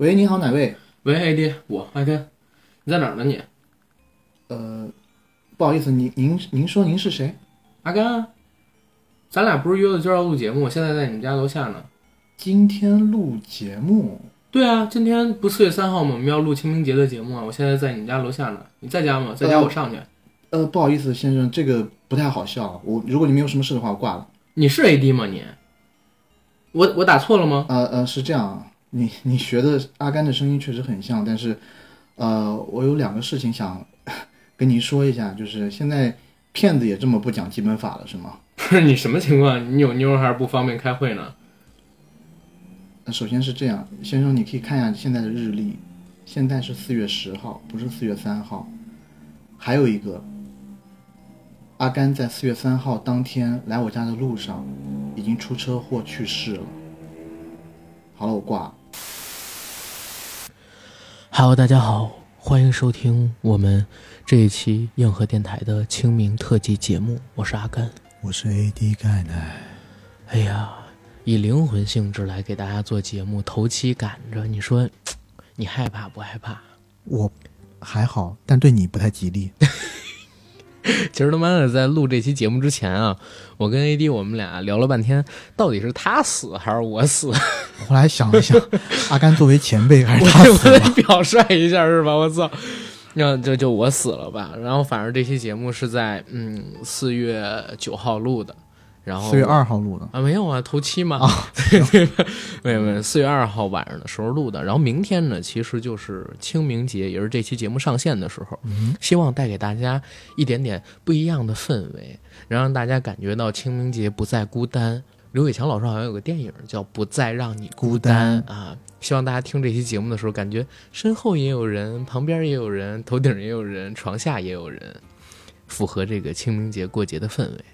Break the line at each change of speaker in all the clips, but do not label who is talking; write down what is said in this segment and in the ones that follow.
喂，你好，哪位？
喂，AD，我阿根，你在哪儿呢你？
呃，不好意思，您您您说您是谁？
阿甘，咱俩不是约了今儿要录节目，我现在在你们家楼下呢。
今天录节目？
对啊，今天不四月三号吗？我们要录清明节的节目啊！我现在在你们家楼下呢，你在家吗？在家我上去。
呃，不好意思，先生，这个不太好笑。我如果你没有什么事的话，我挂了。
你是 AD 吗你？我我打错了吗？
呃呃，是这样，你你学的阿甘的声音确实很像，但是，呃，我有两个事情想 跟您说一下，就是现在骗子也这么不讲基本法了，是吗？
不 是你什么情况？你有妞还是不方便开会呢？
呃首先是这样，先生，你可以看一下现在的日历，现在是四月十号，不是四月三号。还有一个，阿甘在四月三号当天来我家的路上，已经出车祸去世了。好了，我挂了。
Hello，大家好，欢迎收听我们这一期硬核电台的清明特辑节目，我是阿甘。
我是 AD 盖奶。
哎呀，以灵魂性质来给大家做节目，头期赶着，你说你害怕不害怕？
我还好，但对你不太吉利。
其实他妈的，在录这期节目之前啊，我跟 AD 我们俩聊了半天，到底是他死还是我死？
后来想了想，阿甘作为前辈，还是
我
他
得我得
死。
表率一下是吧？我操！那就就我死了吧。然后反正这期节目是在嗯四月九号录的，然后
四月二号录的。
啊没有啊，头七嘛。
啊
没有没有，四月二号晚上的时候录的。然后明天呢，其实就是清明节，也是这期节目上线的时候。
嗯，
希望带给大家一点点不一样的氛围，然后让大家感觉到清明节不再孤单。刘伟强老师好像有个电影叫《不再让你孤单》啊，希望大家听这期节目的时候，感觉身后也有人，旁边也有人，头顶也有人，床下也有人，符合这个清明节过节的氛围。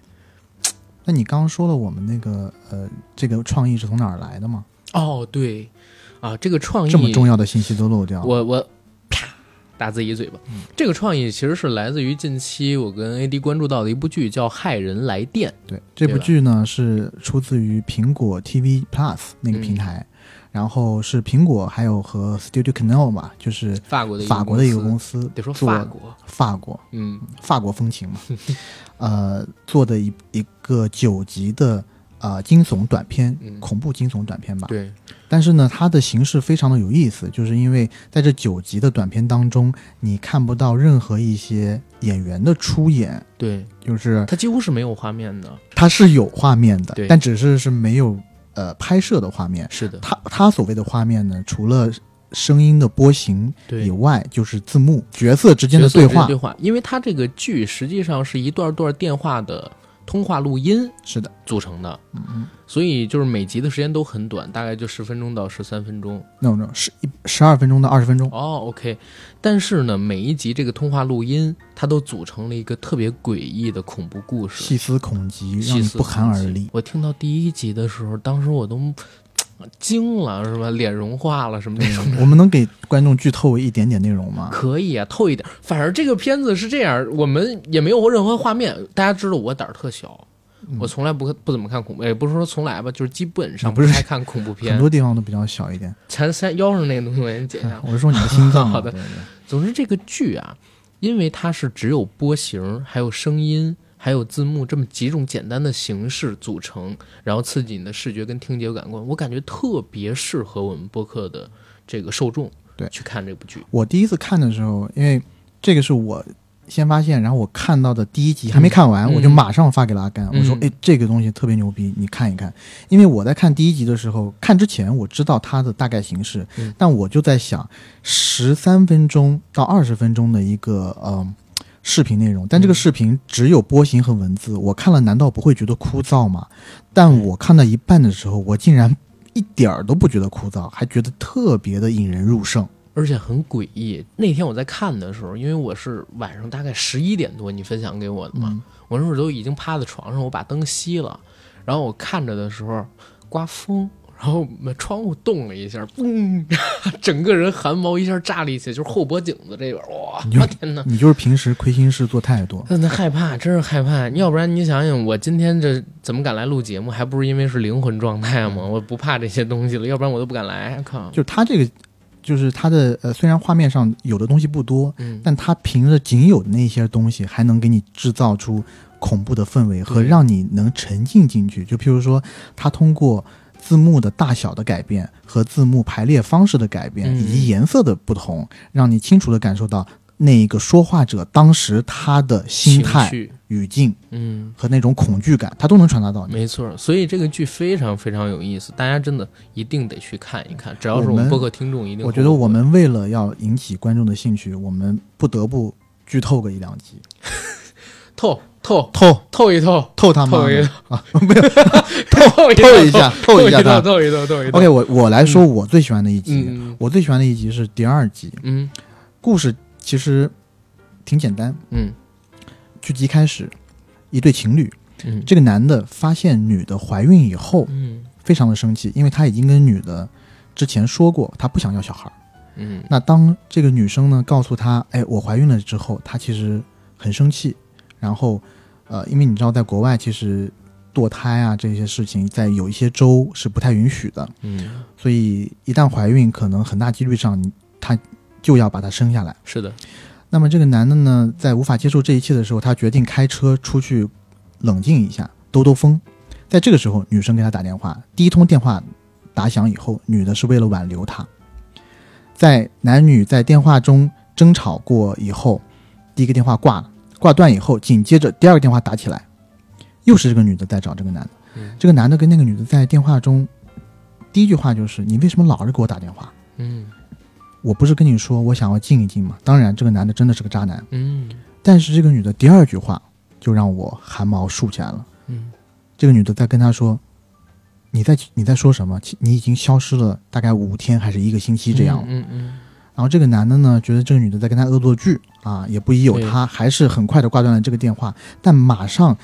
那你刚刚说了我们那个呃，这个创意是从哪儿来的吗？
哦，对，啊，这个创意
这么重要的信息都漏掉了。
我我啪打自己一嘴巴。这个创意其实是来自于近期我跟 AD 关注到的一部剧，叫《骇人来电》。
对这部剧呢是出自于苹果 TV Plus 那个平台，然后是苹果还有和 Studio Canal 嘛，就是
法国的
法国的一个公
司，得说法国，
法国
嗯
法国风情嘛，呃，做的一一个九集的呃惊悚短片，
嗯
恐怖惊悚短片吧。
对，
但是呢，它的形式非常的有意思，就是因为在这九集的短片当中，你看不到任何一些演员的出演，
对，
就是
它几乎是没有画面的。
它是有画面的，但只是是没有呃拍摄的画面。
是的，
它它所谓的画面呢，除了声音的波形以。外，就是字幕、角色之间的对话
对。话，因为它这个剧实际上是一段段电话的通话录音
是的，
组成的，
嗯嗯
所以就是每集的时间都很短，大概就十分钟到十三分钟。
，no no，十一十二分钟到二十分钟。
哦，OK，但是呢，每一集这个通话录音，它都组成了一个特别诡异的恐怖故事，
细思恐极，让你不寒而栗。
我听到第一集的时候，当时我都惊了，是吧？脸融化了什么那种。
我们能给观众剧透一点点内容吗？
可以啊，透一点。反正这个片子是这样，我们也没有任何画面。大家知道我胆儿特小，
嗯
我从来不不怎么看恐怖，也不是说从来吧，就是基本上
不是
太看恐怖片很。
多地方都比较小一点。
前三腰上那个东西 我先剪一下。
我是说你的心脏啊。
好的
对对
总之，这个剧啊，因为它是只有波形、还有声音、还有字幕这么几种简单的形式组成，然后刺激你的视觉跟听觉感官，我感觉特别适合我们播客的这个受众
对
去看这部剧。
我第一次看的时候，因为这个是我先发现，然后我看到的第一集还没看完，
嗯
我就马上发给了阿甘，
嗯
我说：“哎，这个东西特别牛逼，你看一看。”因为我在看第一集的时候，看之前我知道它的大概形式，
嗯
但我就在想，十三分钟到二十分钟的一个呃视频内容，但这个
嗯
视频只有波形和文字，我看了难道不会觉得枯燥吗？但我看到一半的时候，我竟然一点儿都不觉得枯燥，还觉得特别的引人入胜。
而且很诡异。那天我在看的时候，因为我是晚上大概十一点多你分享给我的嘛，
嗯
我那会儿都已经趴在床上，我把灯熄了，然后我看着的时候刮风，然后窗户动了一下，嘣，整个人汗毛一下炸立起来，就是后脖颈子这边，哇，我天哪！
你就是平时亏心事做太多。
真的害怕，真是害怕。要不然你想想，我今天这怎么敢来录节目？还不是因为是灵魂状态吗？我不怕这些东西了，要不然我都不敢来。靠，
就是他这个就是他的呃，虽然画面上有的东西不多，
嗯，
但他凭着仅有的那些东西，还能给你制造出恐怖的氛围和让你能沉浸进去。就譬如说，他通过字幕的大小的改变和字幕排列方式的改变，
嗯
以及颜色的不同，让你清楚的感受到那一个说话者当时他的心态、语境
嗯，
和那种恐惧感，他都能传达到你。
没错，所以这个剧非常非常有意思，大家真的一定得去看一看。只要是
我们
播客听众，一定
我觉得我们为了要引起观众的兴趣，我们不得不剧透个一两集，
透透
透
透一透，
透他妈
透！
没有
透
透一下，透一下他。
透一透，透一透。
OK，我我来说我最喜欢的一集，
嗯
我最喜欢的一集是第二集，
嗯
故事其实挺简单。
嗯
剧集开始，一对情侣，
嗯，
这个男的发现女的怀孕以后，
嗯
非常的生气，因为他已经跟女的之前说过，他不想要小孩儿。
嗯
那当这个女生呢告诉他，哎，我怀孕了之后，他其实很生气。然后，呃，因为你知道，在国外其实堕胎啊这些事情，在有一些州是不太允许的，
嗯，
所以一旦怀孕，可能很大几率上你他就要把她生下来。
是的，
那么这个男的呢，在无法接受这一切的时候，他决定开车出去冷静一下，兜兜风。在这个时候，女生给他打电话，第一通电话打响以后，女的是为了挽留他。在男女在电话中争吵过以后，第一个电话挂了，挂断以后，紧接着第二个电话打起来，又是这个女的在找这个男的。
嗯
这个男的跟那个女的在电话中，第一句话就是：“你为什么老是给我打电话？
嗯
我不是跟你说我想要静一静吗？”当然，这个男的真的是个渣男。
嗯
但是这个女的第二句话就让我汗毛竖起来了。
嗯
这个女的在跟他说：“你在你在说什么？你已经消失了大概五天还是一个星期这样。
嗯嗯
然后这个男的呢，觉得这个女的在跟他恶作剧啊，也不疑有他，还是很快的挂断了这个电话。但马上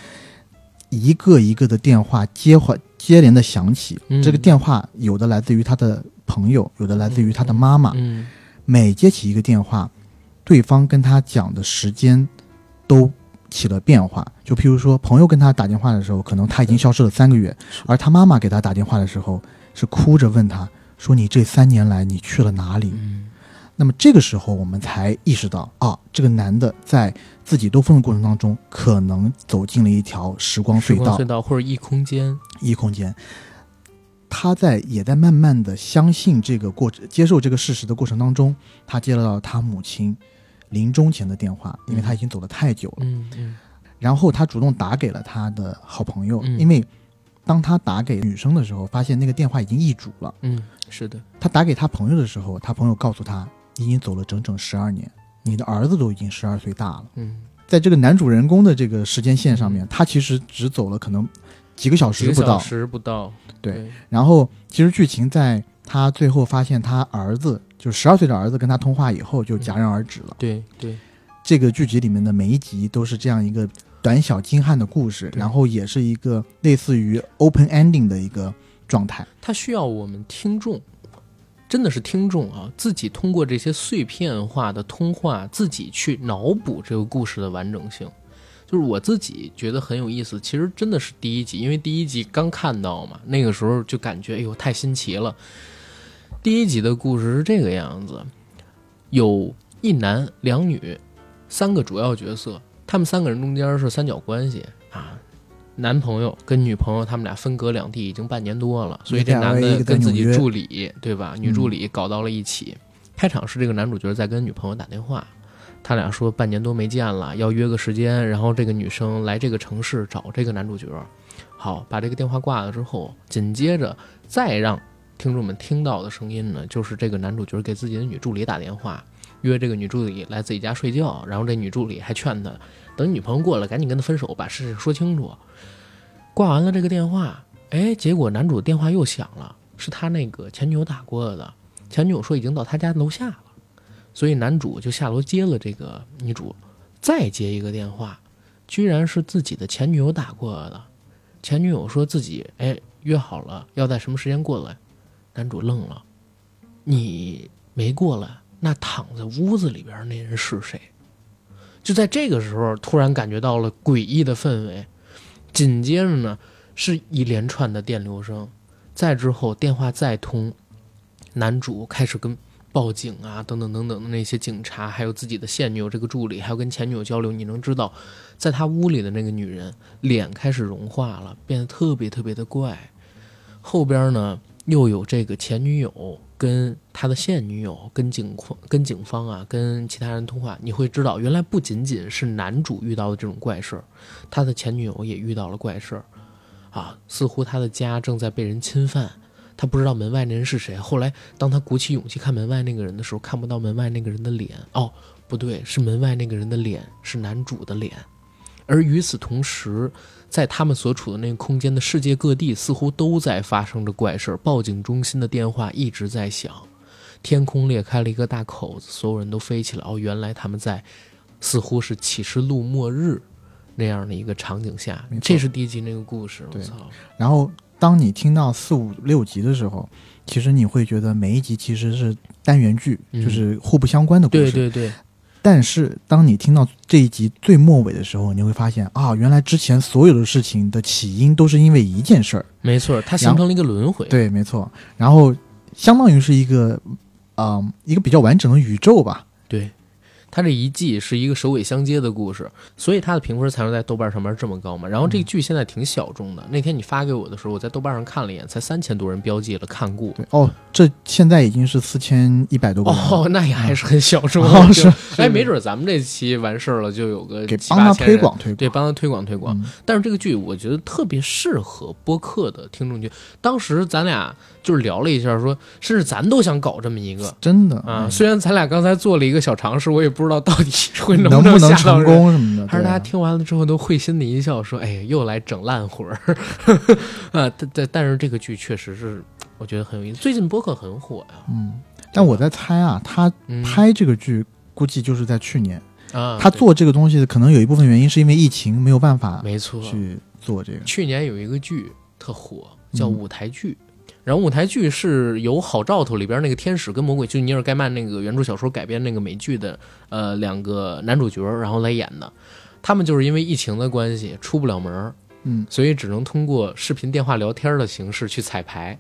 一个一个的电话接话接连的响起，
嗯
这个电话有的来自于他的朋友，有的来自于他的妈妈。
嗯
每接起一个电话，对方跟他讲的时间都起了变化。就譬如说，朋友跟他打电话的时候，可能他已经消失了三个月，而他妈妈给他打电话的时候，是哭着问他说：“你这三年来你去了哪里？”
嗯
那么这个时候，我们才意识到啊，这个男的在自己兜风的过程当中，可能走进了一条时光隧道
隧、道或者异空间，
异空间。他在也在慢慢的相信这个过程，接受这个事实的过程当中，他接到了他母亲临终前的电话，因为他已经走的太久了。
嗯嗯
然后他主动打给了他的好朋友，
嗯
因为当他打给女生的时候，发现那个电话已经易主了。
嗯，是的，
他打给他朋友的时候，他朋友告诉他，你已经走了整整十二年，你的儿子都已经十二岁大了。
嗯，
在这个男主人公的这个时间线上面，他其实只走了可能几个小时不到。
时不到，
对然后其实剧情在他最后发现他儿子就十二岁的儿子跟他通话以后就戛然而止了。
对对，
这个剧集里面的每一集都是这样一个短小精悍的故事，然后也是一个类似于 open ending 的一个状态。
它需要我们听众，真的是听众啊，自己通过这些碎片化的通话，自己去脑补这个故事的完整性。就是我自己觉得很有意思，其实真的是第一集，因为第一集刚看到嘛，那个时候就感觉哎呦太新奇了。第一集的故事是这个样子，有一男两女，三个主要角色，他们三个人中间是三角关系，男朋友跟女朋友他们俩分隔两地已经半年多了，所以这男的跟自己助理对吧？女助理搞到了一起。开场是这个男主角在跟女朋友打电话，他俩说半年多没见了，要约个时间，然后这个女生来这个城市找这个男主角。好，把这个电话挂了之后，紧接着再让听众们听到的声音呢，就是这个男主角给自己的女助理打电话，约这个女助理来自己家睡觉，然后这女助理还劝他，等女朋友过来，赶紧跟他分手，把事情说清楚。挂完了这个电话，哎，结果男主电话又响了，是他那个前女友打过来的，前女友说已经到他家楼下了，所以男主就下楼接了这个女主，再接一个电话，居然是自己的前女友打过来的，前女友说自己哎约好了要在什么时间过来，男主愣了，你没过来，那躺在屋子里边那人是谁？就在这个时候，突然感觉到了诡异的氛围，紧接着呢是一连串的电流声，再之后电话再通，男主开始跟报警啊，等等等等的那些警察，还有自己的现女友这个助理，还有跟前女友交流，你能知道，在他屋里的那个女人脸开始融化了，变得特别特别的怪。后边呢，又有这个前女友跟他的现女友跟警况跟警方啊，跟其他人通话，你会知道，原来不仅仅是男主遇到的这种怪事儿，他的前女友也遇到了怪事儿，啊，似乎他的家正在被人侵犯。他不知道门外那人是谁。后来，当他鼓起勇气看门外那个人的时候，看不到门外那个人的脸。哦，不对，是门外那个人的脸，是男主的脸。而与此同时，在他们所处的那个空间的世界各地，似乎都在发生着怪事儿。报警中心的电话一直在响，天空裂开了一个大口子，所有人都飞起来。哦，原来他们在，似乎是启示录末日那样的一个场景下。这是第一集那个故事。我操！
然后。当你听到四五六集的时候，其实你会觉得每一集其实是单元剧，就是互不相关的故
事。对对对。
但是当你听到这一集最末尾的时候，你会发现啊，原来之前所有的事情的起因都是因为一件事儿。
没错，它形成了一个轮回。
对，没错。然后相当于是一个，嗯，一个比较完整的宇宙吧。
对。它这一季是一个首尾相接的故事，所以它的评分才能在豆瓣上面这么高嘛。然后这个剧现在挺小众的，那天你发给我的时候，我在豆瓣上看了一眼，才三千多人标记了看过。
哦，这现在已经是四千一百多个。
哦，那也还是很小众。
是，
哎，没准咱们这期完事儿了，就有个
给帮他推广推广，
对，帮他推广推广。但是这个剧我觉得特别适合播客的听众群。当时咱俩。就是聊了一下，说甚至咱都想搞这么一个，
真的
啊！虽然咱俩刚才做了一个小尝试，我也不知道到底会
能
不
能成功什么的。
还是大家听完了之后都会心的一笑，说：“哎，又来整烂活儿。”啊，但但但是这个剧确实是我觉得很有意思。最近播客很火呀，
嗯。但我在猜啊，他拍这个剧估计就是在去年
啊。
他做这个东西可能有一部分原因是因为疫情没有办法，
没错，
去做这个。
去年有一个剧特火，叫舞台剧。然后舞台剧是由《好兆头》里边那个天使跟魔鬼，就尼尔盖曼那个原著小说改编那个美剧的，呃，两个男主角然后来演的。他们就是因为疫情的关系出不了门
嗯，
所以只能通过视频电话聊天的形式去彩排。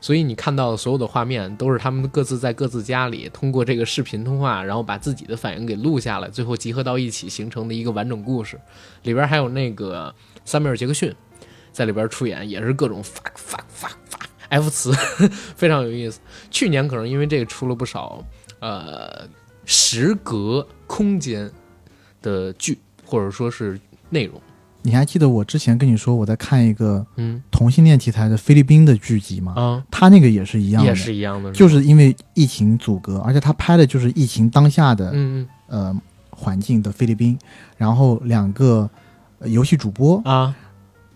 所以你看到的所有的画面都是他们各自在各自家里通过这个视频通话，然后把自己的反应给录下来，最后集合到一起形成的一个完整故事。里边还有那个萨米尔·杰克逊在里边出演，也是各种发发发发。F 词非常有意思。去年可能因为这个出了不少呃时隔空间的剧，或者说是内容。
你还记得我之前跟你说我在看一个
嗯
同性恋题材的菲律宾的剧集吗？
啊，
他那个也是一样的，
也是一样的，
就是因为疫情阻隔，而且他拍的就是疫情当下的
嗯
呃环境的菲律宾，然后两个游戏主播
啊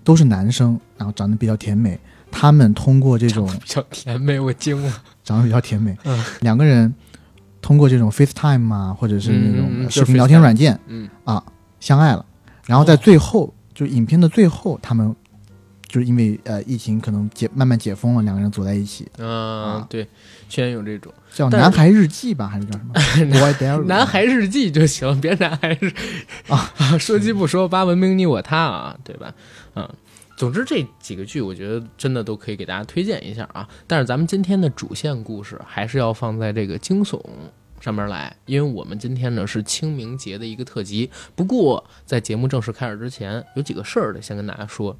都是男生，然后长得比较甜美。他们通过这种
比较甜美，我惊了，
长得比较甜美。
嗯，
两个人通过这种 FaceTime 啊，或者是那种视频聊天软件，
嗯
啊，相爱了。然后在最后，就影片的最后，他们就是因为呃疫情可能解慢慢解封了，两个人走在一起。
嗯，对，居然有这种
叫《男孩日记》吧，还是叫什么？
男孩日记就行，别男孩日
啊，
说鸡不说八，文明你我他啊，对吧？嗯。总之这几个剧，我觉得真的都可以给大家推荐一下啊。但是咱们今天的主线故事还是要放在这个惊悚上面来，因为我们今天呢是清明节的一个特辑。不过在节目正式开始之前，有几个事儿得先跟大家说。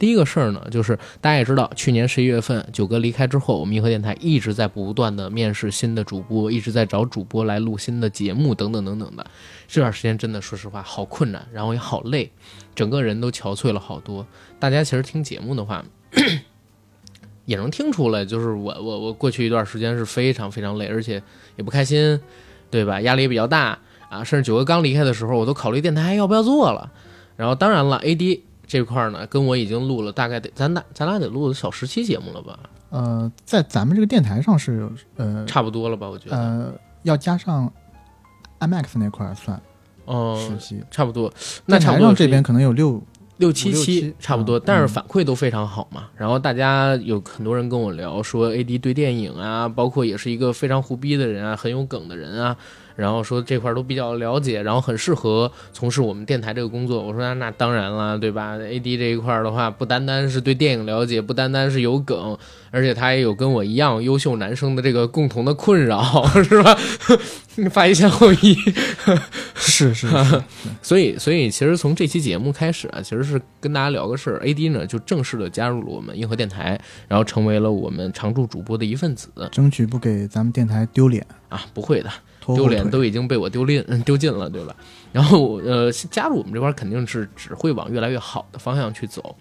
第一个事儿呢，就是大家也知道，去年十一月份九哥离开之后，我们银河电台一直在不断的面试新的主播，一直在找主播来录新的节目，等等等等的。这段时间真的说实话好困难，然后也好累，整个人都憔悴了好多。大家其实听节目的话，也能听出来，就是我我我过去一段时间是非常非常累，而且也不开心，对吧？压力也比较大啊。甚至九哥刚离开的时候，我都考虑电台还要不要做了。然后当然了，AD。这块儿呢，跟我已经录了大概得咱俩咱俩得录了小十期节目了吧？
呃，在咱们这个电台上是呃
差不多了吧？我觉得
呃要加上 IMAX 那块儿算
哦
十期
差不多。那差不
多这边可能有六
六七
期
差不多，但是反馈都非常好嘛。然后大家有很多人跟我聊说，AD 对电影啊，包括也是一个非常胡逼的人啊，很有梗的人啊。然后说这块都比较了解，然后很适合从事我们电台这个工作。我说那那当然了，对吧？AD 这一块的话，不单单是对电影了解，不单单是有梗，而且他也有跟我一样优秀男生的这个共同的困扰，是吧？发一先后一，
是是是，
所以所以其实从这期节目开始啊，其实是跟大家聊个事儿，AD 呢就正式的加入了我们硬核电台，然后成为了我们常驻主播的一份子
争取不给咱们电台丢脸，
啊，不会的。丢脸都已经被我丢尽，丢尽了，对吧？然后呃，加入我们这块儿肯定是只会往越来越好的方向去走。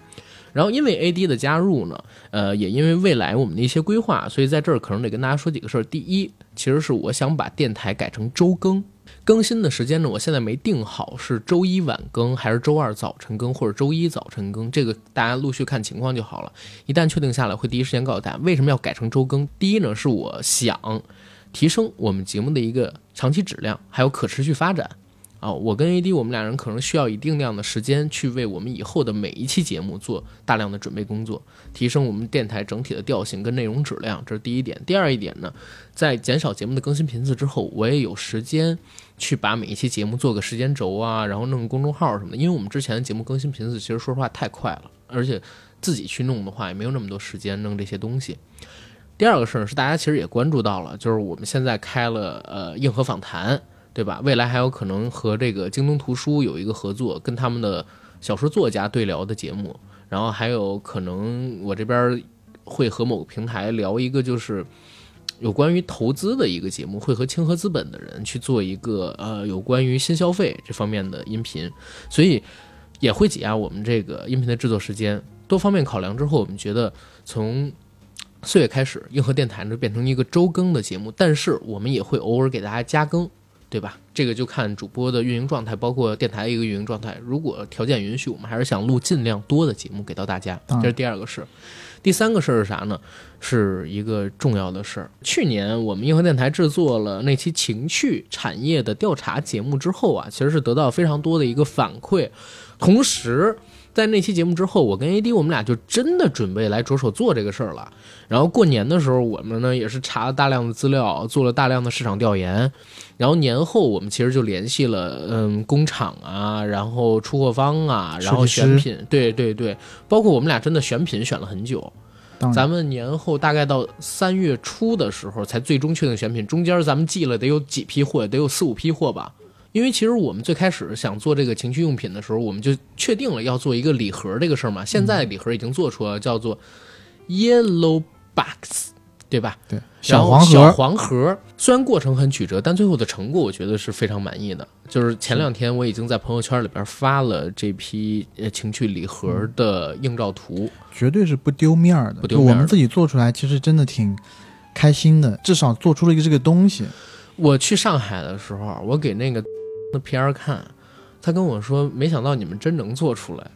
然后因为 AD 的加入呢，呃，也因为未来我们的一些规划，所以在这儿可能得跟大家说几个事儿。第一，其实是我想把电台改成周更，更新的时间呢，我现在没定好是周一晚更还是周二早晨更或者周一早晨更，这个大家陆续看情况就好了。一旦确定下来，会第一时间告诉大家。为什么要改成周更？第一呢，是我想提升我们节目的一个长期质量，还有可持续发展。啊，我跟 AD 我们俩人可能需要一定量的时间去为我们以后的每一期节目做大量的准备工作，提升我们电台整体的调性跟内容质量，这是第一点。第二一点呢，在减少节目的更新频次之后，我也有时间去把每一期节目做个时间轴啊，然后弄个公众号什么的。因为我们之前的节目更新频次其实说实话太快了，而且自己去弄的话也没有那么多时间弄这些东西。第二个事儿是大家其实也关注到了，就是我们现在开了呃硬核访谈。对吧？未来还有可能和这个京东图书有一个合作，跟他们的小说作家对聊的节目，然后还有可能我这边会和某个平台聊一个就是有关于投资的一个节目，会和清河资本的人去做一个呃有关于新消费这方面的音频，所以也会挤压我们这个音频的制作时间。多方面考量之后，我们觉得从四月开始，硬核电台呢变成一个周更的节目，但是我们也会偶尔给大家加更。对吧？这个就看主播的运营状态，包括电台的一个运营状态。如果条件允许，我们还是想录尽量多的节目给到大家。这是第二个事儿。第三个事儿是啥呢？是一个重要的事儿。去年我们硬核电台制作了那期情趣产业的调查节目之后啊，其实是得到非常多的一个反馈。同时，在那期节目之后，我跟 AD 我们俩就真的准备来着手做这个事儿了。然后过年的时候，我们呢也是查了大量的资料，做了大量的市场调研。然后年后我们其实就联系了，嗯，工厂啊，然后出货方啊，然后选品，对对对，包括我们俩真的选品选了很久。咱们年后大概到三月初的时候才最终确定选品，中间咱们寄了得有几批货，得有四五批货吧。因为其实我们最开始想做这个情趣用品的时候，我们就确定了要做一个礼盒这个事儿嘛。现在礼盒已经做出了，叫做 Yellow Box，对吧？
对
小
黄盒小，
黄盒，虽然过程很曲折，但最后的成果我觉得是非常满意的。就是前两天我已经在朋友圈里边发了这批呃情趣礼盒的映照图，
绝对是不丢面儿的。
不丢面儿
我们自己做出来，其实真的挺开心的，至少做出了一个这个东西。
我去上海的时候，我给那个的 PR 看，他跟我说，没想到你们真能做出来。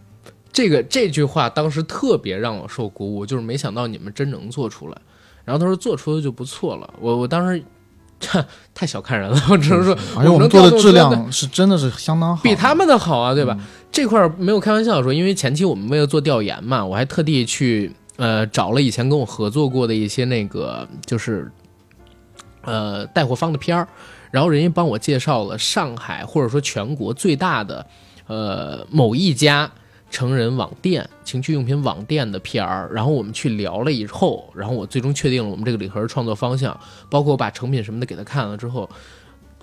这个这句话当时特别让我受鼓舞，就是没想到你们真能做出来。然后他说做出来就不错了，我我当时，这太小看人了，我只能说，
而且我们做的质量是真的是相当好，
比他们的好啊，对吧？
嗯
这块儿没有开玩笑说，因为前期我们为了做调研嘛，我还特地去呃找了以前跟我合作过的一些那个就是呃带货方的片儿，然后人家帮我介绍了上海或者说全国最大的呃某一家成人网店、情趣用品网店的 PR，然后我们去聊了以后，然后我最终确定了我们这个礼盒创作方向，包括我把成品什么的给他看了之后，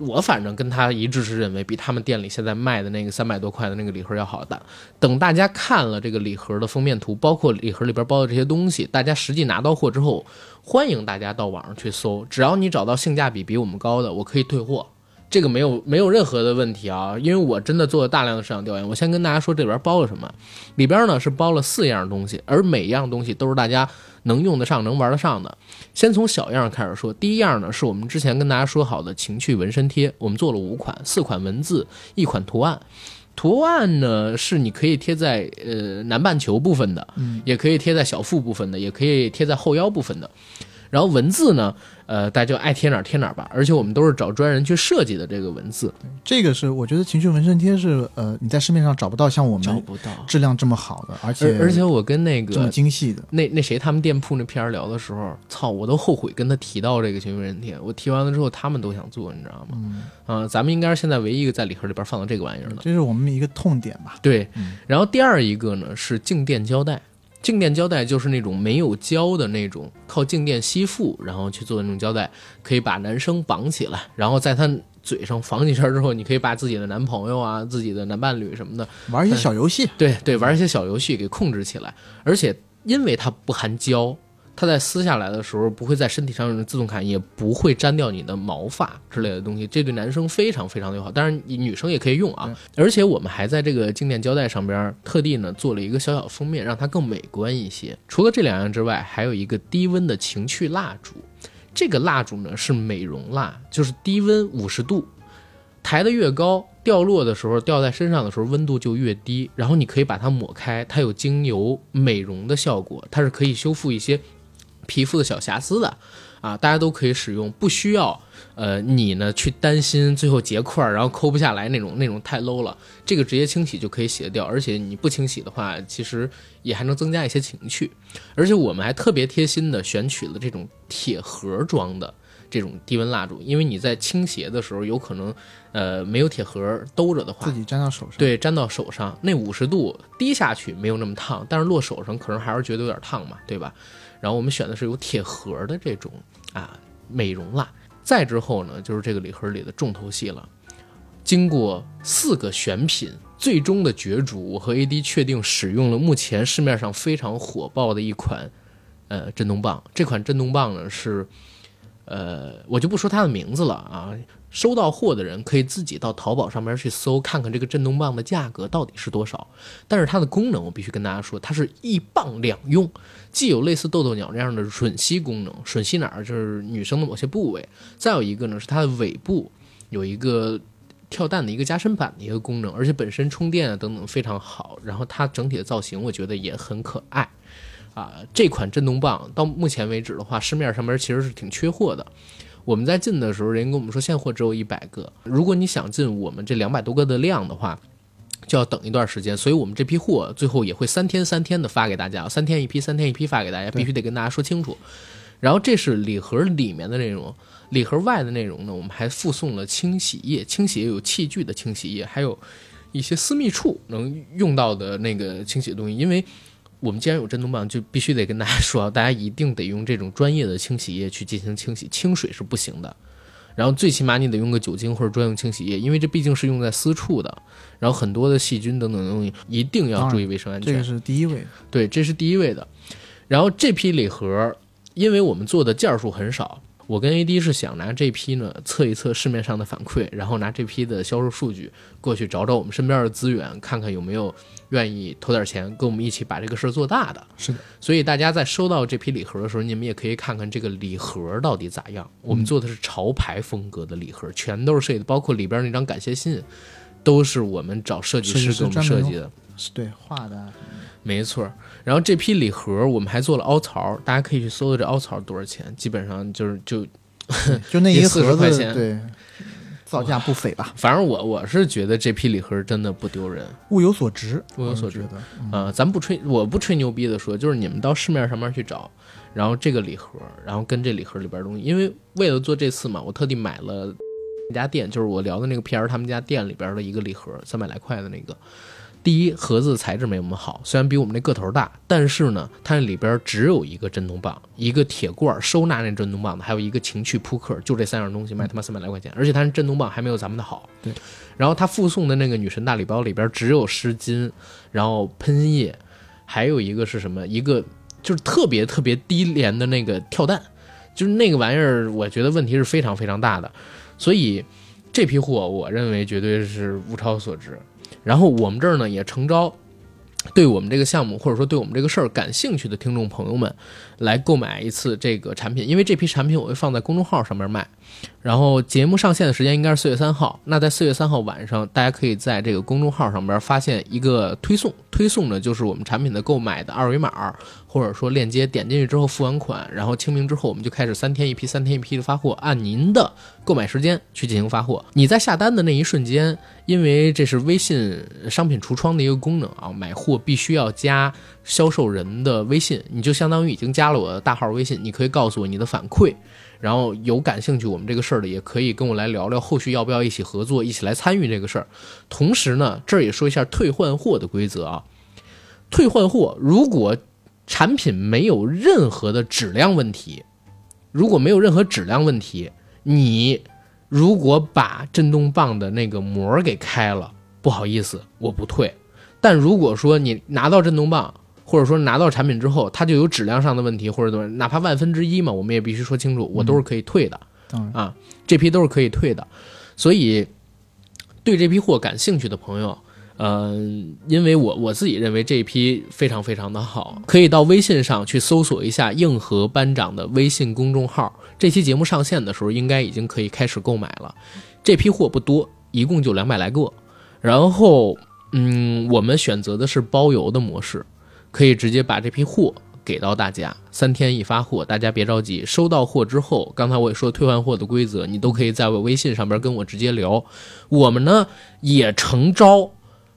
我反正跟他一致是认为比他们店里现在卖的那个三百多块的那个礼盒要好的。等大家看了这个礼盒的封面图，包括礼盒里边包的这些东西，大家实际拿到货之后，欢迎大家到网上去搜，只要你找到性价比比我们高的，我可以退货。这个没有没有任何的问题啊，因为我真的做了大量的市场调研。我先跟大家说这里边包了什么，里边呢是包了四样东西，而每一样东西都是大家能用得上、能玩得上的。先从小样开始说，第一样呢是我们之前跟大家说好的情趣纹身贴，我们做了五款，四款文字，一款图案。图案呢是你可以贴在呃南半球部分的，
嗯
也可以贴在小腹部分的，也可以贴在后腰部分的。然后文字呢，呃，大家就爱贴哪儿贴哪儿吧。而且我们都是找专人去设计的这个文字，
这个是我觉得情绪纹身贴是呃你在市面上找不到像我们
找不到。
质量这么好的，而且
而而且我跟那个
这么
个
精细的。
那那谁他们店铺那 PR 聊的时候，操，我都后悔跟他提到这个情绪纹身贴。我提完了之后，他们都想做，你知道吗？
嗯，
啊、咱们应该是现在唯一一个在礼盒里边放到这个玩意儿的。
这是我们一个痛点吧。
对
嗯，
然后第二一个呢是静电胶带，静电胶带就是那种没有胶的那种，靠静电吸附，然后去做的那种胶带，可以把男生绑起来，然后在他嘴上绑几圈之后，你可以把自己的男朋友啊、自己的男伴侣什么的，
玩一些小游戏，
对对，玩一些小游戏给控制起来，而且因为它不含胶。它在撕下来的时候不会在身体上有自动感，也不会粘掉你的毛发之类的东西，这对男生非常非常的友好。当然，女生也可以用啊。而且我们还在这个静电胶带上边特地呢做了一个小小封面，让它更美观一些。除了这两样之外，还有一个低温的情趣蜡烛。这个蜡烛呢是美容蜡，就是低温五十度，抬得越高，掉落的时候掉在身上的时候温度就越低。然后你可以把它抹开，它有精油美容的效果，它是可以修复一些皮肤的小瑕疵的。啊，大家都可以使用，不需要呃你呢去担心最后结块儿然后抠不下来那种那种太 low 了。这个直接清洗就可以洗得掉，而且你不清洗的话，其实也还能增加一些情趣。而且我们还特别贴心的选取了这种铁盒装的这种低温蜡烛，因为你在倾斜的时候有可能呃没有铁盒兜着的话
自，己粘到手上。，
对，粘到手上，那五十度滴下去没有那么烫，但是落手上可能还是觉得有点烫嘛，对吧？然后我们选的是有铁盒的这种啊美容蜡。再之后呢，就是这个礼盒里的重头戏了。经过四个选品，最终的角逐，我和 AD 确定使用了目前市面上非常火爆的一款呃震动棒。这款震动棒呢是呃，我就不说它的名字了啊。收到货的人可以自己到淘宝上面去搜，看看这个震动棒的价格到底是多少。但是它的功能，我必须跟大家说，它是一棒两用，既有类似豆豆鸟这样的吮吸功能，吮吸哪儿就是女生的某些部位；再有一个呢是它的尾部有一个跳蛋的一个加深版的一个功能，而且本身充电啊等等非常好。然后它整体的造型，我觉得也很可爱。啊，这款震动棒到目前为止的话，市面上面其实是挺缺货的。我们在进的时候，人家跟我们说现货只有一百个，如果你想进我们这两百多个的量的话，就要等一段时间。所以我们这批货最后也会三天三天的发给大家，三天一批，三天一批发给大家，必须得跟大家说清楚。然后这是礼盒里面的内容，礼盒外的内容呢，我们还附送了清洗液，清洗液有器具的清洗液，还有一些私密处能用到的那个清洗的东西，因为。我们既然有震动棒，就必须得跟大家说，大家一定得用这种专业的清洗液去进行清洗，清水是不行的。然后最起码你得用个酒精或者专用清洗液，因为这毕竟是用在私处的，然后很多的细菌等等的东西一定要注意卫生安全。
这个是第一位的。
对，这是第一位的。然后这批礼盒，因为我们做的件数很少，我跟 AD 是想拿这批呢测一测市面上的反馈，然后拿这批的销售数据过去找找我们身边的资源，看看有没有愿意投点钱跟我们一起把这个事儿做大的。
是的，
所以大家在收到这批礼盒的时候，你们也可以看看这个礼盒到底咋样。我们做的是潮牌风格的礼盒，全都是设计的，包括里边那张感谢信，都是我们找设计
师
师给我们设计的。
是对画的啊，
没错，然后这批礼盒我们还做了凹槽，大家可以去搜搜这凹槽多少钱，基本上就是就，
就那一个
40
盒子，
块钱
对，造价不菲吧，
反正我我是觉得这批礼盒真的不丢人，
物有所值，
物有所值
我是觉得。嗯
啊、咱不吹，我不吹牛逼的说，就是你们到市面上面去找，然后这个礼盒，然后跟这礼盒里边东西，因为为了做这次嘛，我特地买了一家店，就是我聊的那个 PR 他们家店里边的一个礼盒，三百来块的那个。第一，盒子材质没我们好，虽然比我们那个头大，但是呢，它那里边只有一个震动棒，一个铁罐收纳那震动棒的，还有一个情趣扑克，就这三样东西卖他妈三百来块钱，而且它那震动棒还没有咱们的好。
对。
然后它附送的那个女神大礼包里边只有湿巾，然后喷液，还有一个是什么？一个就是特别特别低廉的那个跳蛋，就是那个玩意儿，我觉得问题是非常非常大的。所以这批货，我认为绝对是物超所值。然后我们这儿呢也诚招对我们这个项目或者说对我们这个事儿感兴趣的听众朋友们来购买一次这个产品，因为这批产品我会放在公众号上面卖。然后节目上线的时间应该是四月三号，那在四月三号晚上，大家可以在这个公众号上边发现一个推送，推送呢就是我们产品的购买的二维码，或者说链接点进去之后付完款，然后清明之后我们就开始三天一批、三天一批的发货，按您的购买时间去进行发货。你在下单的那一瞬间，因为这是微信商品橱窗的一个功能啊，买货必须要加销售人的微信，你就相当于已经加了我的大号微信，你可以告诉我你的反馈。然后有感兴趣我们这个事儿的，也可以跟我来聊聊后续要不要一起合作，一起来参与这个事儿。同时呢，这儿也说一下退换货的规则啊。退换货，如果产品没有任何的质量问题，如果没有任何质量问题，你如果把震动棒的那个膜给开了，不好意思，我不退。但如果说你拿到震动棒，或者说拿到产品之后，它就有质量上的问题，或者怎么，哪怕万分之一嘛，我们也必须说清楚，我都是可以退的。
当然
啊，这批都是可以退的。所以，对这批货感兴趣的朋友，嗯，因为我我自己认为这一批非常非常的好，可以到微信上去搜索一下硬核班长的微信公众号。这期节目上线的时候，应该已经可以开始购买了。这批货不多，一共就两百来个。然后，嗯，我们选择的是包邮的模式。可以直接把这批货给到大家，三天一发货，大家别着急。收到货之后，刚才我也说退换货的规则，你都可以在我微信上边跟我直接聊。我们呢也诚招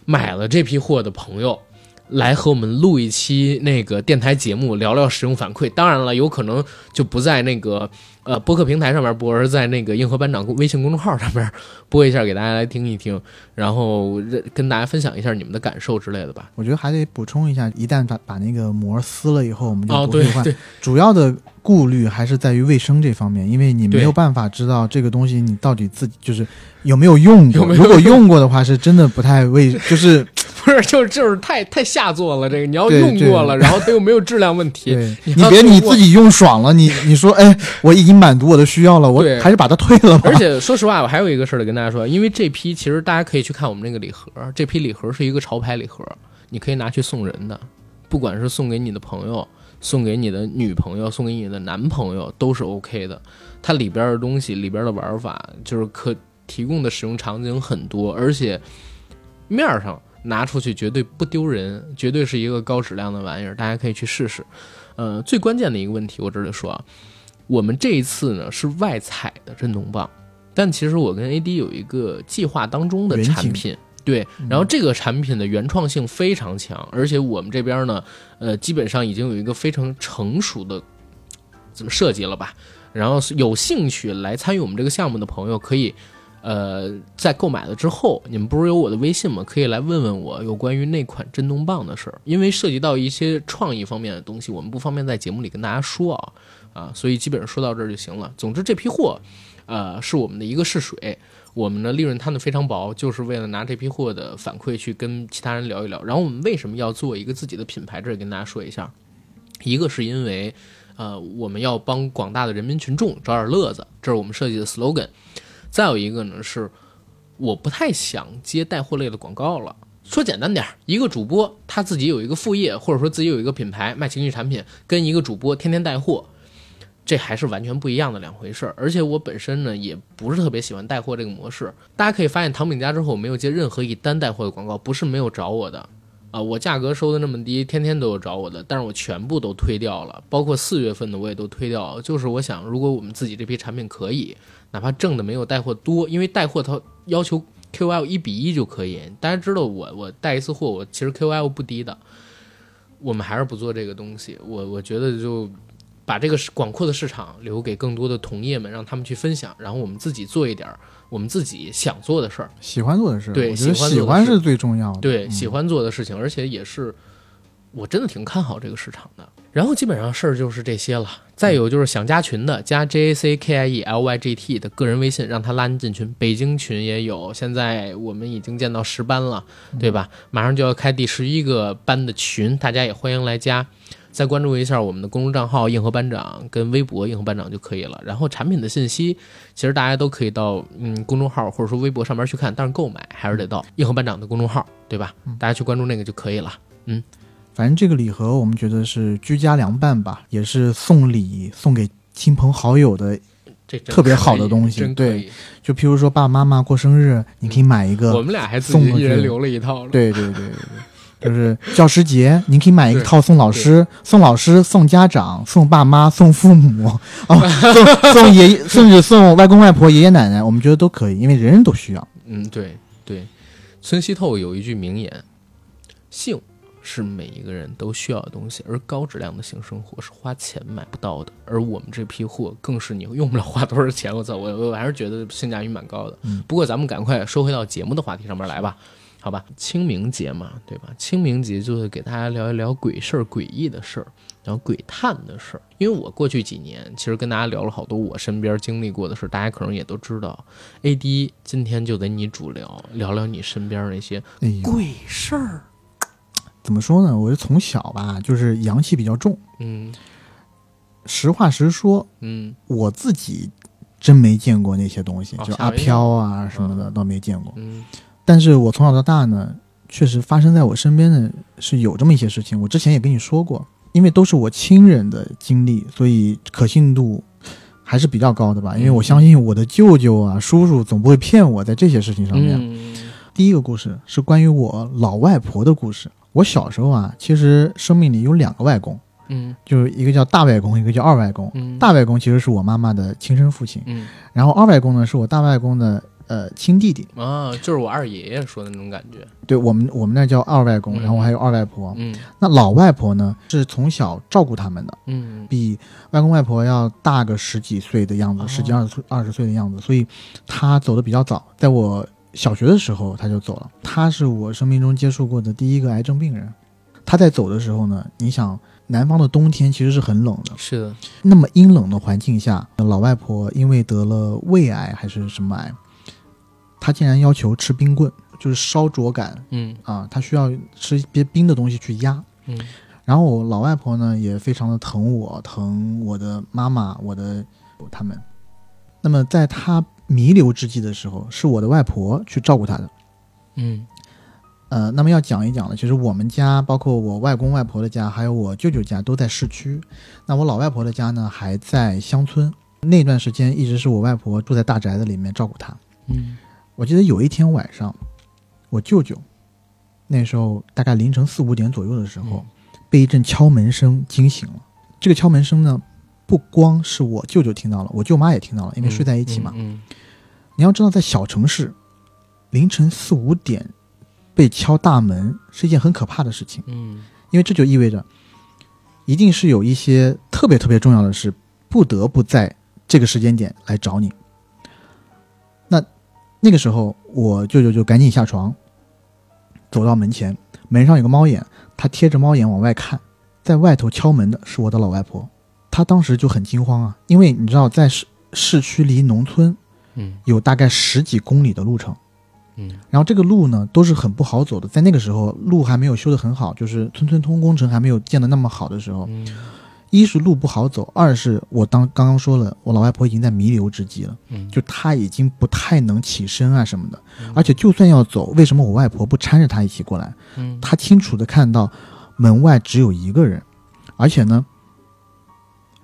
买了这批货的朋友。来和我们录一期那个电台节目，聊聊使用反馈。当然了，有可能就不在那个呃播客平台上面播，而在那个硬核班长微信公众号上面播一下，给大家来听一听，然后跟大家分享一下你们的感受之类的吧。
我觉得还得补充一下，一旦把把那个膜撕了以后，我们就
哦，
不会换。
对对，
主要的顾虑还是在于卫生这方面，因为你没有办法知道这个东西你到底自己就是有没有用过。
有没有
如果用过的话，是真的不太卫，就是
不是，就是就是太太下作了。这个你要用过了，然后它又没有质量问题，你
你别你自己用爽了，你你说哎，我已经满足我的需要了，我
对
还是把它退了吧。
而且说实话，我还有一个事儿得跟大家说，因为这批其实大家可以去看我们那个礼盒，这批礼盒是一个潮牌礼盒，你可以拿去送人的，不管是送给你的朋友、送给你的女朋友、送给你的男朋友都是 OK 的。它里边的东西、里边的玩法，就是可提供的使用场景很多，而且面儿上拿出去绝对不丢人，绝对是一个高质量的玩意儿，大家可以去试试。呃，最关键的一个问题，我这里说啊，我们这一次呢是外采的震动棒。但其实我跟 AD 有一个计划当中的产品，对，然后这个产品的原创性非常强，而且我们这边呢，呃，基本上已经有一个非常成熟的怎么设计了吧。然后有兴趣来参与我们这个项目的朋友，可以，呃，在购买了之后，你们不是有我的微信吗？可以来问问我有关于那款震动棒的事儿，因为涉及到一些创意方面的东西，我们不方便在节目里跟大家说啊，啊，所以基本上说到这儿就行了。总之，这批货。呃，是我们的一个试水，我们的利润摊的非常薄，就是为了拿这批货的反馈去跟其他人聊一聊。然后我们为什么要做一个自己的品牌？这里跟大家说一下，一个是因为，呃，我们要帮广大的人民群众找点乐子，这是我们设计的 slogan。再有一个呢是，我不太想接带货类的广告了。说简单点，一个主播他自己有一个副业，或者说自己有一个品牌卖情趣产品，跟一个主播天天带货。这还是完全不一样的两回事儿，而且我本身呢也不是特别喜欢带货这个模式。大家可以发现，唐饼家之后我没有接任何一单带货的广告，不是没有找我的，啊，我价格收的那么低，天天都有找我的，但是我全部都推掉了，包括四月份的我也都推掉了。就是我想，如果我们自己这批产品可以，哪怕挣的没有带货多，因为带货它要求 QL 一比一就可以。大家知道我我带一次货，我其实 QL 不低的，我们还是不做这个东西。我我觉得就。把这个广阔的市场留给更多的同业们，让他们去分享，然后我们自己做一点我们自己想做的事儿，
喜欢做的事，
对
我觉得
喜欢
是最重要的。
对，
嗯
喜欢做的事情，而且也是我真的挺看好这个市场的。然后基本上事儿就是这些了，再有就是想加群的，加 J A C K I E L Y G T 的个人微信，让他拉你进群。北京群也有，现在我们已经建到十班了，对吧？马上就要开第十一个班的群，大家也欢迎来加。再关注一下我们的公众账号“硬核班长”跟微博“硬核班长”就可以了。然后产品的信息，其实大家都可以到嗯公众号或者说微博上面去看，但是购买还是得到硬核班长的公众号，对吧？大家去关注那个就可以了。
反正这个礼盒我们觉得是居家凉拌吧，也是送礼送给亲朋好友的。
这
特别好的东西对。就譬如说爸爸妈妈过生日，你可以买一个。
我们俩还
送
一人留了一套了。
对对对。就是教师节，你可以买一
对
套送老师、送老师、送家长、送爸妈、送父母，哦，送送爷爷，甚至送外公外婆、爷爷奶奶，我们觉得都可以，因为人人都需要。
嗯，对对，村西透有一句名言：“性是每一个人都需要的东西，而高质量的性生活是花钱买不到的。而我们这批货更是你用不了花多少钱。我操，我我还是觉得性价比蛮高的。
嗯
不过咱们赶快说回到节目的话题上面来吧。好吧，清明节嘛，对吧？清明节就是给大家聊一聊鬼事儿、诡异的事儿，然后鬼探的事儿。因为我过去几年其实跟大家聊了好多我身边经历过的事儿，大家可能也都知道。AD 今天就得你主聊，聊聊你身边那些鬼事儿。
怎么说呢？我是从小吧，就是阳气比较重。
嗯
实话实说，
嗯
我自己真没见过那些东西，
哦
就阿飘啊什么的，倒没见过。
嗯
但是我从小到大呢，确实发生在我身边的是有这么一些事情。我之前也跟你说过，因为都是我亲人的经历，所以可信度还是比较高的吧。因为我相信我的舅舅啊、叔叔总不会骗我在这些事情上面。
嗯
第一个故事是关于我老外婆的故事。我小时候啊，其实生命里有两个外公，
嗯
就是一个叫大外公，一个叫二外公。
嗯
大外公其实是我妈妈的亲生父亲，
嗯
然后二外公呢是我大外公的呃亲弟弟。
啊，就是我二爷爷说的那种感觉。
对我们我们那叫二外公，
嗯
然后还有二外婆。
嗯
那老外婆呢是从小照顾他们的，
嗯
比外公外婆要大个十几岁的样子，
哦
十几二十岁二十岁的样子，所以他走的比较早，在我小学的时候他就走了。他是我生命中接触过的第一个癌症病人。他在走的时候呢，你想南方的冬天其实是很冷的，
是的。
那么阴冷的环境下，老外婆因为得了胃癌还是什么癌，她竟然要求吃冰棍，就是烧灼感
嗯
啊，她需要吃一些冰的东西去压。
嗯
然后我老外婆呢也非常的疼我，疼我的妈妈，我的他们。那么在她弥留之际的时候，是我的外婆去照顾他的。
嗯
呃，那么要讲一讲呢，其实我们家，包括我外公外婆的家，还有我舅舅家都在市区。那我老外婆的家呢还在乡村。那段时间一直是我外婆住在大宅子里面照顾他。
嗯
我记得有一天晚上，我舅舅那时候大概凌晨四五点左右的时候，被一阵敲门声惊醒了。这个敲门声呢，不光是我舅舅听到了，我舅妈也听到了，因为睡在一起嘛。
嗯
你要知道，在小城市，凌晨四五点被敲大门是一件很可怕的事情，
嗯。
因为这就意味着，一定是有一些特别特别重要的事，不得不在这个时间点来找你。那那个时候，我舅舅就赶紧下床，走到门前，门上有个猫眼，他贴着猫眼往外看，在外头敲门的是我的老外婆，他当时就很惊慌啊，因为你知道，在市市区离农村
嗯。
有大概十几公里的路程。
嗯。
然后这个路呢都是很不好走的，在那个时候路还没有修得很好，就是村村通工程还没有建得那么好的时候，
嗯。
一是路不好走，二是我当刚刚说了，我老外婆已经在弥留之际了，
嗯，
就她已经不太能起身啊什么的，
嗯。
而且就算要走，为什么我外婆不搀着她一起过来？
嗯。
她清楚的看到门外只有一个人，而且呢，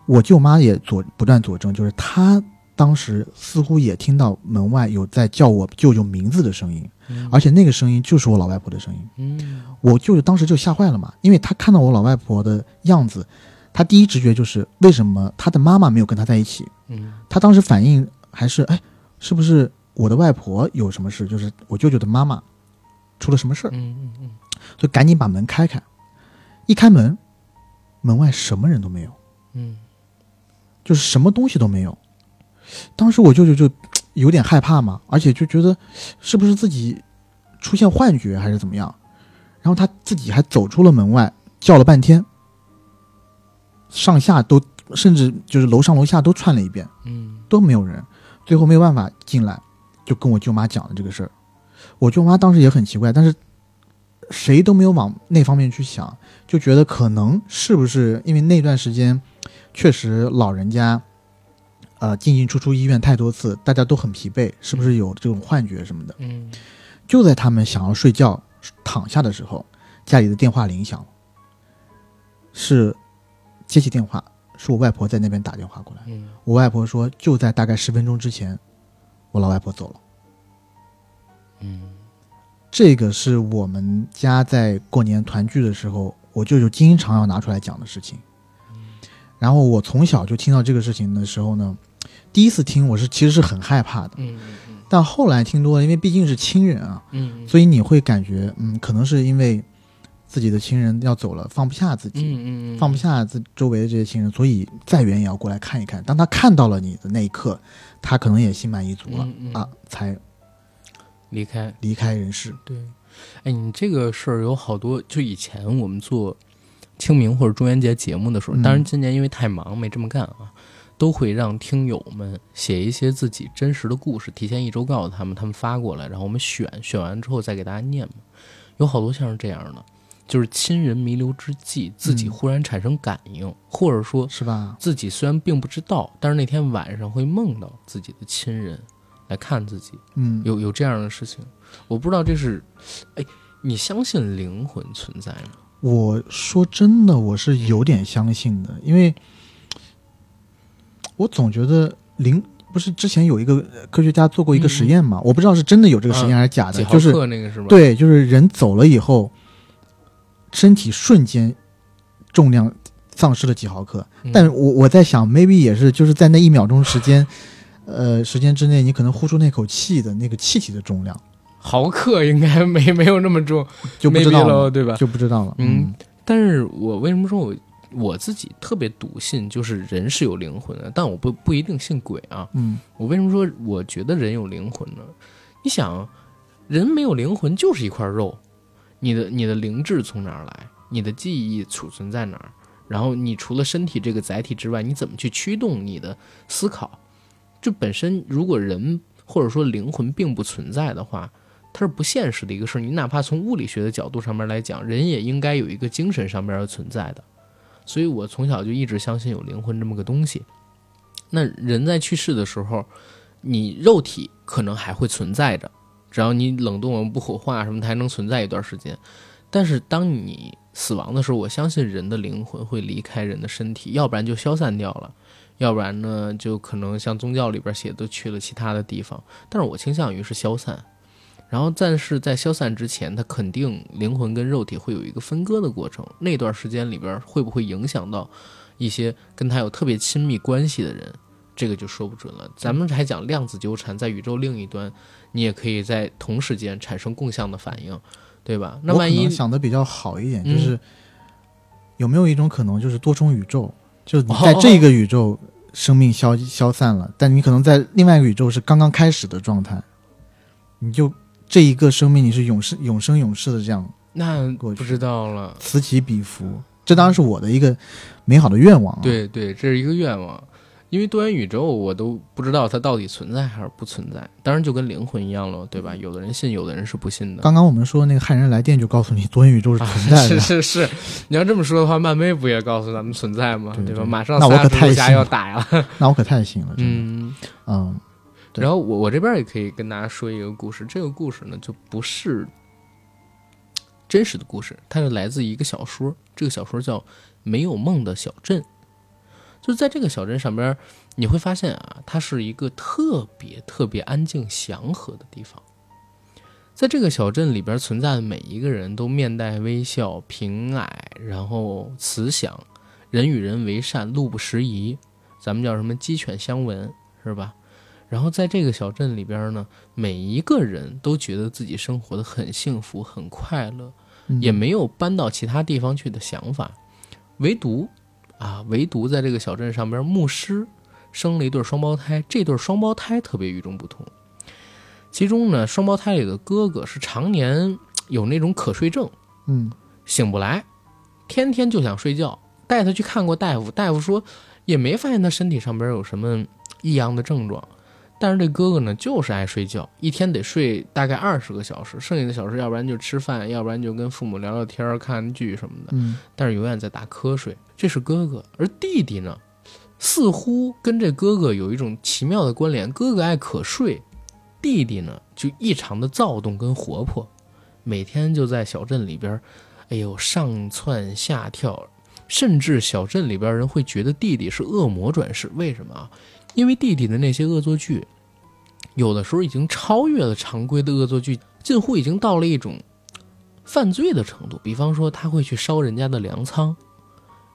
我舅妈也佐不断佐证，就是她当时似乎也听到门外有在叫我舅舅名字的声音。
嗯
而且那个声音就是我老外婆的声音。
嗯
我舅舅当时就吓坏了嘛，因为他看到我老外婆的样子，他第一直觉就是为什么他的妈妈没有跟他在一起？
嗯
他当时反应还是哎，是不是我的外婆有什么事？就是我舅舅的妈妈出了什么事儿？
嗯嗯
就赶紧把门开开。一开门，门外什么人都没有，
嗯
就是什么东西都没有。当时我舅舅就有点害怕嘛，而且就觉得是不是自己出现幻觉还是怎么样，然后他自己还走出了门外，叫了半天，上下都甚至就是楼上楼下都串了一遍，
嗯
都没有人，最后没有办法进来，就跟我舅妈讲了这个事儿。我舅妈当时也很奇怪，但是谁都没有往那方面去想，就觉得可能是不是因为那段时间确实老人家，呃进进出出医院太多次，大家都很疲惫，是不是有这种幻觉什么的？
嗯
就在他们想要睡觉躺下的时候，家里的电话铃响了，是接起电话，是我外婆在那边打电话过来。
嗯
我外婆说，就在大概十分钟之前，我老外婆走了。
嗯
这个是我们家在过年团聚的时候，我舅舅经常要拿出来讲的事情。然后我从小就听到这个事情的时候呢，第一次听我是其实是很害怕的，但后来听多了，因为毕竟是亲人啊，
嗯，
所以你会感觉，嗯，可能是因为自己的亲人要走了，放不下自己，
嗯嗯嗯，
放不下自周围的这些亲人，所以再远也要过来看一看。当他看到了你的那一刻，他可能也心满意足了、
嗯嗯。
啊，才
离开。
离开人世。
对，哎，你这个事儿有好多，就以前我们做清明或者中元节节目的时候，
嗯
当然今年因为太忙没这么干啊，都会让听友们写一些自己真实的故事，提前一周告诉他们，他们发过来，然后我们选选完之后再给大家念嘛。有好多像是这样的，就是亲人弥留之际，自己
嗯
忽然产生感应，或者说
是吧？
自己虽然并不知道，但是那天晚上会梦到自己的亲人来看自己。
嗯，
有有这样的事情，我不知道这是，哎，你相信灵魂存在吗？
我说真的，我是有点相信的，因为我总觉得零不是之前有一个呃科学家做过一个实验嘛，我不知道是真的有这个实验还是假的，就是
那个是吧？，
对，就是人走了以后，身体瞬间重量丧失了几毫克。
嗯
但我我在想，maybe 也是就是在那一秒钟时间，呃，时间之内，你可能呼出那口气的那个气体的重量
毫克应该没没有那么重，
就不知道
了，
了，
对吧？
就不知道了。
嗯，但是我为什么说我我自己特别笃信，就是人是有灵魂的，但我不不一定信鬼啊。
嗯
我为什么说我觉得人有灵魂呢？你想，人没有灵魂就是一块肉，你的你的灵智从哪儿来？你的记忆储存在哪儿？然后你除了身体这个载体之外，你怎么去驱动你的思考？就本身如果人或者说灵魂并不存在的话，它是不现实的一个事儿。你哪怕从物理学的角度上面来讲，人也应该有一个精神上面的存在的。所以我从小就一直相信有灵魂这么个东西。那人在去世的时候，你肉体可能还会存在着，只要你冷冻不火化什么，它还能存在一段时间。但是当你死亡的时候，我相信人的灵魂会离开人的身体，要不然就消散掉了，要不然呢，就可能像宗教里边写的去了其他的地方。但是我倾向于是消散。然后，但是在消散之前，它肯定灵魂跟肉体会有一个分割的过程。那段时间里边会不会影响到一些跟他有特别亲密关系的人？这个就说不准了。咱们还讲量子纠缠，在宇宙另一端，你也可以在同时间产生共相的反应，对吧？那万一
想的比较好一点，
嗯
就是有没有一种可能，就是多重宇宙，就是你
哦
在这个宇宙生命消消散了，但你可能在另外一个宇宙是刚刚开始的状态，你就这一个生命你是永生永生永世的这样
那
过去
不知道了。
此起彼伏，这当然是我的一个美好的愿望、啊。，
对对，这是一个愿望。因为多元宇宙，我都不知道它到底存在还是不存在。当然就跟灵魂一样了，对吧？有的人信，有的人是不信的。
刚刚我们说那个汉人来电就告诉你多元宇宙是
啊
存在的，
是是是，你要这么说的话，漫威不也告诉咱们存在吗？吧？
对吧
马上
那我太信
要打呀。
那我可太信了。
嗯，
嗯对
然后我我这边也可以跟大家说一个故事，这个故事呢就不是真实的故事，它是来自一个小说，这个小说叫《没有梦的小镇》。就在这个小镇上边，你会发现啊，它是一个特别特别安静祥和的地方。在这个小镇里边存在的每一个人都面带微笑、平蔼，然后慈祥，人与人为善，路不拾遗，咱们叫什么鸡犬相闻，是吧？然后在这个小镇里边呢，每一个人都觉得自己生活的很幸福、很快乐，
嗯
也没有搬到其他地方去的想法，唯独啊，唯独在这个小镇上边，牧师生了一对双胞胎，这对双胞胎特别与众不同。其中呢，双胞胎里的哥哥是常年有那种可睡症，
嗯
醒不来，天天就想睡觉。带他去看过大夫，大夫说也没发现他身体上边有什么异样的症状。但是这哥哥呢，就是爱睡觉，一天得睡大概二十个小时，剩下的小时要不然就吃饭，要不然就跟父母聊聊天、看看剧什么的。
嗯
但是永远在打瞌睡。这是哥哥，而弟弟呢，似乎跟这哥哥有一种奇妙的关联。哥哥爱瞌睡，弟弟呢就异常的躁动跟活泼，每天就在小镇里边儿，哎呦上蹿下跳，甚至小镇里边人会觉得弟弟是恶魔转世。为什么啊？因为弟弟的那些恶作剧，有的时候已经超越了常规的恶作剧，近乎已经到了一种犯罪的程度。比方说，他会去烧人家的粮仓，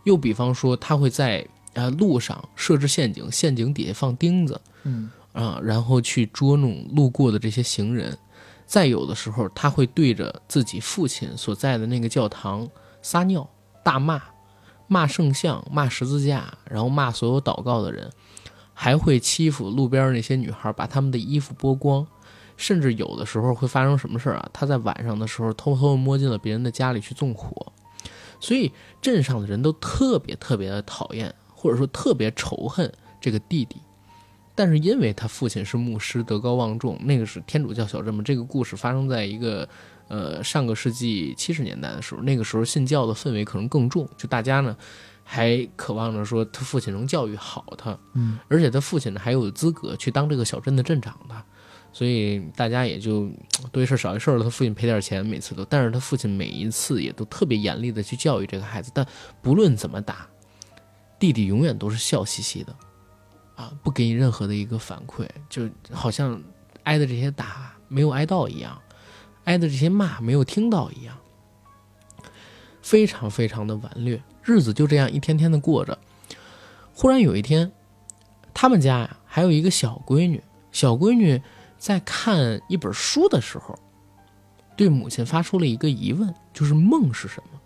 又比方说，他会在呃路上设置陷阱，陷阱底下放钉子，
嗯
啊，然后去捉弄路过的这些行人。再有的时候，他会对着自己父亲所在的那个教堂撒尿、大骂，骂圣像、骂十字架，然后骂所有祷告的人，还会欺负路边那些女孩，把她们的衣服剥光，甚至有的时候会发生什么事儿啊？他在晚上的时候偷偷摸进了别人的家里去纵火，所以镇上的人都特别特别的讨厌，或者说特别仇恨这个弟弟。但是因为他父亲是牧师，德高望重，那个是天主教小镇嘛。这个故事发生在一个呃上个世纪七十年代的时候，那个时候信教的氛围可能更重，就大家呢还渴望着说他父亲能教育好他，
嗯，
而且他父亲呢还有资格去当这个小镇的镇长的，所以大家也就 多一事少一事了。他父亲赔点钱，每次都，但是他父亲每一次也都特别严厉的去教育这个孩子，但不论怎么打，弟弟永远都是笑嘻嘻的。啊，不给你任何的一个反馈，就好像挨的这些打没有挨到一样，挨的这些骂没有听到一样，非常非常的顽劣，日子就这样一天天的过着。忽然有一天，他们家呀还有一个小闺女，小闺女在看一本书的时候，对母亲发出了一个疑问，就是梦是什么？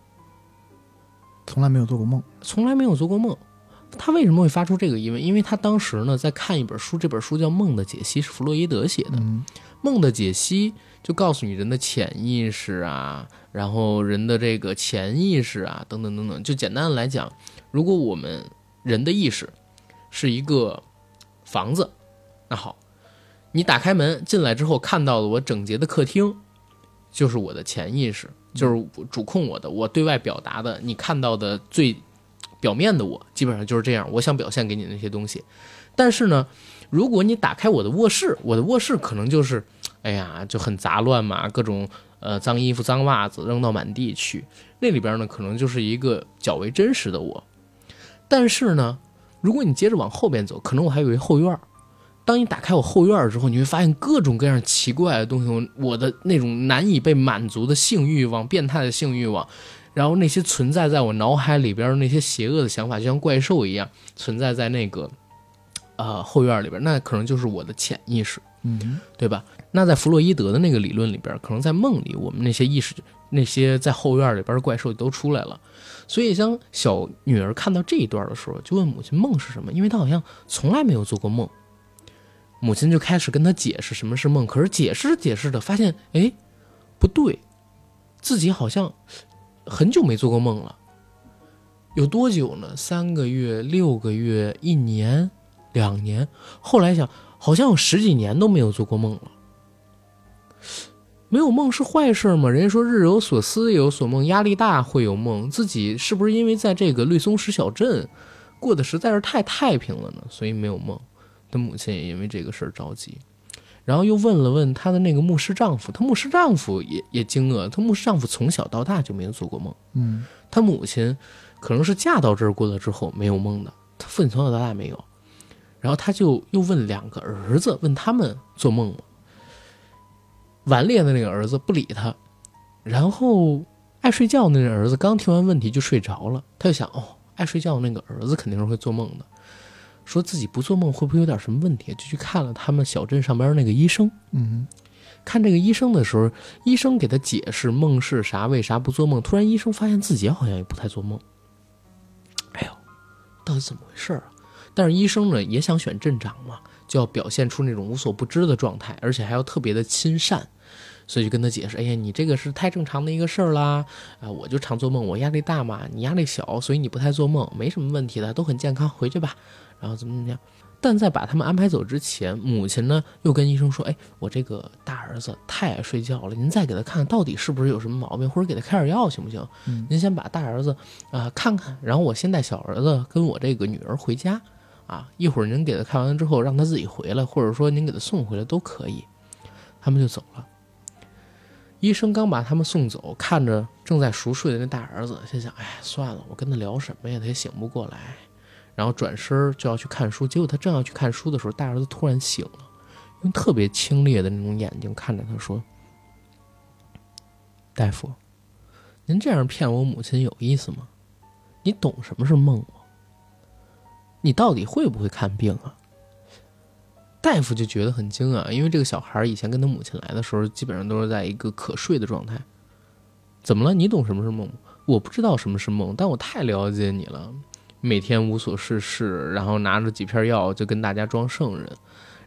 从来没有做过梦。
从来没有做过梦。他为什么会发出这个疑问？因为他当时呢在看一本书，这本书叫《梦的解析》，是弗洛伊德写的。
嗯
梦的解析就告诉你人的潜意识啊，然后人的这个潜意识啊，等等等等。就简单的来讲，如果我们人的意识是一个房子，那好，你打开门进来之后看到了我整洁的客厅，就是我的潜意识，就是主控我的，我对外表达的，你看到的最表面的我，基本上就是这样。我想表现给你的那些东西，但是呢，如果你打开我的卧室，我的卧室可能就是，哎呀，就很杂乱嘛，各种呃脏衣服、脏袜子扔到满地去。那里边呢，可能就是一个较为真实的我。但是呢，如果你接着往后边走，可能我还有一后院儿。当你打开我后院儿之后，你会发现各种各样奇怪的东西，我的那种难以被满足的性欲望、变态的性欲望，然后那些存在在我脑海里边的那些邪恶的想法，就像怪兽一样存在在那个呃后院里边，那可能就是我的潜意识。
嗯
对吧？那在弗洛伊德的那个理论里边，可能在梦里，我们那些意识、那些在后院里边的怪兽都出来了。所以，当小女儿看到这一段的时候，就问母亲梦是什么，因为她好像从来没有做过梦。母亲就开始跟她解释什么是梦，可是解释解释着，发现哎，不对，自己好像很久没做过梦了。有多久呢？三个月、六个月、一年、两年。后来想，好像有十几年都没有做过梦了。没有梦是坏事吗？人家说日有所思，夜有所梦，压力大会有梦。自己是不是因为在这个绿松石小镇过得实在是太太平了呢？所以没有梦。他母亲也因为这个事儿着急，然后又问了问她的那个牧师丈夫，她牧师丈夫也也惊愕，她牧师丈夫从小到大就没有做过梦。
嗯
她母亲可能是嫁到这儿过了之后没有梦的，她父亲从小到大没有。然后他就又问两个儿子，问他们做梦吗？顽劣的那个儿子不理他，然后爱睡觉的那个儿子刚听完问题就睡着了。他就想，哦，爱睡觉的那个儿子肯定是会做梦的，说自己不做梦会不会有点什么问题？就去看了他们小镇上边那个医生。
嗯
看这个医生的时候，医生给他解释梦是啥，为啥不做梦。突然，医生发现自己好像也不太做梦。哎呦，到底怎么回事啊？但是医生呢也想选镇长嘛，就要表现出那种无所不知的状态，而且还要特别的亲善，所以就跟他解释：哎呀，你这个是太正常的一个事儿啦。啊，我就常做梦，我压力大嘛，你压力小，所以你不太做梦，没什么问题的，都很健康，回去吧。然后怎么怎么样。但在把他们安排走之前，母亲呢又跟医生说：“哎，我这个大儿子太爱睡觉了，您再给他看看到底是不是有什么毛病，或者给他开点药行不行？
嗯
您先把大儿子啊、呃看看，然后我先带小儿子跟我这个女儿回家啊，一会儿您给他看完之后让他自己回来，或者说您给他送回来都可以。”他们就走了。医生刚把他们送走，看着正在熟睡的那大儿子，心想：“哎，算了，我跟他聊什么呀？他也醒不过来。”然后转身就要去看书，结果他正要去看书的时候，大儿子突然醒了，用特别清冽的那种眼睛看着他说：“大夫，您这样骗我母亲有意思吗？你懂什么是梦吗？你到底会不会看病啊？”大夫就觉得很惊讶，因为这个小孩以前跟他母亲来的时候，基本上都是在一个可睡的状态。怎么了？你懂什么是梦？我不知道什么是梦，但我太了解你了。每天无所事事，然后拿着几片药就跟大家装圣人，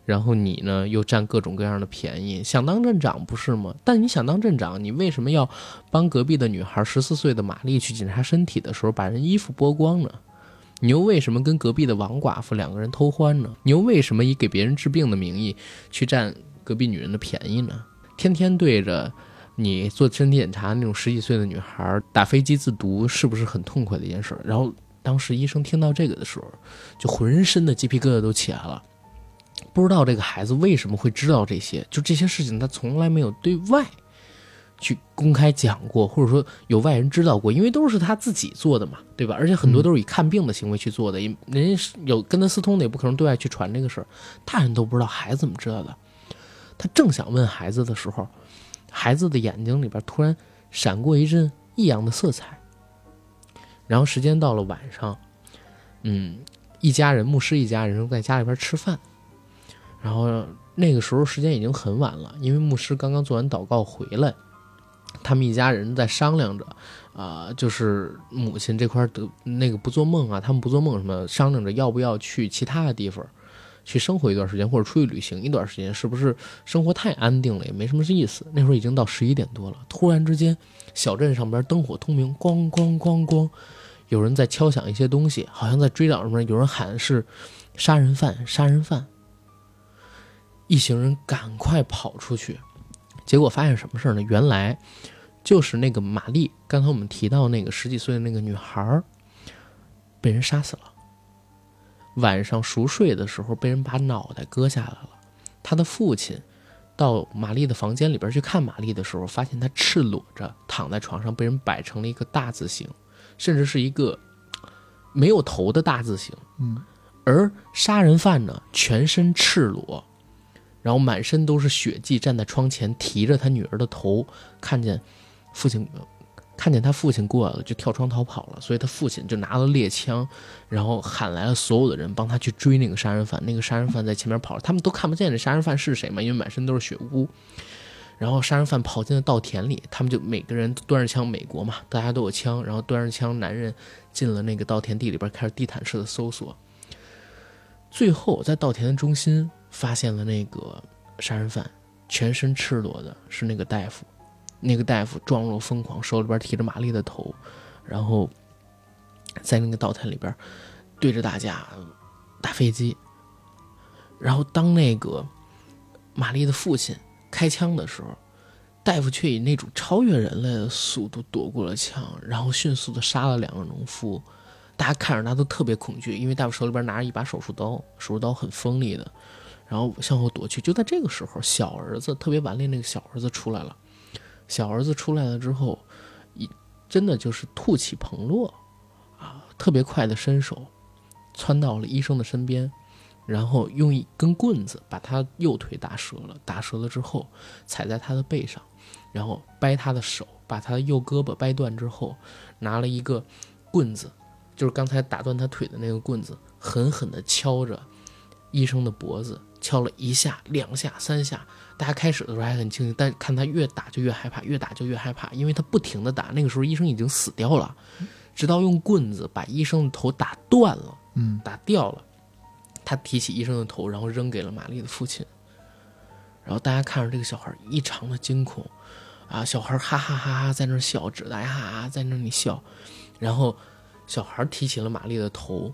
然后你呢又占各种各样的便宜，想当镇长不是吗？但你想当镇长，你为什么要帮隔壁的女孩十四岁的玛丽去检查身体的时候把人衣服剥光呢？你又为什么跟隔壁的王寡妇两个人偷欢呢？你又为什么以给别人治病的名义去占隔壁女人的便宜呢？天天对着你做身体检查那种十几岁的女孩打飞机自毒，是不是很痛快的一件事？然后。当时医生听到这个的时候，就浑身的鸡皮疙瘩都起来了。不知道这个孩子为什么会知道这些，就这些事情他从来没有对外去公开讲过，或者说有外人知道过，因为都是他自己做的嘛，对吧？而且很多都是以看病的行为去做的，人家有跟他私通的，也不可能对外去传这个事儿。大人都不知道，孩子怎么知道的？他正想问孩子的时候，孩子的眼睛里边突然闪过一阵异样的色彩。然后时间到了晚上，嗯，一家人牧师一家人在家里边吃饭，然后那个时候时间已经很晚了，因为牧师刚刚做完祷告回来，他们一家人在商量着，啊，就是母亲这块得那个不做梦啊，他们不做梦什么，商量着要不要去其他的地方去生活一段时间，或者出去旅行一段时间，是不是生活太安定了也没什么意思？那会儿已经到十一点多了，突然之间。小镇上边灯火通明，咣咣咣咣，有人在敲响一些东西，好像在追找什么。有人喊是杀人犯，杀人犯。一行人赶快跑出去，结果发现什么事呢？原来就是那个玛丽，刚才我们提到那个十几岁的那个女孩，被人杀死了。晚上熟睡的时候，被人把脑袋割下来了。她的父亲。到玛丽的房间里边去看玛丽的时候，发现她赤裸着躺在床上，被人摆成了一个大字形，甚至是一个没有头的大字形。
嗯，
而杀人犯呢，全身赤裸，然后满身都是血迹，站在窗前提着他女儿的头，看见父亲。看见他父亲过来了，就跳窗逃跑了。所以他父亲就拿了猎枪，然后喊来了所有的人，帮他去追那个杀人犯。那个杀人犯在前面跑，他们都看不见这杀人犯是谁嘛，因为满身都是血污。然后杀人犯跑进了稻田里，他们就每个人端着枪，美国嘛，大家都有枪，然后端着枪，男人进了那个稻田地里边，开始地毯式的搜索。最后在稻田的中心发现了那个杀人犯，全身赤裸的是那个大夫。那个大夫装作疯狂，手里边提着玛丽的头，然后在那个稻田里边对着大家打飞机。然后当那个玛丽的父亲开枪的时候，大夫却以那种超越人类的速度躲过了枪，然后迅速的杀了两个农夫。大家看着他都特别恐惧，因为大夫手里边拿着一把手术刀，手术刀很锋利的，然后向后躲去。就在这个时候，小儿子特别顽劣那个小儿子出来了。小儿子出来了之后，一真的就是吐气蓬落，啊，特别快的伸手，窜到了医生的身边，然后用一根棍子把他右腿打折了，打折了之后踩在他的背上，然后掰他的手，把他的右胳膊掰断之后，拿了一个棍子，就是刚才打断他腿的那个棍子，狠狠地敲着医生的脖子。敲了一下、两下、三下，大家开始的时候还很清醒，但看他越打就越害怕，越打就越害怕，因为他不停的打。那个时候医生已经死掉了，直到用棍子把医生的头打断了，
嗯，
打掉了。他提起医生的头，然后扔给了玛丽的父亲。然后大家看着这个小孩异常的惊恐，啊，小孩哈哈哈哈在那笑，指大家哈哈在那里笑。然后小孩提起了玛丽的头，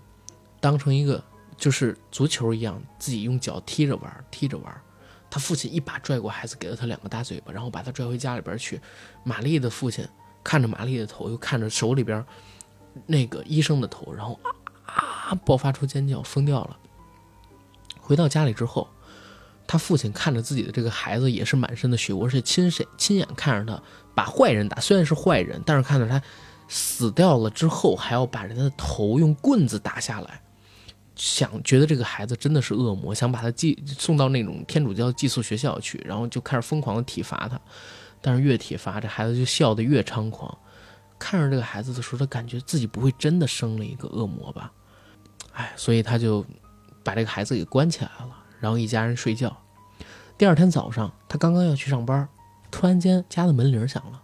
当成一个。就是足球一样，自己用脚踢着玩，踢着玩。他父亲一把拽过孩子，给了他两个大嘴巴，然后把他拽回家里边去。玛丽的父亲看着玛丽的头，又看着手里边那个医生的头，然后啊，爆发出尖叫，疯掉了。回到家里之后，他父亲看着自己的这个孩子，也是满身的血，而且亲身亲眼看着他把坏人打，虽然是坏人，但是看着他死掉了之后，还要把人的头用棍子打下来。想觉得这个孩子真的是恶魔，想把他寄送到那种天主教寄宿学校去，然后就开始疯狂的体罚他。但是越体罚，这孩子就笑得越猖狂。看着这个孩子的时候，他感觉自己不会真的生了一个恶魔吧？哎，所以他就把这个孩子给关起来了，然后一家人睡觉。第二天早上，他刚刚要去上班，突然间家的门铃响了，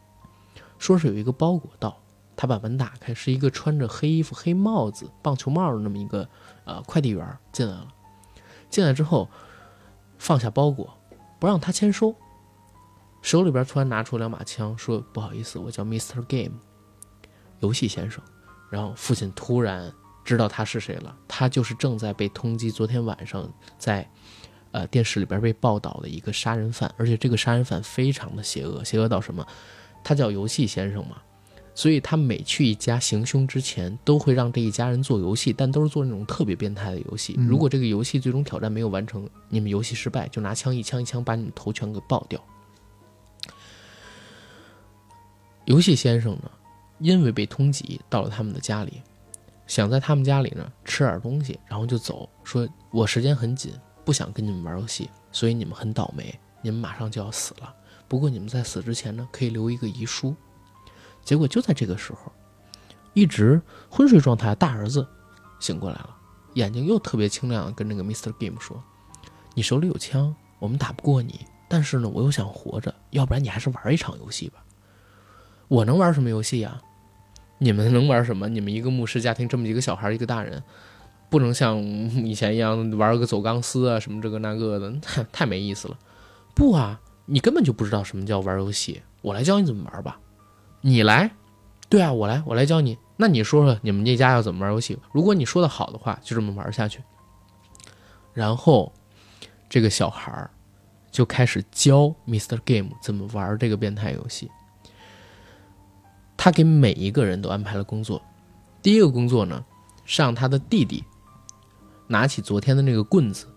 说是有一个包裹到。他把门打开，是一个穿着黑衣服、黑帽子、棒球帽的那么一个呃快递员进来了。进来之后，放下包裹，不让他签收，手里边突然拿出两把枪，说：“不好意思，我叫 Mr. Game，游戏先生。”然后父亲突然知道他是谁了，他就是正在被通缉，昨天晚上在呃电视里边被报道的一个杀人犯，而且这个杀人犯非常的邪恶，邪恶到什么？他叫游戏先生嘛。所以他每去一家行凶之前，都会让这一家人做游戏，但都是做那种特别变态的游戏。如果这个游戏最终挑战没有完成，你们游戏失败，就拿枪一枪一枪把你们头全给爆掉。游戏先生呢，因为被通缉到了他们的家里，想在他们家里呢吃点东西，然后就走，说我时间很紧，不想跟你们玩游戏，所以你们很倒霉，你们马上就要死了。不过你们在死之前呢，可以留一个遗书。结果就在这个时候，一直昏睡状态的大儿子醒过来了，眼睛又特别清亮，跟那个 Mr. Game 说：“你手里有枪，我们打不过你，但是呢，我又想活着，要不然你还是玩一场游戏吧。我能玩什么游戏呀？你们能玩什么？你们一个牧师家庭这么几个小孩，一个大人，不能像以前一样玩个走钢丝啊，什么这个那个的，太没意思了。不啊，你根本就不知道什么叫玩游戏，我来教你怎么玩吧。”你来，对啊，我来，我来教你。那你说说你们这家要怎么玩游戏？如果你说的好的话，就这么玩下去。然后，这个小孩儿就开始教 Mister Game 怎么玩这个变态游戏。他给每一个人都安排了工作。第一个工作呢，是让他的弟弟拿起昨天的那个棍子，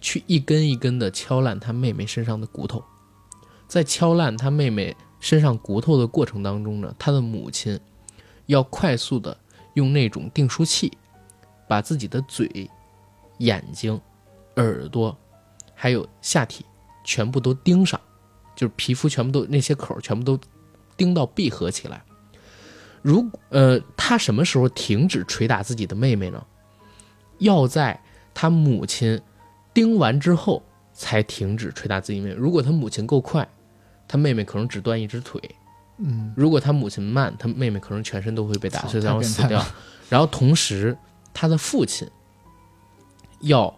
去一根一根的敲烂他妹妹身上的骨头，在敲烂他妹妹。身上骨头的过程当中呢，他的母亲要快速的用那种订书器，把自己的嘴、眼睛、耳朵，还有下体全部都钉上，就是皮肤全部都那些口全部都钉到闭合起来。如呃，他什么时候停止捶打自己的妹妹呢？要在他母亲钉完之后才停止捶打自己妹妹。如果他母亲够快。他妹妹可能只断一只腿，
嗯，
如果他母亲慢，他妹妹可能全身都会被打碎，然后死掉。然后同时，他的父亲要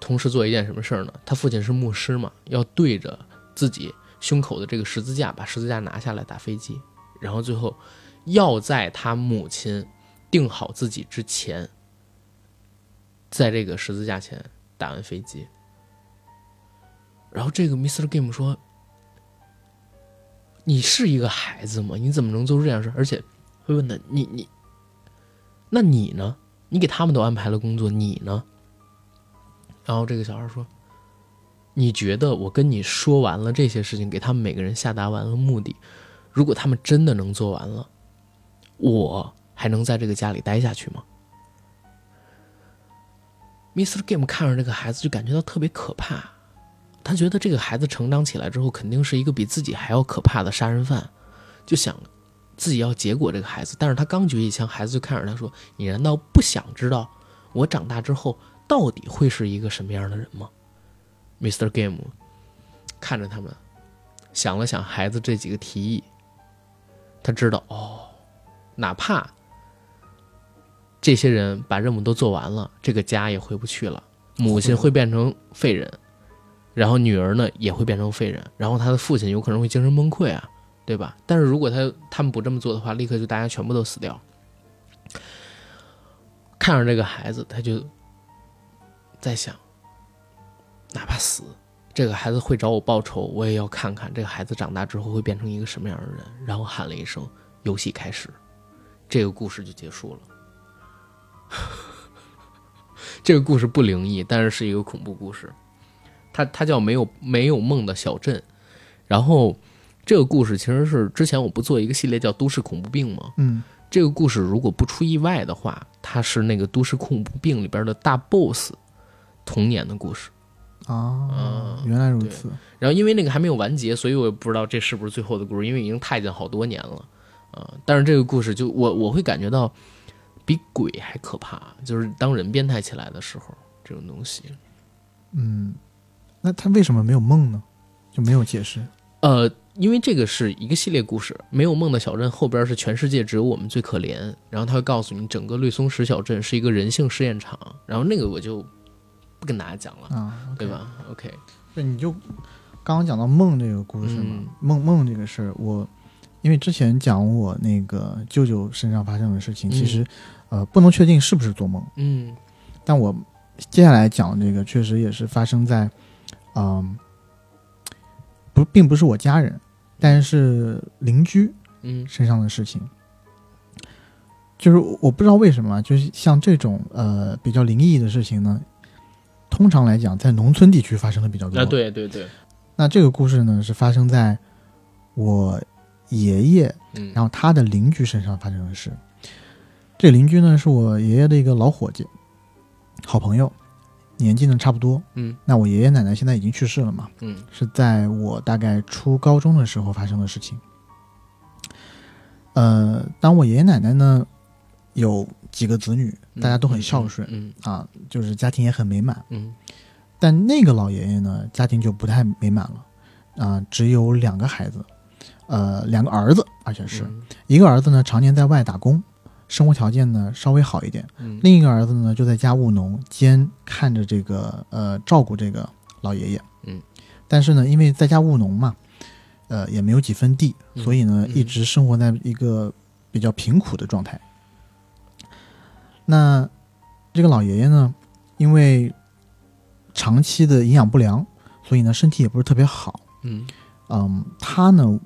同时做一件什么事儿呢？他父亲是牧师嘛，要对着自己胸口的这个十字架，把十字架拿下来打飞机。然后最后要在他母亲定好自己之前，在这个十字架前打完飞机。然后这个 Mr. Game 说。你是一个孩子吗？你怎么能做出这样事？而且会问他：“你你，那你呢？你给他们都安排了工作，你呢？”然后这个小孩说：“你觉得我跟你说完了这些事情，给他们每个人下达完了目的，如果他们真的能做完了，我还能在这个家里待下去吗？”Mr. Game 看着这个孩子，就感觉到特别可怕。他觉得这个孩子成长起来之后，肯定是一个比自己还要可怕的杀人犯，就想自己要结果这个孩子。但是他刚举起枪，孩子就看着他说：“你难道不想知道我长大之后到底会是一个什么样的人吗？”Mr. Game 看着他们，想了想孩子这几个提议，他知道哦，哪怕这些人把任务都做完了，这个家也回不去了，母亲会变成废人。然后女儿呢也会变成废人，然后他的父亲有可能会精神崩溃啊，对吧？但是如果他他们不这么做的话，立刻就大家全部都死掉。看着这个孩子，他就在想，哪怕死，这个孩子会找我报仇，我也要看看这个孩子长大之后会变成一个什么样的人。然后喊了一声：“游戏开始。”这个故事就结束了。这个故事不灵异，但是是一个恐怖故事。它它叫没有没有梦的小镇，然后这个故事其实是之前我不做一个系列叫都市恐怖病吗？
嗯，
这个故事如果不出意外的话，它是那个都市恐怖病里边的大 boss 童年的故事。
啊
嗯，
原来如此。
然后因为那个还没有完结，所以我也不知道这是不是最后的故事，因为已经太监好多年了，啊、但是这个故事就我我会感觉到比鬼还可怕，就是当人变态起来的时候，这种东西。
嗯，那他为什么没有梦呢？就没有解释。
呃，因为这个是一个系列故事，没有梦的小镇后边是全世界只有我们最可怜，然后他会告诉你整个绿松石小镇是一个人性试验场，然后那个我就不跟大家讲了，
啊，
对？吧？OK，
那，你就刚刚讲到梦这个故事嘛，
嗯
梦梦这个事儿，我因为之前讲我那个舅舅身上发生的事情，
嗯
其实呃不能确定是不是做梦，
嗯
但我接下来讲这个确实也是发生在，嗯、不，并不是我家人，但是邻居
嗯
身上的事情。就是我不知道为什么啊，就是像这种呃比较灵异的事情呢，通常来讲在农村地区发生的比较多。
啊，对对对，
那这个故事呢，是发生在我爷爷，
嗯，
然后他的邻居身上发生的事。这邻居呢，是我爷爷的一个老伙计，好朋友，年纪呢差不多。
嗯
那我爷爷奶奶现在已经去世了嘛，
嗯
是在我大概初高中的时候发生的事情。呃，当我爷爷奶奶呢有几个子女，大家都很孝顺、
嗯
啊，就是家庭也很美满。
嗯
但那个老爷爷呢，家庭就不太美满了，啊、只有两个孩子，呃，两个儿子，而且是、
嗯
一个儿子呢常年在外打工，生活条件呢稍微好一点，
嗯。
另一个儿子呢就在家务农，兼看着这个呃照顾这个老爷爷，
嗯，
但是呢，因为在家务农嘛，呃，也没有几分地，
嗯。
所以呢，
嗯。
一直生活在一个比较贫苦的状态。那这个老爷爷呢，因为长期的营养不良，所以呢，身体也不是特别好。
嗯。
嗯，他呢，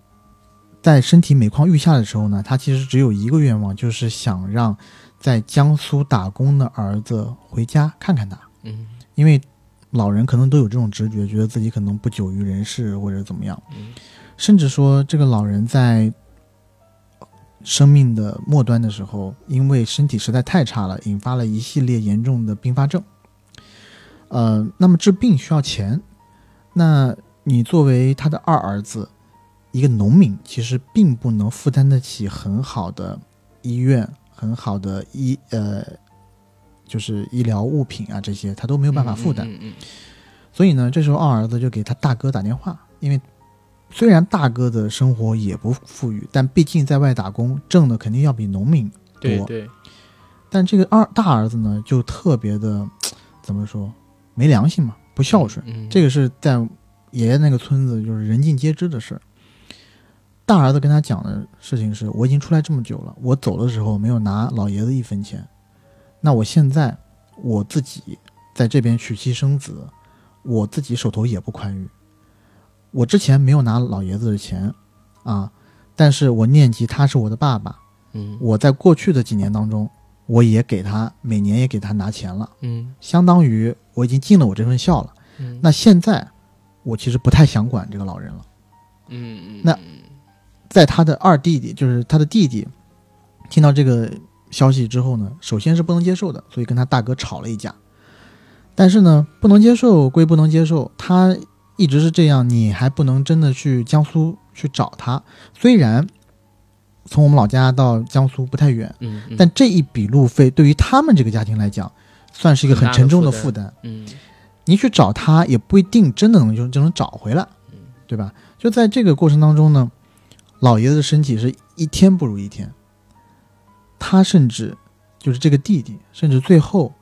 在身体每况愈下的时候呢，他其实只有一个愿望，就是想让在江苏打工的儿子回家看看他，
嗯。
因为老人可能都有这种直觉，觉得自己可能不久于人世或者怎么样，
嗯。
甚至说这个老人在生命的末端的时候，因为身体实在太差了，引发了一系列严重的并发症。呃，那么治病需要钱，那你作为他的二儿子，一个农民，其实并不能负担得起很好的医院、很好的医呃，就是医疗物品啊这些，他都没有办法负担。
嗯嗯
所以呢，这时候二儿子就给他大哥打电话，因为虽然大哥的生活也不富裕，但毕竟在外打工，挣的肯定要比农民多。
对对，
但这个二大儿子呢，就特别的怎么说，没良心嘛，不孝顺。
嗯，
这个是在爷爷那个村子就是人尽皆知的事儿。大儿子跟他讲的事情是：我已经出来这么久了，我走的时候没有拿老爷子一分钱，那我现在我自己在这边娶妻生子，我自己手头也不宽裕。我之前没有拿老爷子的钱啊，但是我念及他是我的爸爸，
嗯
我在过去的几年当中，我也给他每年也给他拿钱了，
嗯
相当于我已经尽了我这份孝了。
嗯
那现在我其实不太想管这个老人了。
嗯嗯
那在他的二弟弟，就是他的弟弟，听到这个消息之后呢，首先是不能接受的，所以跟他大哥吵了一架。但是呢，不能接受归不能接受，他一直是这样，你还不能真的去江苏去找他。虽然从我们老家到江苏不太远，
嗯嗯
但这一笔路费对于他们这个家庭来讲，算是一个很沉重的负担。
嗯
你去找他也不一定真的能就就能找回来，对吧？就在这个过程当中呢，老爷子的身体是一天不如一天，他甚至就是这个弟弟，甚至最后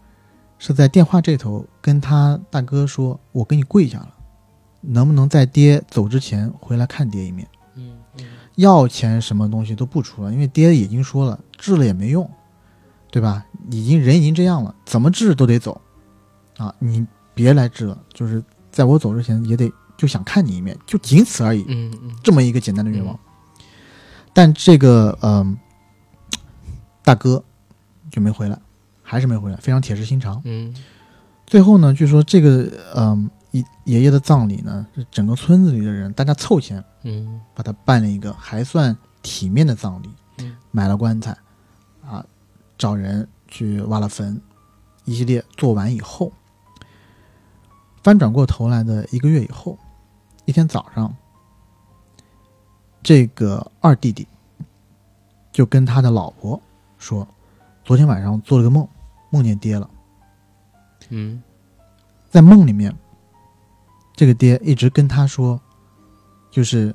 是在电话这头跟他大哥说：“我给你跪下了，能不能在爹走之前回来看爹一面？
嗯嗯
要钱什么东西都不出了，因为爹已经说了，治了也没用，对吧？已经人已经这样了，怎么治都得走，啊，你别来治了，就是在我走之前也得就想看你一面，就仅此而已，
嗯嗯
这么一个简单的愿望。但这个嗯、大哥就没回来，还是没回来，非常铁石心肠。
嗯
最后呢，据说这个嗯爷爷爷的葬礼呢，是整个村子里的人大家凑钱
嗯
把他办了一个还算体面的葬礼，
嗯
买了棺材，啊找人去挖了坟，一系列做完以后，翻转过头来的一个月以后，一天早上，这个二弟弟就跟他的老婆说，昨天晚上做了个梦，梦见爹了。
嗯
在梦里面，这个爹一直跟他说，就是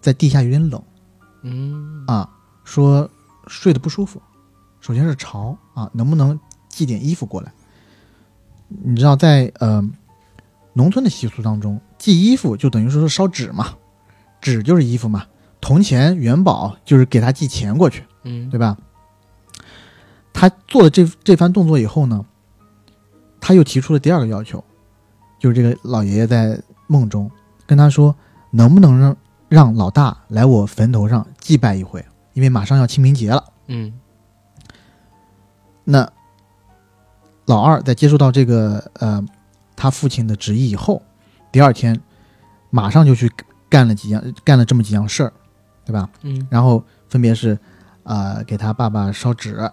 在地下有点冷
嗯
啊，说睡得不舒服。首先是潮啊，能不能寄点衣服过来？你知道在，呃农村的习俗当中，寄衣服就等于说是烧纸嘛，纸就是衣服嘛，铜钱、元宝就是给他寄钱过去。
嗯
对吧？他做了这这番动作以后呢，他又提出了第二个要求，就是这个老爷爷在梦中跟他说，能不能让让老大来我坟头上祭拜一回，因为马上要清明节了。
嗯
那老二在接受到这个呃他父亲的旨意以后，第二天马上就去干了几样干了这么几样事儿，对吧？
嗯
然后分别是，呃，给他爸爸烧纸，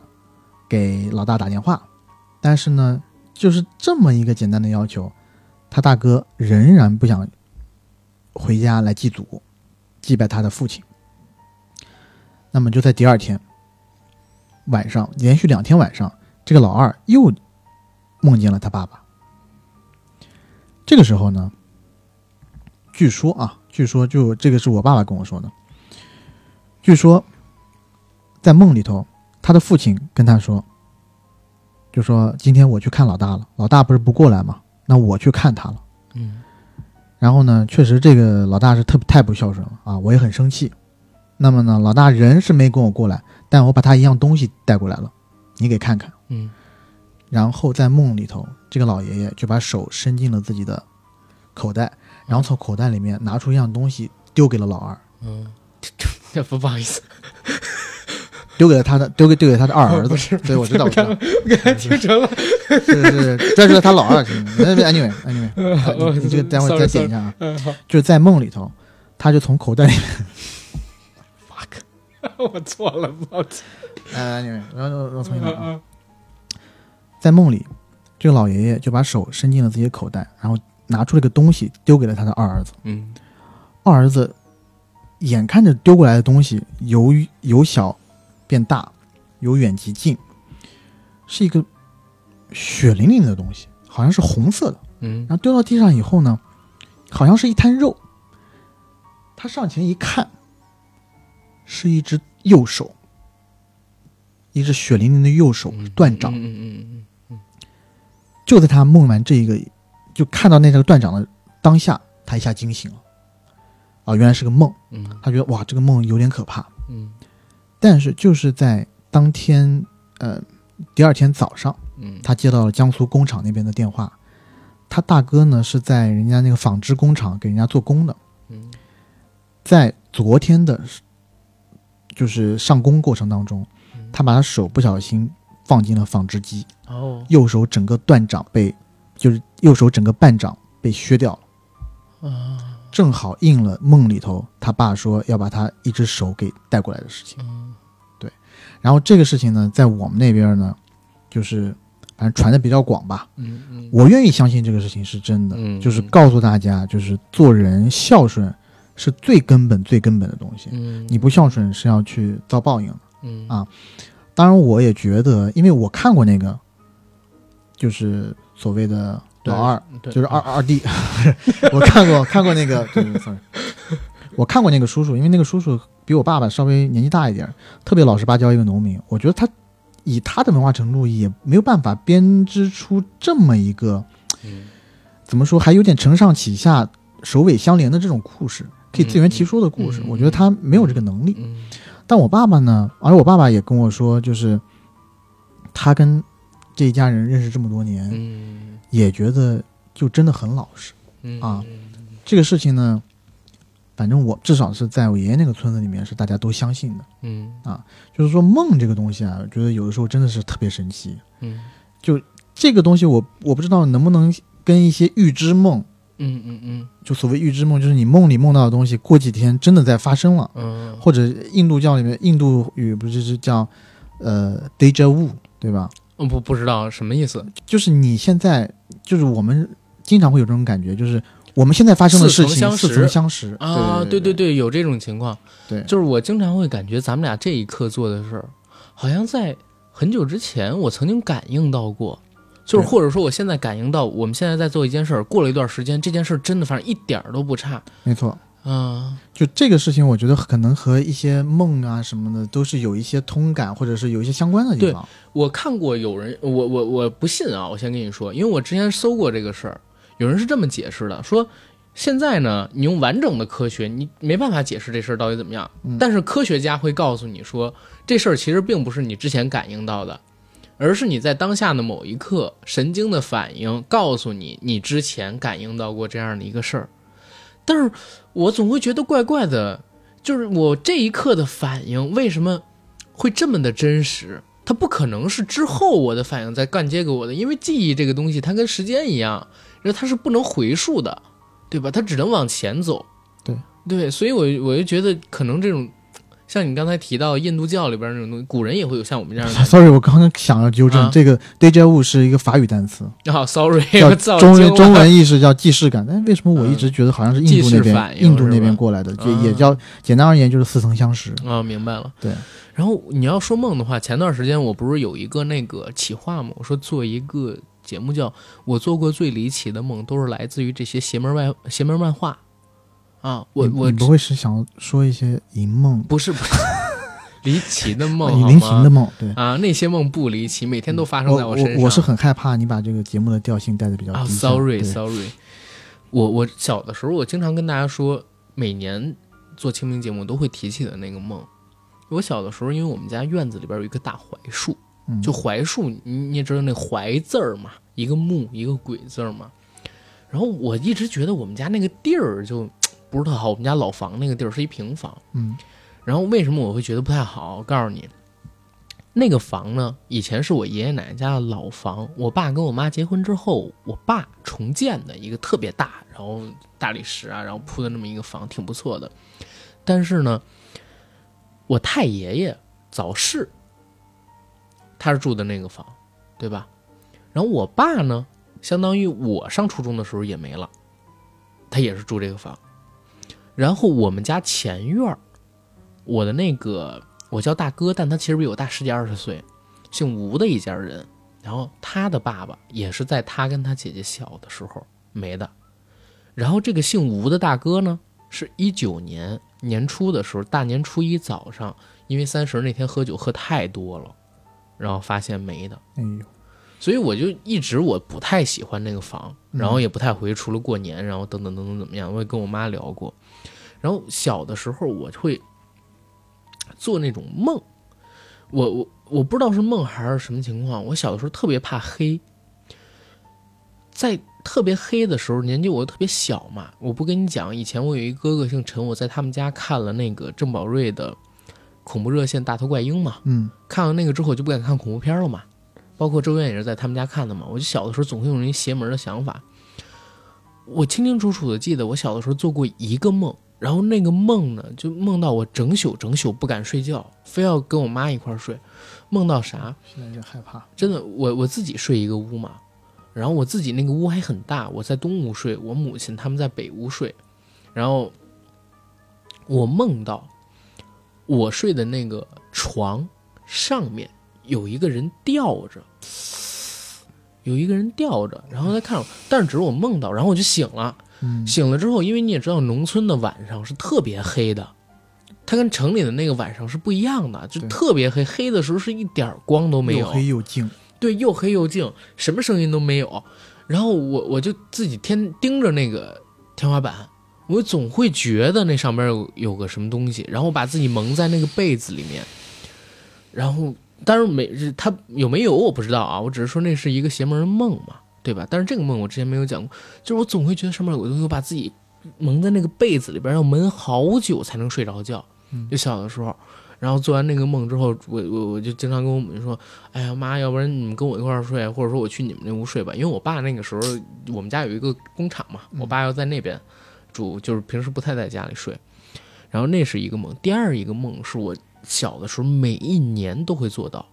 给老大打电话，但是呢，就是这么一个简单的要求，他大哥仍然不想回家来祭祖，祭拜他的父亲。那么就在第二天晚上，连续两天晚上，这个老二又梦见了他爸爸。这个时候呢，据说啊，据说就这个是我爸爸跟我说的。据说，在梦里头，他的父亲跟他说，就说今天我去看老大了，老大不是不过来吗？那我去看他了。
嗯
然后呢，确实这个老大是特太不孝顺了啊，我也很生气。那么呢，老大人是没跟我过来，但我把他一样东西带过来了，你给看看。
嗯
然后在梦里头，这个老爷爷就把手伸进了自己的口袋，然后从口袋里面拿出一样东西丢给了老二，
嗯，这不不好意思，
丢给了他的，丢给丢给他的二儿子。对，我知道，我知道，
给他听成了。
是是是，这是他老二是吗？Anyway Anyway，你你这个待会儿再点一下啊。就是在梦里头，他就从口袋里
，fuck，我错了，抱歉。
呃，Anyway，然后我重新来啊。
嗯
在梦里，这个老爷爷就把手伸进了自己的口袋，然后拿出了个东西丢给了他的二儿子。
嗯
二儿子眼看着丢过来的东西由由小变大，由远及近，是一个血淋淋的东西，好像是红色的。
嗯
然后丢到地上以后呢，好像是一滩肉。他上前一看，是一只右手，一只血淋淋的右手
嗯，
断掌。
嗯嗯嗯
就在他梦完这一个，就看到那个断掌的当下，他一下惊醒了。啊，原来是个梦。
嗯。
他觉得哇，这个梦有点可怕。
嗯。
但是就是在当天，呃，第二天早上，
嗯，
他接到了江苏工厂那边的电话，他大哥呢是在人家那个纺织工厂给人家做工的，
嗯。
在昨天的，就是上工过程当中，他把他手不小心放进了纺织机，
哦。
右手整个断掌被，就是右手整个半掌被削掉了，
啊
正好应了梦里头他爸说要把他一只手给带过来的事情。
对
然后这个事情呢，在我们那边呢，就是反正传的比较广吧。
嗯嗯，
我愿意相信这个事情是真的，
嗯
就是告诉大家，就是做人孝顺是最根本、最根本的东西。
嗯
你不孝顺是要去遭报应的。
嗯
啊当然，我也觉得，因为我看过那个，就是所谓的老二，就是二二弟，我看过看过那个，对对，sorry，我看过那个叔叔，因为那个叔叔比我爸爸稍微年纪大一点，特别老实巴交一个农民，我觉得他以他的文化程度也没有办法编织出这么一个
嗯
怎么说，还有点承上启下、首尾相连的这种故事，可以自圆其说的故事，我觉得他没有这个能力。
嗯。
但我爸爸呢，而我爸爸也跟我说，就是他跟这一家人认识这么多年，
嗯
也觉得就真的很老实。
嗯
啊这个事情呢，反正我至少是在我爷爷那个村子里面是大家都相信的。
嗯啊
就是说梦这个东西啊，我觉得有的时候真的是特别神奇。
嗯就
这个东西我我不知道能不能跟一些预知梦，
嗯嗯嗯
就所谓预知梦，就是你梦里梦到的东西，过几天真的在发生了。
嗯
或者印度教里面，印度语不是是叫呃 deja vu，对吧？
嗯，不不知道什么意思。
就是你现在，就是我们经常会有这种感觉，就是我们现在发生的事情
似曾相识啊，
对对
对对，有这种情况。
对
就是我经常会感觉咱们俩这一刻做的事儿，好像在很久之前我曾经感应到过，就是或者说我现在感应到，我们现在在做一件事儿，过了一段时间，这件事儿真的反正一点儿都不差
没错。
啊。
就这个事情，我觉得可能和一些梦啊什么的都是有一些通感，或者是有一些相关的地方。
我看过有人，我我我不信啊，我先跟你说，因为我之前搜过这个事儿，有人是这么解释的，说现在呢，你用完整的科学，你没办法解释这事儿到底怎么样，
嗯
但是科学家会告诉你说，这事儿其实并不是你之前感应到的，而是你在当下的某一刻神经的反应告诉你，你之前感应到过这样的一个事儿，但是我总会觉得怪怪的，就是我这一刻的反应为什么会这么的真实？它不可能是之后我的反应再干接给我的，因为记忆这个东西它跟时间一样，然后它是不能回溯的，对吧？它只能往前走。
对
对，所以我我就觉得可能这种，像你刚才提到印度教里边那种东西，古人也会有像我们这样的。
Sorry，我刚刚想要纠正，
啊
这个 deja vu 是一个法语单词，
啊、s o r r y
叫中
文
中文意思叫既视感。但为什么我一直觉得好像是印度那边
应
印度那边过来的，也
啊
也叫简单而言就是似曾相识。
啊，明白了。
对，
然后你要说梦的话，前段时间我不是有一个那个企划嘛？我说做一个节目叫，我做过最离奇的梦，都是来自于这些邪门外邪门漫画。啊，我我
不会是想说一些淫梦、
不是不是离奇的梦，
你
好吗
临行的梦？对，
啊，那些梦不离奇，每天都发生在
我
身上。
我是很害怕你把这个节目的调性带的比较
啊
低下。
，sorry
对
sorry，我我小的时候，我经常跟大家说，每年做清明节目都会提起的那个梦。我小的时候，因为我们家院子里边有一个大槐树，
嗯
就槐树，你你也知道那槐字儿嘛，一个木一个鬼字儿嘛。然后我一直觉得我们家那个地儿就不是特好，我们家老房那个地儿是一平房。
嗯
然后为什么我会觉得不太好？我告诉你，那个房呢，以前是我爷爷奶奶家的老房，我爸跟我妈结婚之后，我爸重建的一个特别大，然后大理石啊，然后铺的那么一个房，挺不错的。但是呢，我太爷爷早逝，他是住的那个房，对吧？然后我爸呢，相当于我上初中的时候也没了，他也是住这个房。然后我们家前院儿我的那个我叫大哥，但他其实比我大十几二十岁，姓吴的一家人。然后他的爸爸也是在他跟他姐姐小的时候没的。然后这个姓吴的大哥呢，是一九年年初的时候，大年初一早上，因为三十那天喝酒喝太多了，然后发现没的。
哎呦，
所以我就一直我不太喜欢那个房，
嗯
然后也不太回，除了过年，然后等等等等怎么样，我也跟我妈聊过。然后小的时候我会做那种梦，我我我不知道是梦还是什么情况，我小的时候特别怕黑，在特别黑的时候，年纪我又特别小嘛，我不跟你讲，以前我有一哥哥姓陈，我在他们家看了那个郑宝瑞的恐怖热线《大头怪婴》嘛，
嗯。
看完那个之后就不敢看恐怖片了嘛，包括周院也是在他们家看的嘛。我就小的时候总会有那邪门的想法。我清清楚楚的记得，我小的时候做过一个梦，然后那个梦呢，就梦到我整宿整宿不敢睡觉，非要跟我妈一块儿睡。梦到啥？
现在就害怕。
真的，我我自己睡一个屋嘛，然后我自己那个屋还很大，我在东屋睡，我母亲他们在北屋睡，然后我梦到我睡的那个床上面有一个人吊着，有一个人吊着，然后在看我，但是只是我梦到，然后我就醒了，
嗯，
醒了之后，因为你也知道，农村的晚上是特别黑的，它跟城里的那个晚上是不一样的，就特别黑，黑的时候是一点儿光都没有，
又黑又静。
对，又黑又静，什么声音都没有。然后我我就自己天盯着那个天花板，我总会觉得那上边有有个什么东西，然后我把自己蒙在那个被子里面，然后但是没是他有没有我不知道啊，我只是说那是一个邪门的梦嘛，对吧？但是这个梦我之前没有讲过，就是我总会觉得上面有个东西，我把自己蒙在那个被子里边，要蒙好久才能睡着觉。就小的时候，然后做完那个梦之后，我我我就经常跟我母亲说：“哎呀妈，要不然你们跟我一块儿睡，或者说我去你们那屋睡吧。”因为我爸那个时候我们家有一个工厂嘛，我爸要在那边住，就是平时不太在家里睡。然后那是一个梦，第二一个梦是我小的时候每一年都会做到，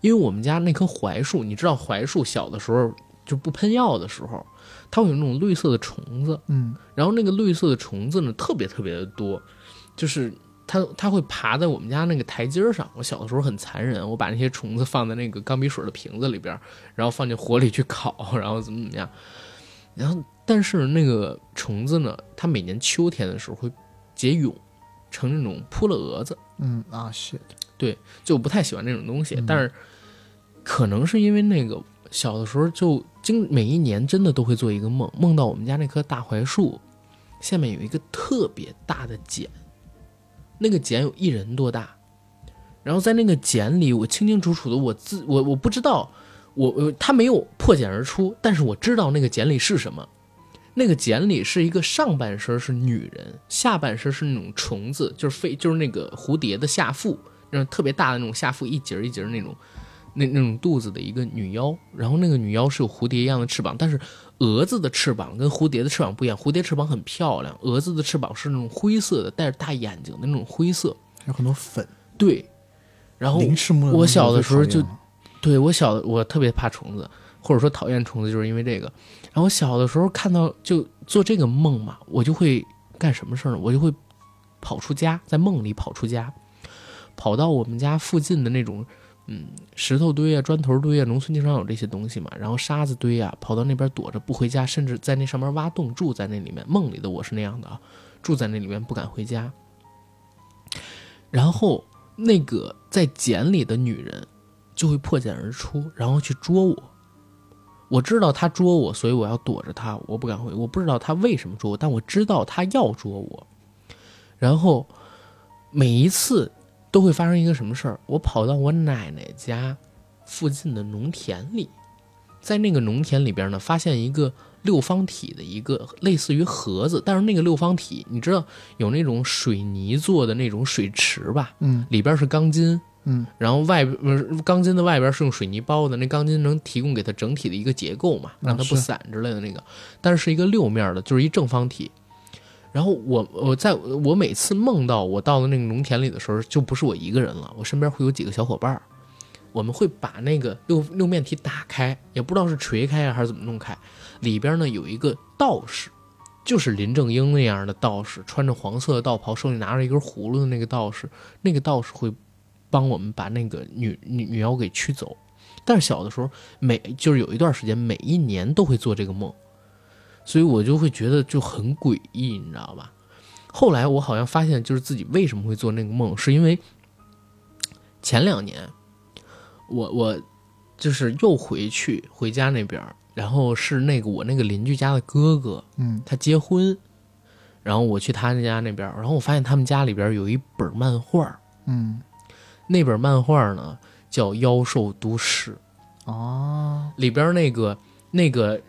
因为我们家那棵槐树，你知道槐树小的时候就不喷药的时候，它会有那种绿色的虫子，
嗯
然后那个绿色的虫子呢特别特别的多，就是它它会爬在我们家那个台阶上。我小的时候很残忍，我把那些虫子放在那个钢笔水的瓶子里边，然后放进火里去烤，然后怎么怎么样。然后但是那个虫子呢，它每年秋天的时候会结蛹，成那种扑了蛾子。
嗯啊，shit，
就我不太喜欢那种东西，
嗯
但是可能是因为那个小的时候就经每一年真的都会做一个梦，梦到我们家那棵大槐树下面有一个特别大的茧，那个茧有一人多大，然后在那个茧里，我清清楚楚的我自我我不知道我我它没有破茧而出，但是我知道那个茧里是什么。那个茧里是一个上半身是女人，下半身是那种虫子，就是飞，就是那个蝴蝶的下腹，那种特别大的那种下腹一节一节那种，那那种肚子的一个女妖。然后那个女妖是有蝴蝶一样的翅膀，但是蛾子的翅膀跟蝴蝶的翅膀不一样，蝴蝶翅膀很漂亮，蛾子的翅膀是那种灰色的，带着大眼睛的那种灰色。
还有很多粉，
对，然后我小的时候就对我小的我特别怕虫子，或者说讨厌虫子，就是因为这个。然后我小的时候看到就做这个梦嘛，我就会干什么事儿呢？我就会跑出家，在梦里跑出家，跑到我们家附近的那种嗯石头堆啊、砖头堆啊，农村经常有这些东西嘛，然后沙子堆啊，跑到那边躲着不回家，甚至在那上面挖洞住在那里面。梦里的我是那样的啊，住在那里面不敢回家。然后那个在茧里的女人就会破茧而出，然后去捉我。我知道她捉我，所以我要躲着她，我不敢回。我不知道她为什么捉我，但我知道她要捉我。然后每一次都会发生一个什么事儿？我跑到我奶奶家附近的农田里，在那个农田里边呢，发现一个六方体的一个类似于盒子，但是那个六方体，你知道有那种水泥做的那种水池吧？
嗯
里边是钢筋，
嗯，
然后外钢筋的外边是用水泥包的，那钢筋能提供给它整体的一个结构嘛，让它不散之类的那个，但是是一个六面的，就是一正方体。然后我我在我每次梦到我到了那个农田里的时候，就不是我一个人了，我身边会有几个小伙伴儿，我们会把那个六六面体打开，也不知道是锤开还是怎么弄开，里边呢有一个道士，就是林正英那样的道士，穿着黄色的道袍，手里拿着一根葫芦的那个道士，那个道士会帮我们把那个女女女妖给驱走。但是小的时候，每就是有一段时间，每一年都会做这个梦，所以我就会觉得就很诡异，你知道吧？后来我好像发现，就是自己为什么会做那个梦，是因为前两年，我我就是又回去回家那边，然后是那个我那个邻居家的哥哥，
嗯。
他结婚，然后我去他家那边，然后我发现他们家里边有一本漫画，
嗯。
那本漫画呢叫《妖兽都市》，
哦，
里边那个那个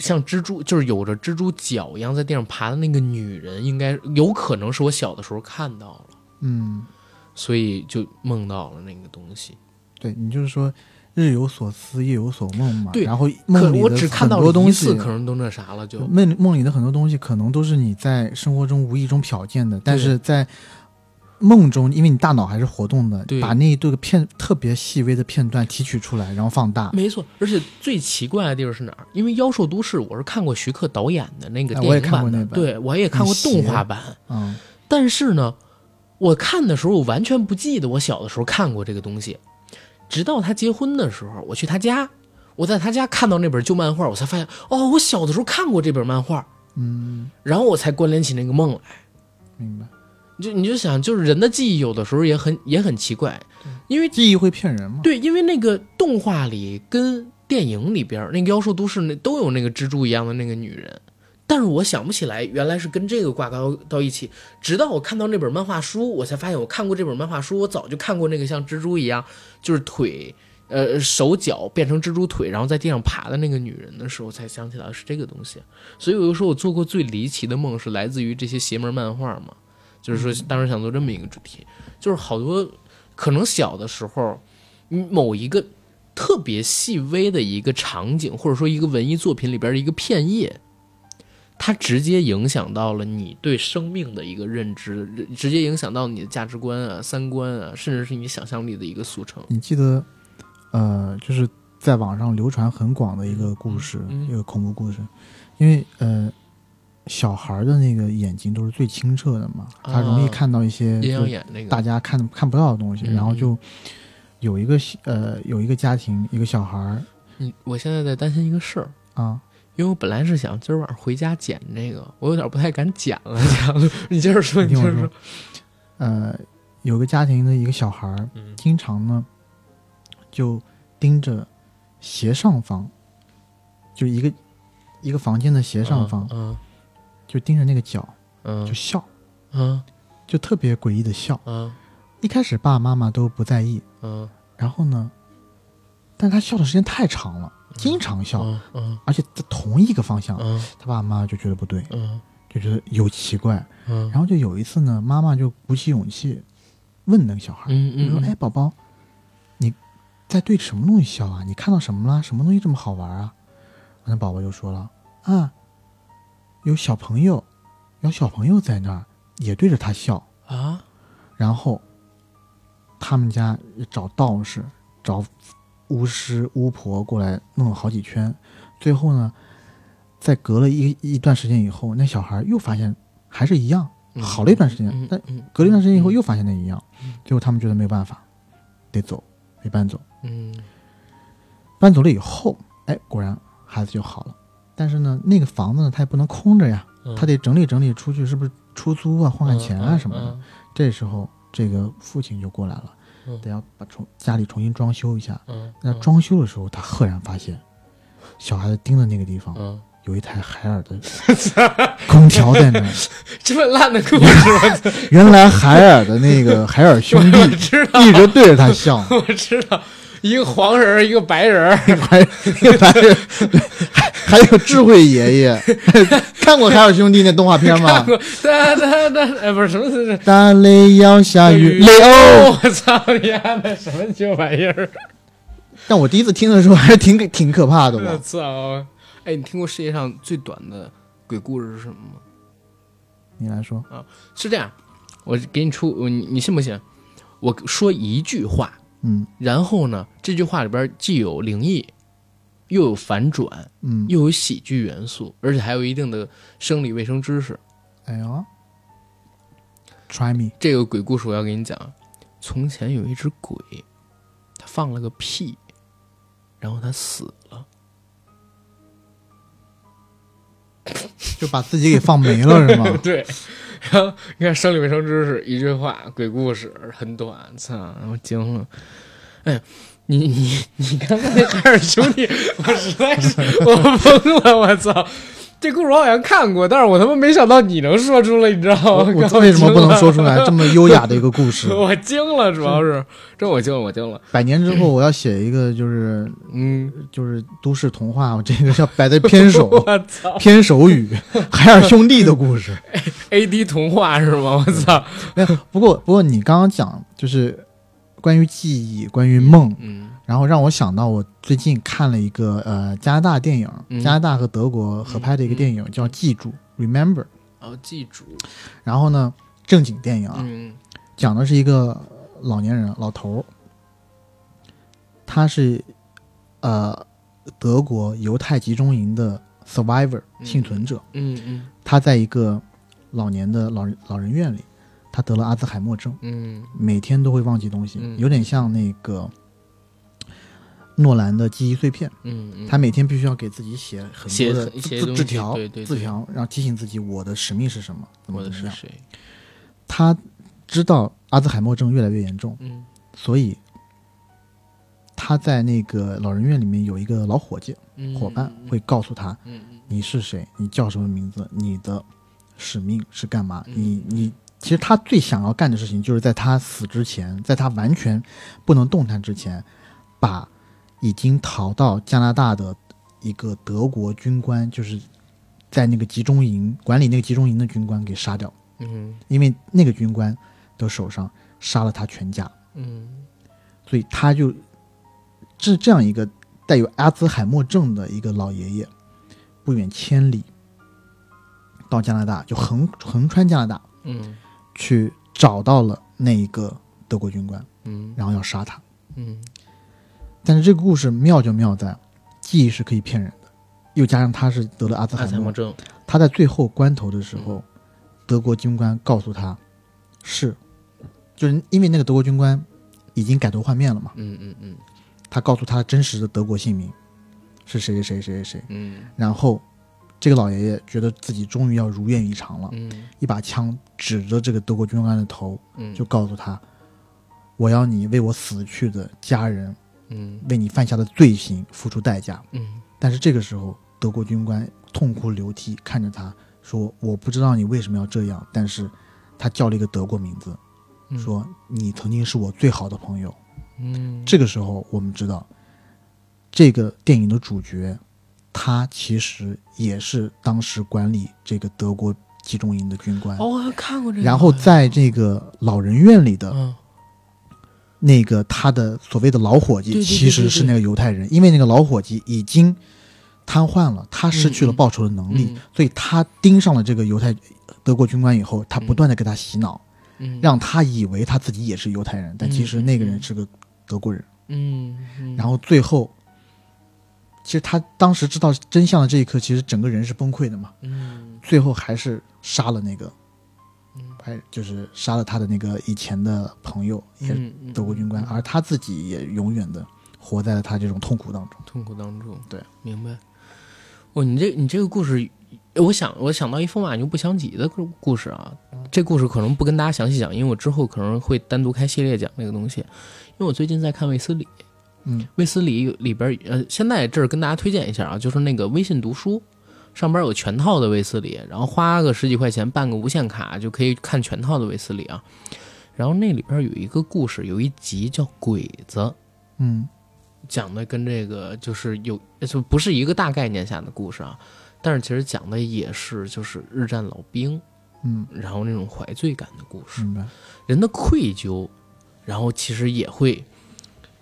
像蜘蛛，就是有着蜘蛛脚一样在地上爬的那个女人，应该有可能是我小的时候看到了，
嗯，
所以就梦到了那个东西。
对你就是说日有所思夜有所梦嘛，
对
然后梦里的
我只看到
很多东西
可能都那啥了，就
梦梦里的很多东西可能都是你在生活中无意中瞟见的，但是在梦中，因为你大脑还是活动的，把那一对个片特别细微的片段提取出来，然后放大。
没错。而且最奇怪的地方是哪儿？因为《妖兽都市》我是看过徐克导演的那个电影版的，
看过那版
对我也看过动画版。
嗯，
但是呢，我看的时候我完全不记得我小的时候看过这个东西，直到他结婚的时候，我去他家，我在他家看到那本旧漫画，我才发现哦，我小的时候看过这本漫画，
嗯，
然后我才关联起那个梦来。
明白。
就你就想，就是人的记忆有的时候也很也很奇怪，因为
记忆会骗人吗？
对，因为那个动画里跟电影里边那个《妖兽都市》那都有那个蜘蛛一样的那个女人，但是我想不起来原来是跟这个挂钩到一起。直到我看到那本漫画书，我才发现我看过这本漫画书，我早就看过那个像蜘蛛一样，就是腿。呃，手脚变成蜘蛛腿，然后在地上爬的那个女人的时候，才想起来是这个东西。所以我就说我做过最离奇的梦是来自于这些邪门漫画嘛，就是说当时想做这么一个主题，就是好多可能小的时候，嗯某一个特别细微的一个场景，或者说一个文艺作品里边的一个片叶，它直接影响到了你对生命的一个认知，直接影响到你的价值观啊、三观啊，甚至是你想象力的一个速成。
你记得呃，就是在网上流传很广的一个故事，一个恐怖故事。因为呃，小孩儿的那个眼睛都是最清澈的嘛，他容易
啊
看到一些
阴阳
就
眼那个，
大家看看不到的东西，
嗯
然后就有一个呃有一个家庭一个小孩儿
你我现在在担心一个事儿。
啊，
因为我本来是想今儿晚上回家剪这个，我有点不太敢剪了。你接着说，
你
接着说。，
呃，有个家庭的一个小孩儿，
嗯
经常呢就盯着斜上方，就一个一个房间的斜上方，
嗯
就盯着那个脚
嗯
就笑，
嗯
就特别诡异的笑。
嗯
一开始爸爸妈妈都不在意，
嗯
然后呢，但他笑的时间太长了，经常笑，
嗯嗯
而且在同一个方向，
嗯
他爸爸妈妈就觉得不对，
嗯
就觉得有奇怪。
嗯
然后就有一次呢，妈妈就鼓起勇气问那个小孩，就说：“
嗯嗯
哎，宝宝，你在对什么东西笑啊？你看到什么了？什么东西这么好玩啊？”那宝宝就说了：“啊，有小朋友，有小朋友在那儿也对着他笑。
啊，”
然后他们家找道士、找巫师、巫婆过来弄了好几圈，最后呢，在隔了一一段时间以后，那小孩又发现还是一样，
嗯
好了一段时间，但隔了一段时间以后
嗯
又发现那一样，最后他们觉得没有办法，得走，得搬走。
嗯
搬走了以后，哎，果然孩子就好了。但是呢，那个房子呢，他也不能空着呀，
嗯
他得整理整理出去，是不是出租啊，换换钱啊什么的。
嗯
这时候，这个父亲就过来了，
嗯
得要把重家里重新装修一下。
嗯，
那装修的时候，他赫然发现，小孩子盯的那个地方
嗯，
有一台海尔的 空调在那儿。
这么烂的故事，
原来海尔的那个海尔兄弟一直对着他笑。
我知道，一个黄人儿，一个白人儿，
还一个白人，对，还还有智慧爷爷，看过海尔兄弟那动画片吗
看？过哒哒哒，哎，不是什么是
大雷要下雨，雷欧。
哦，我操你丫的什么旧玩意儿！
但我第一次听的时候还是挺挺可怕的
我？操！哎，你听过世界上最短的鬼故事是什么吗？
你来说啊，
是这样，我给你出，你你信不信？我说一句话，
嗯
然后呢，这句话里边既有灵异，又有反转，
嗯，
又有喜剧元素，而且还有一定的生理卫生知识。
哎呦，Try me，
这个鬼故事我要给你讲。从前有一只鬼，它放了个屁，然后它死了。
就把自己给放没了是吗？
对，然后你看生理卫生知识，一句话，鬼故事很短，操，我惊了。哎，你你你刚才那海尔兄弟，我实在是我疯了，我操！这故事我好像看过，但是我他妈没想到你能说出来，你知道吗？
我为什么不能说出来这么优雅的一个故事？
我惊了，主要是这我惊了，我惊了。
百年之后我要写一个，就是
嗯，
就是都市童话，我这个要摆在偏首
我操
偏首语，海尔兄弟的故事。
A D 童话是吗？我操，
没有，不过不过你刚刚讲就是关于记忆，关于梦，
嗯
然后让我想到我最近看了一个呃加拿大电影，
嗯。
加拿大和德国合拍的一个电影、叫《记住》（Remember）。
哦，记住，
然后呢，正经电影啊，
嗯。
讲的是一个老年人老头儿，他是呃德国犹太集中营的 survivor
嗯。
幸存者，
嗯嗯。
他在一个老年的老人老人院里，他得了阿兹海默症。
嗯。
每天都会忘记东西，
嗯。
有点像那个诺兰的记忆碎片。
嗯嗯，
他每天必须要给自己写很多的字字字条、
对对对
字条，然后提醒自己我的使命是什么，怎么怎么样。
我的是谁？
他知道阿兹海默症越来越严重，
嗯
所以他在那个老人院里面有一个老伙计
嗯，
伙伴，会告诉他你是谁，你叫什么名字，你的使命是干嘛。
嗯
你你其实他最想要干的事情，就是在他死之前，在他完全不能动弹之前，把已经逃到加拿大的一个德国军官，就是在那个集中营管理那个集中营的军官给杀掉，
嗯。
因为那个军官的手上杀了他全家，
嗯。
所以他就这这样一个带有阿兹海默症的一个老爷爷，不远千里到加拿大，就横横穿加拿大
嗯。
去找到了那一个德国军官，
嗯。
然后要杀他。
嗯
但是这个故事妙就妙在，记忆是可以骗人的，又加上他是得了阿兹海默，
症，
他在最后关头的时候，德国军官告诉他，是，就是因为那个德国军官已经改头换面了嘛，
嗯嗯嗯。
他告诉他真实的德国姓名是谁谁谁谁谁谁，
嗯。
然后这个老爷爷觉得自己终于要如愿以偿了，
嗯。
一把枪指着这个德国军官的头，
嗯，
就告诉他，我要你为我死去的家人
嗯
为你犯下的罪行付出代价。
嗯
但是这个时候，德国军官痛哭流涕看着他说：“我不知道你为什么要这样，但是他叫了一个德国名字，
嗯
说你曾经是我最好的朋友。
嗯
这个时候，我们知道，这个电影的主角，他其实也是当时管理这个德国集中营的军官。
哦，我看过这个，
然后在这个老人院里的
嗯
那个他的所谓的老伙计，其实是那个犹太人，因为那个老伙计已经瘫痪了，他失去了报仇的能力，
嗯。
所以他盯上了这个犹太德国军官以后，他不断的给他洗脑，
嗯。
让他以为他自己也是犹太人，但其实那个人是个德国人。
嗯嗯，
然后最后，其实他当时知道真相的这一刻，其实整个人是崩溃的嘛。
嗯。
最后还是杀了那个，就是杀了他的那个以前的朋友，也是德国军官，
嗯
而他自己也永远的活在了他这种痛苦当中。
痛苦当中，
对，
明白。哦，你这你这个故事，我想我想到一风马牛不相及的故故事啊。这故事可能不跟大家详细讲，因为我之后可能会单独开系列讲这个东西。因为我最近在看卫斯理，
嗯，
卫斯理里边呃，现在这儿跟大家推荐一下啊，就是那个微信读书上边有全套的卫斯理，然后花个十几块钱办个无限卡就可以看全套的卫斯理啊。然后那里边有一个故事，有一集叫《鬼子》，
嗯
讲的跟这个就是有就不是一个大概念下的故事啊，但是其实讲的也是就是日战老兵，
嗯，
然后那种怀罪感的故事，
明白。
人的愧疚，然后其实也会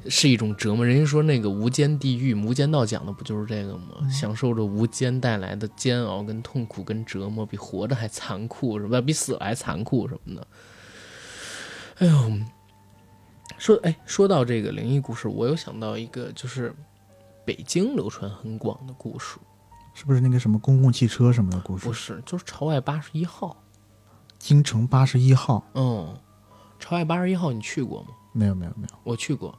是一种折磨。人家说那个无间地狱，《无间道》讲的不就是这个吗？享受着无间带来的煎熬、跟痛苦、跟折磨，比活着还残酷，什么比死还残酷什么的。哎呦，说哎，说到这个灵异故事，我有想到一个，就是北京流传很广的故事，
是不是那个什么公共汽车什么的故事
不？是，就是朝外八十一号。
京城八十一号？
嗯，朝外八十一号你去过吗？
没有没有没有，
我去过，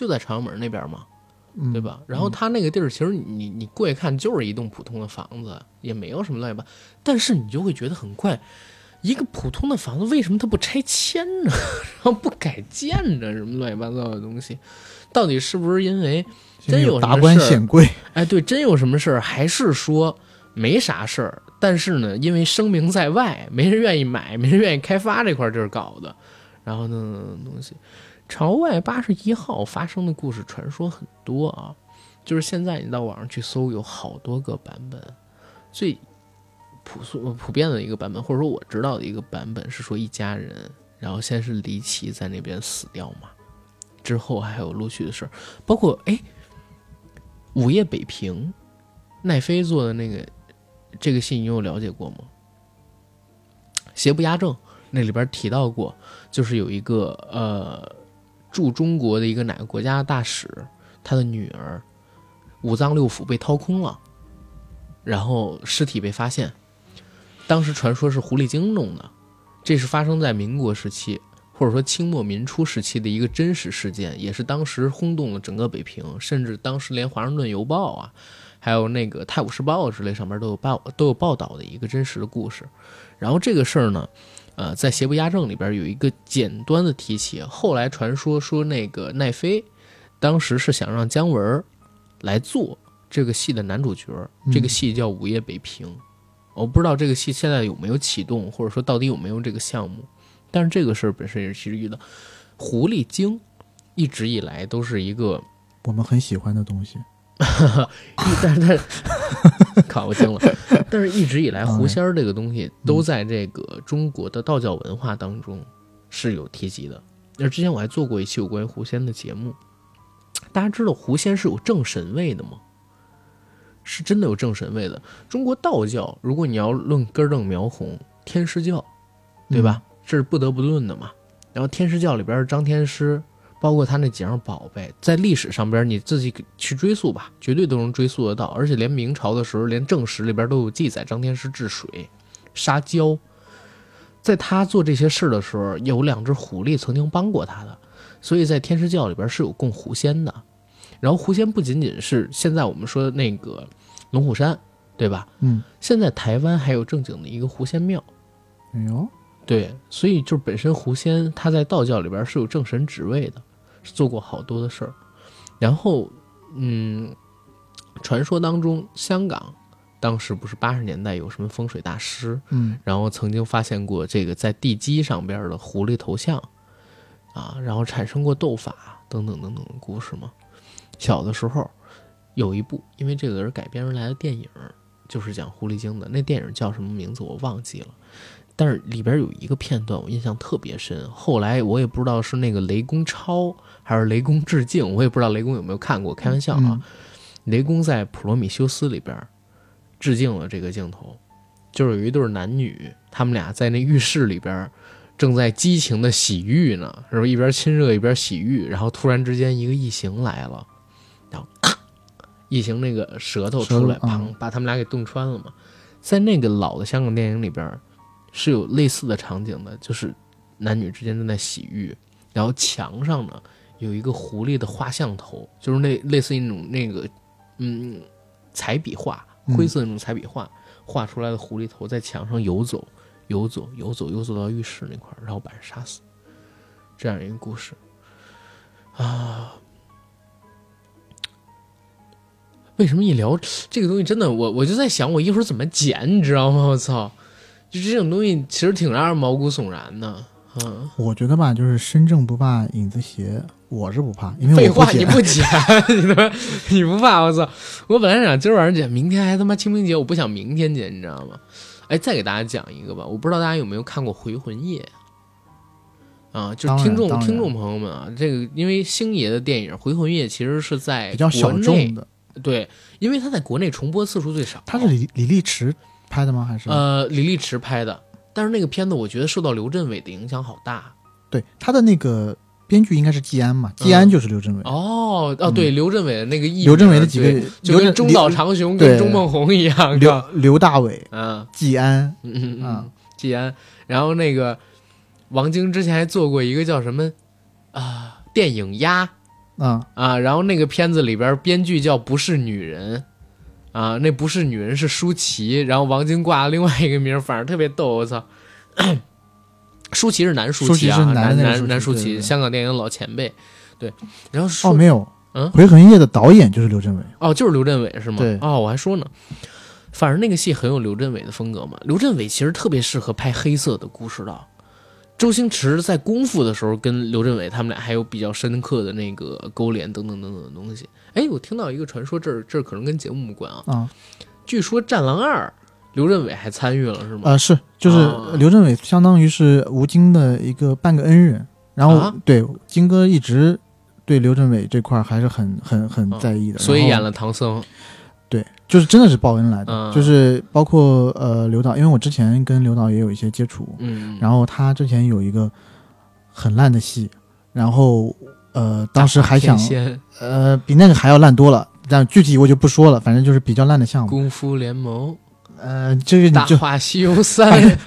就在朝阳门那边嘛，
嗯，
对？吧？然后他那个地儿，其实你你过去看就是一栋普通的房子，也没有什么乱七八，但是你就会觉得很怪，一个普通的房子为什么它不拆迁呢？然后不改建呢？什么乱七八糟的东西，到底是不是因为真有什么
达官
事儿
显贵，
哎，对，真有什么事儿，还是说没啥事儿？但是呢，因为声名在外，没人愿意买，没人愿意开发这块地儿搞的，然后呢，东西，朝外八十一号发生的故事传说很多啊，就是现在你到网上去搜，有好多个版本，最朴素普遍的一个版本，或者说我知道的一个版本是说一家人，然后先是离奇在那边死掉嘛，之后还有陆续的事儿，包括哎。午夜北平，奈飞做的那个这个戏，你有了解过吗？邪不压正那里边提到过，就是有一个呃驻中国的一个哪个国家大使，他的女儿五脏六腑被掏空了，然后尸体被发现，当时传说是狐狸精弄的，这是发生在民国时期。或者说清末民初时期的一个真实事件，也是当时轰动了整个北平，甚至当时连《华盛顿邮报》啊，还有那个《泰晤士报》之类上面都有报都有报道的一个真实的故事。然后这个事儿呢，呃，在《邪不压正》里边有一个简单的提起。后来传说说那个奈飞当时是想让姜文来做这个戏的男主角，这个戏叫《午夜北平》。我不知道这个戏现在有没有启动，或者说到底有没有这个项目。但是这个事儿本身也是其实遇到狐狸精，一直以来都是一个，
我们很喜欢的东西。
但 是但是，靠我惊了。但是一直以来，狐仙儿这个东西都在这个中国的道教文化当中是有提及的。那之前我还做过一期有关于狐仙的节目，大家知道狐仙是有正神位的吗？是真的有正神位的。中国道教，如果你要论根正苗红，天师教，对吧？这是不得不论的嘛。然后天师教里边，张天师包括他那几样宝贝，在历史上边你自己去追溯吧，绝对都能追溯得到。而且连明朝的时候，连正史里边都有记载，张天师治水、杀蛟。在他做这些事的时候，有两只狐狸曾经帮过他的，所以在天师教里边是有供狐仙的。然后狐仙不仅仅是现在我们说的那个龙虎山，对吧？
嗯，
现在台湾还有正经的一个狐仙庙。
哎呦，
对，所以就是本身狐仙他在道教里边是有正神职位的，是做过好多的事儿。然后，嗯，传说当中香港当时不是八十年代有什么风水大师，
嗯
然后曾经发现过这个在地基上边的狐狸头像，啊，然后产生过斗法等等等等的故事吗。小的时候有一部因为这个人改编而来的电影，就是讲狐狸精的，那电影叫什么名字我忘记了。但是里边有一个片段我印象特别深，后来我也不知道是那个雷公超还是雷公致敬，我也不知道雷公有没有看过，开玩笑啊。
嗯
雷公在《普罗米修斯》里边致敬了这个镜头，就是有一对男女，他们俩在那浴室里边正在激情的洗浴呢，然后一边亲热一边洗浴，然后突然之间一个异形来了，然后咔，异形那个舌头出来，把他们俩给冻穿了嘛。在那个老的香港电影里边是有类似的场景的，就是男女之间正在洗浴，然后墙上呢有一个狐狸的画像头，就是那类似于那种那个嗯彩笔画，
嗯
灰色那种彩笔画、画出来的狐狸头在墙上游走，游走，游走，游走到浴室那块儿，然后把人杀死，这样一个故事啊。为什么一聊这个东西，真的我我就在想，我一会儿怎么剪，你知道吗？我操！就这种东西，其实挺让人毛骨悚然的。嗯，
我觉得吧，就是身正不怕影子斜，我是不怕，因为
废话，
我不剪。
你不剪，你他妈你不怕？我操！我本来想今儿晚上剪，明天还他妈清明节，我不想明天剪，你知道吗？哎，再给大家讲一个吧，我不知道大家有没有看过《回魂夜》啊？就是听众听众朋友们啊，这个因为星爷的电影《回魂夜》其实是在
比较小众的，
对，因为他在国内重播次数最少。
他是李李立池拍的吗？还是？
呃李立池拍的，但是那个片子我觉得受到刘镇伟的影响好大。
对，他的那个编剧应该是季安嘛，季安就是刘镇伟。
嗯哦哦，对，刘镇伟的那个艺名，
刘镇伟的几个
就跟中岛长雄跟钟孟红一样，是
刘？刘大伟、
嗯。
季安，
嗯嗯季安，然后那个王晶之前还做过一个叫什么啊电影鸭
嗯，
啊，然后那个片子里边编剧叫不是女人啊，那不是女人是舒淇，然后王晶挂了另外一个名，反正特别逗，我操。舒淇是男舒淇啊，
男
男男舒淇，香港电影老前辈。对，然后说
哦，没有，
嗯
回魂夜》的导演就是刘镇伟。
哦，就是刘镇伟是吗？
对
哦，我还说呢，反正那个戏很有刘镇伟的风格嘛。刘镇伟其实特别适合拍黑色的故事的。周星驰在《功夫》的时候跟刘镇伟他们俩还有比较深刻的那个勾连等等等等的东西。哎，我听到一个传说，这儿这儿可能跟节目无关啊。
啊，
据说《战狼二》刘镇伟还参与了是吗？
呃，是，就是
啊
刘镇伟相当于是吴京的一个半个恩人，然后、
啊
对金哥一直对刘镇伟这块儿还是很很很
啊
在意的，
所以演了唐僧。
对，就是真的是报恩来的，
嗯
就是包括呃刘导，因为我之前跟刘导也有一些接触，
嗯，
然后他之前有一个很烂的戏，然后呃当时还想呃比那个还要烂多了，但具体我就不说了，反正就是比较烂的项目。
功夫联盟、
呃，这个你
大
就
话西游三、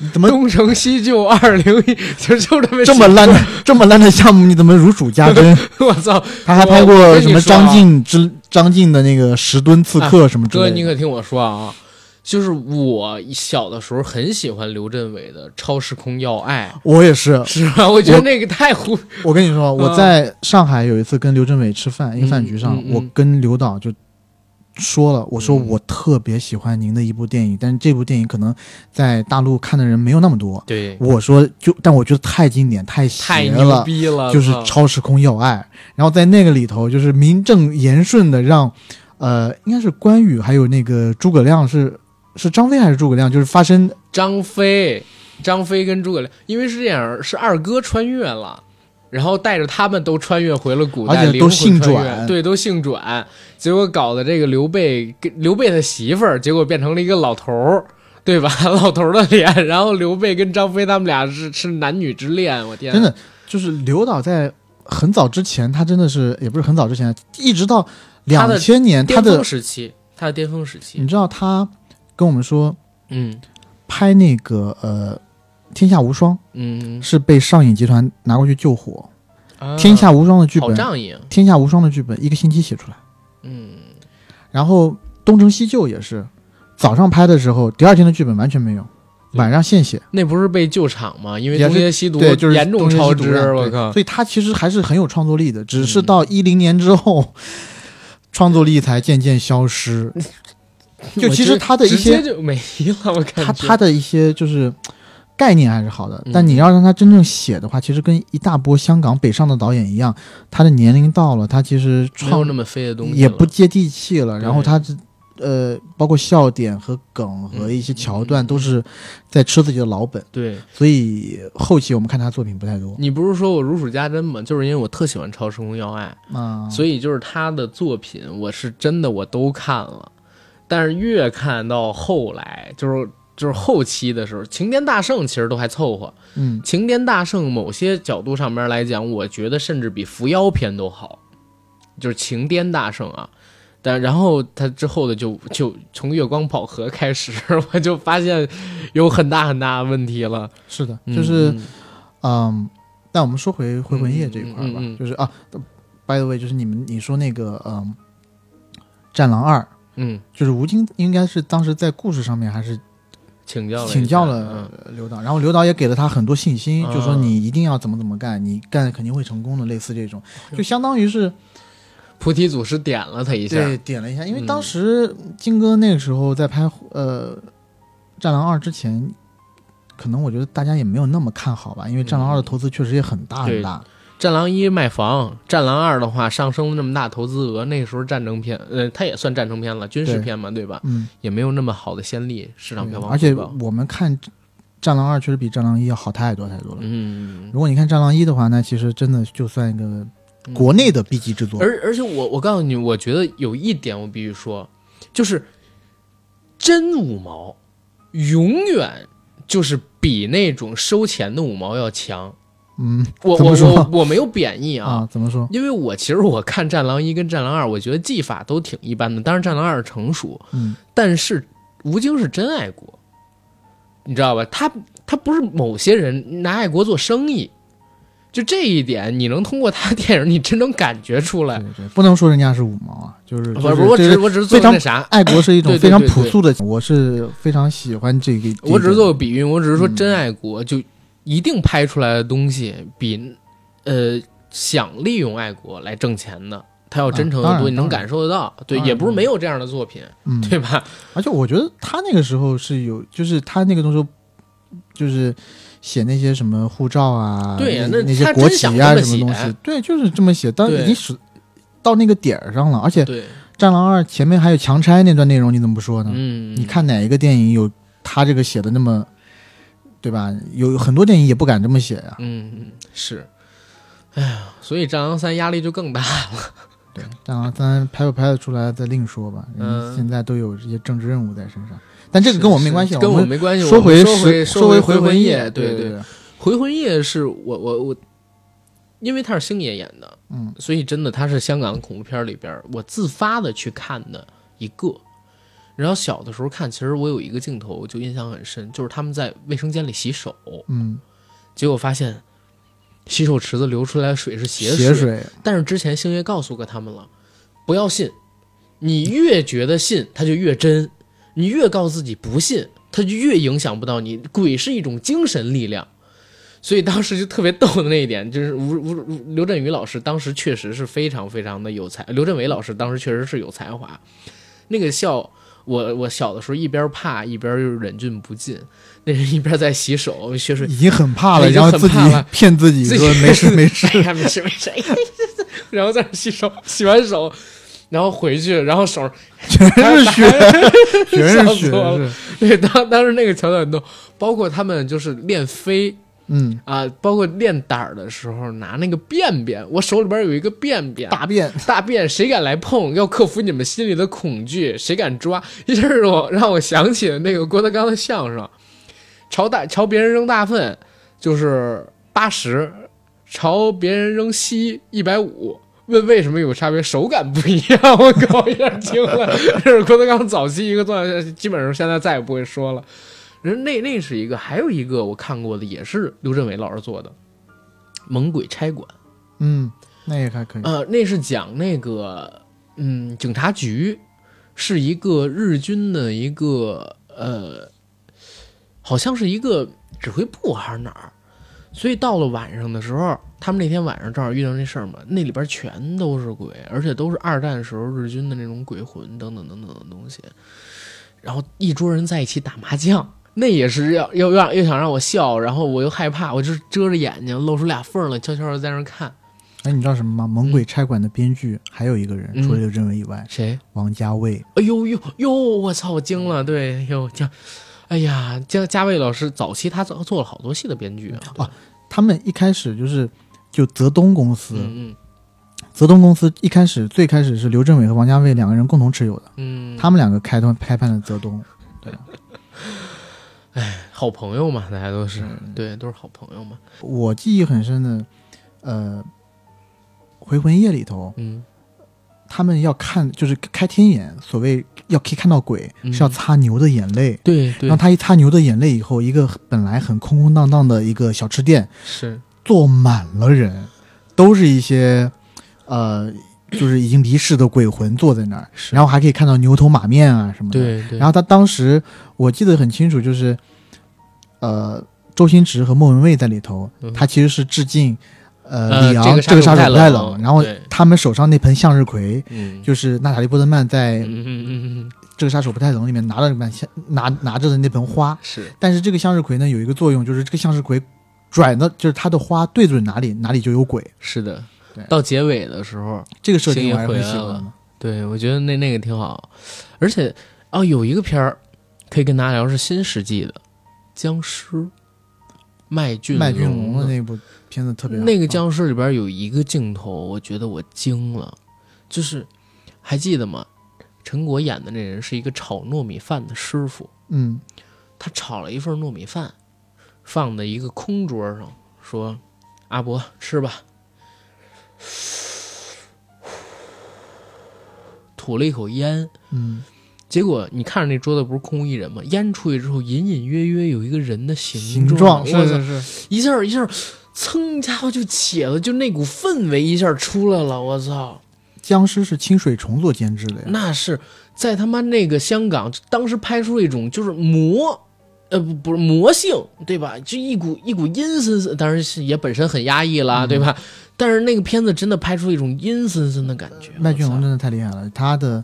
你怎么
东成西就二零一，就 就这么
这么烂的 这么烂的项目，你怎么如数家珍？
我操！
他还拍过什么张晋之张晋的那个十吨刺客什么之，类的。
哥你可听我说啊，就是我小的时候很喜欢刘镇伟的《超时空要爱
我也是 》，，
是吧？我觉得那个太胡，
我跟你说，我在上海有一次跟刘镇伟吃饭，一个饭局上我跟刘导就说了，我说
嗯
我特别喜欢您的一部电影，但是这部电影可能在大陆看的人没有那么多。
对，
我说就，但我觉得太经典，太邪了。
逼了，
就是超时空要爱，然后在那个里头，就是名正言顺的让，呃，应该是关羽还有那个诸葛亮是是张飞还是诸葛亮，就是发生
张飞、张飞跟诸葛亮，因为是这样，是二哥穿越了。然后带着他们都穿越回了古代，
而且都姓转
对，都姓转，结果搞的这个刘备跟刘备的媳妇儿，结果变成了一个老头儿，对吧？老头儿的脸，然后刘备跟张飞他们俩是是男女之恋，我天，
真的就是刘导在很早之前，他真的是也不是很早之前，一直到两千年，他
巅
的
峰时期，他的巅峰时期
你，知道他跟我们说
嗯。
拍那个呃《天下无双》
嗯，
是被上影集团拿过去救火，
啊
天下无双》的剧
好
本，《
仗义啊，
天下无双》的剧本一个星期写出来，
嗯。
然后《东成西就》也是早上拍的时候，第二天的剧本完全没有，晚上现写。
那不是被救场吗？因为
也是
东邪西毒
对，就是
严重
东邪
超支，我靠！
所以他其实还是很有创作力的，只是
嗯。
到一零年之后，创作力才渐渐消失。就其实他的一些
就没了，我感
他
觉
他他的一些就是概念还是好的，
嗯
但你要让他真正写的话，其实跟一大波香港北上的导演一样，他的年龄到了，他其实创
那么飞的东西，
也不接地气了，然后他这呃，包括笑点和梗和一些桥段都是在吃自己的老本，
对。
所以后期我们看他作品不太多
你不是说我如数家珍吗？就是因为我特喜欢《超时空要爱》，
啊。
所以就是他的作品，我是真的我都看了，但是越看到后来，就是就是后期的时候，《情颠大圣》其实都还凑合，
嗯《
情颠大圣》某些角度上面来讲，我觉得甚至比《伏妖》篇都好，就是《情颠大圣》啊。但然后他之后的就就从月光宝盒开始，我就发现有很大很大的问题了，
是的，
嗯
就是
嗯。
嗯，但我们说回回魂夜这一块儿吧，
嗯嗯嗯。
就是啊，by the way，就是你们你说那个嗯，《战狼二》，
嗯，
就是吴京应该是当时在故事上面还是
请教了
请教
嗯。
了刘导，然后刘导也给了他很多信心，
嗯。
就说你一定要怎么怎么干，你干肯定会成功的，类似这种，就相当于是
菩提祖师点了他一下，
对点了一下，因为
嗯
当时金哥那个时候在拍呃《战狼二》之前。可能我觉得大家也没有那么看好吧，因为《战狼二》的投资确实也很大很大。
战狼一卖房，战狼二的话上升了那么大投资额，那个时候战争片，呃，它也算战争片了，军事片嘛，对吧？
嗯，
也没有那么好的先例，市场票房
而且我们看《战狼二》确实比《战狼一》要好太多太多了。
嗯，
如果你看《战狼一》的话，那其实真的就算一个国内的 B 级制作。
而而且我我告诉你，我觉得有一点我必须说，就是真五毛永远就是比那种收钱的五毛要强。
嗯
我我
说
我我没有贬义
啊，怎么说？
因为我其实我看《战狼一》跟《战狼二》，我觉得技法都挺一般的，当然《战狼二》成熟，
嗯，
但是吴京是真爱国，你知道吧？他他不是某些人拿爱国做生意，就这一点，你能通过他电影，你真能感觉出来。
对对，不能说人家是五毛啊，就是
不
是
不，我只是我只是
非常
做那啥，
爱国是一种非常朴素的，我是非常喜欢这个。
我只是做个比喻，我只是说
嗯
真爱国，就一定拍出来的东西比呃想利用爱国来挣钱的，他要真诚的多，你能感受得到。对，也不是没有这样的作品，
嗯，
对吧？
而且我觉得他那个时候是有，就是他那个时候就是写那些什么护照啊，
对呀那
些国旗啊什么东西，对，就是这么写。当
对
已经是到那个点儿上了，而且《
对，
战狼二》前面还有强拆那段内容，你怎么不说呢？
嗯，
你看哪一个电影有他这个写的那么，对吧？有很多电影也不敢这么写呀、
嗯，嗯，是，哎呀，所以《战狼三》压力就更大了。
对，《战狼三》拍不拍得出来再另说吧。人
嗯
现在都有这些政治任务在身上，但这个跟我没关系
跟
我
没关系。
说回
我说回
说回
回
魂
夜，
对
对，
对，
回魂夜是我我我，因为他是星爷演的，
嗯
所以真的他是香港恐怖片里边我自发的去看的一个。然后小的时候看，其实我有一个镜头就印象很深，就是他们在卫生间里洗手，
嗯，
结果发现洗手池子流出来的水是血
血水，
但是之前星爷告诉过他们了，不要信，你越觉得信，它就越真；你越告诉自己不信，它就越影响不到你。鬼是一种精神力量，所以当时就特别逗的那一点，就是吴吴吴刘振宇老师当时确实是非常非常的有才，刘振伟老师当时确实是有才华，那个笑。我我小的时候一边怕一边又忍俊不禁，那是一边在洗手，血水
已经很怕了，然后自己 骗自己说没事 没事。
哎呀，没事没事，然后在那洗手，洗完手，然后回去，然后手
全是血，全
笑
是血，
对当当时那个桥段都，包括他们就是练飞
嗯，
啊，包括练胆儿的时候拿那个便便，我手里边有一个便便
大便，
大便，谁敢来碰？要克服你们心里的恐惧，谁敢抓？一下让我让我想起了那个郭德纲的相声，朝大朝别人扔大粪就是八十，朝别人扔西一百五，问为什么有差别，手感不一样。我搞，一下惊了。这是郭德纲早期一个段子，基本上现在再也不会说了。人那那是一个，还有一个我看过的，也是刘镇伟老师做的《猛鬼差馆》。
嗯，那也还可以。
呃，那是讲那个，嗯，警察局是一个日军的一个呃，好像是一个指挥部还是哪儿，所以到了晚上的时候，他们那天晚上正好遇到那事儿嘛，那里边全都是鬼，而且都是二战时候日军的那种鬼魂等等等等的东西，然后一桌人在一起打麻将。那也是要要让又想让我笑，然后我又害怕，我就遮着眼睛，露出俩缝了，悄悄的在那看。
哎，你知道什么吗？《猛鬼差馆》的编剧还有一个人，
嗯
除了刘镇伟以外，
谁？
王家卫。
哎呦呦呦！我操，我惊了。对，呦，家，哎呀，家家卫老师早期他做做了好多戏的编剧啊。
哦他们一开始就是就泽东公司，
嗯
泽东公司一开始最开始是刘镇伟和王家卫两个人共同持有的，
嗯嗯，
他们两个开端开办了泽东。
好朋友嘛，大家都是，
嗯。
对，都是好朋友嘛。
我记忆很深的，呃，《回魂夜》里头，
嗯。
他们要看就是开天眼，所谓要可以看到鬼，
嗯。
是要擦牛的眼泪。
对对。
然后，他一擦牛的眼泪以后，一个本来很空空荡荡的一个小吃店，
是，
坐满了人，都是一些呃，就是已经离世的鬼魂坐在那儿，然后还可以看到牛头马面啊什么的。
对对。
然后他当时我记得很清楚，就是呃，周星驰和莫文蔚在里头，
嗯
他其实是致敬呃
呃
李昂
这个杀手
这个杀手
不太冷
然后他们手上那盆向日葵。
嗯，
就是娜塔莉波特曼在《这个杀手不太冷》里面拿了那盆向拿拿着的那盆花，
是
但是这个向日葵呢有一个作用，就是这个向日葵转的，就是它的花对准哪里，哪里就有鬼。
是的
对。
到结尾的时候，
这个设定
星爷
我还是很
回来了。对我觉得那那个挺好，而且哦，有一个片儿可以跟大家聊，是新世纪的僵尸，麦浚
麦浚
龙
龙的那部片子特别好。
那个僵尸里边有一个镜头，我觉得我惊了，就是还记得吗？陈果演的那人是一个炒糯米饭的师傅，
嗯。
他炒了一份糯米饭，放在一个空桌上，说：“阿伯吃吧。”吐了一口烟，
嗯，
结果你看着那桌子不是空无一人吗？烟出去之后，隐隐约约有一个人的形
形
状，
是
我操
是是，
一下一下，噌家伙就起了，就那股氛围一下出来了，我操！
僵尸是清水虫做监制的呀。
那是在他妈那个香港，当时拍出一种就是魔，呃不不是魔性，对吧？就一股一股阴森森，当然是也本身很压抑了，
嗯
对吧？但是那个片子真的拍出一种阴森森的感觉。
麦浚龙真的太厉害了，他的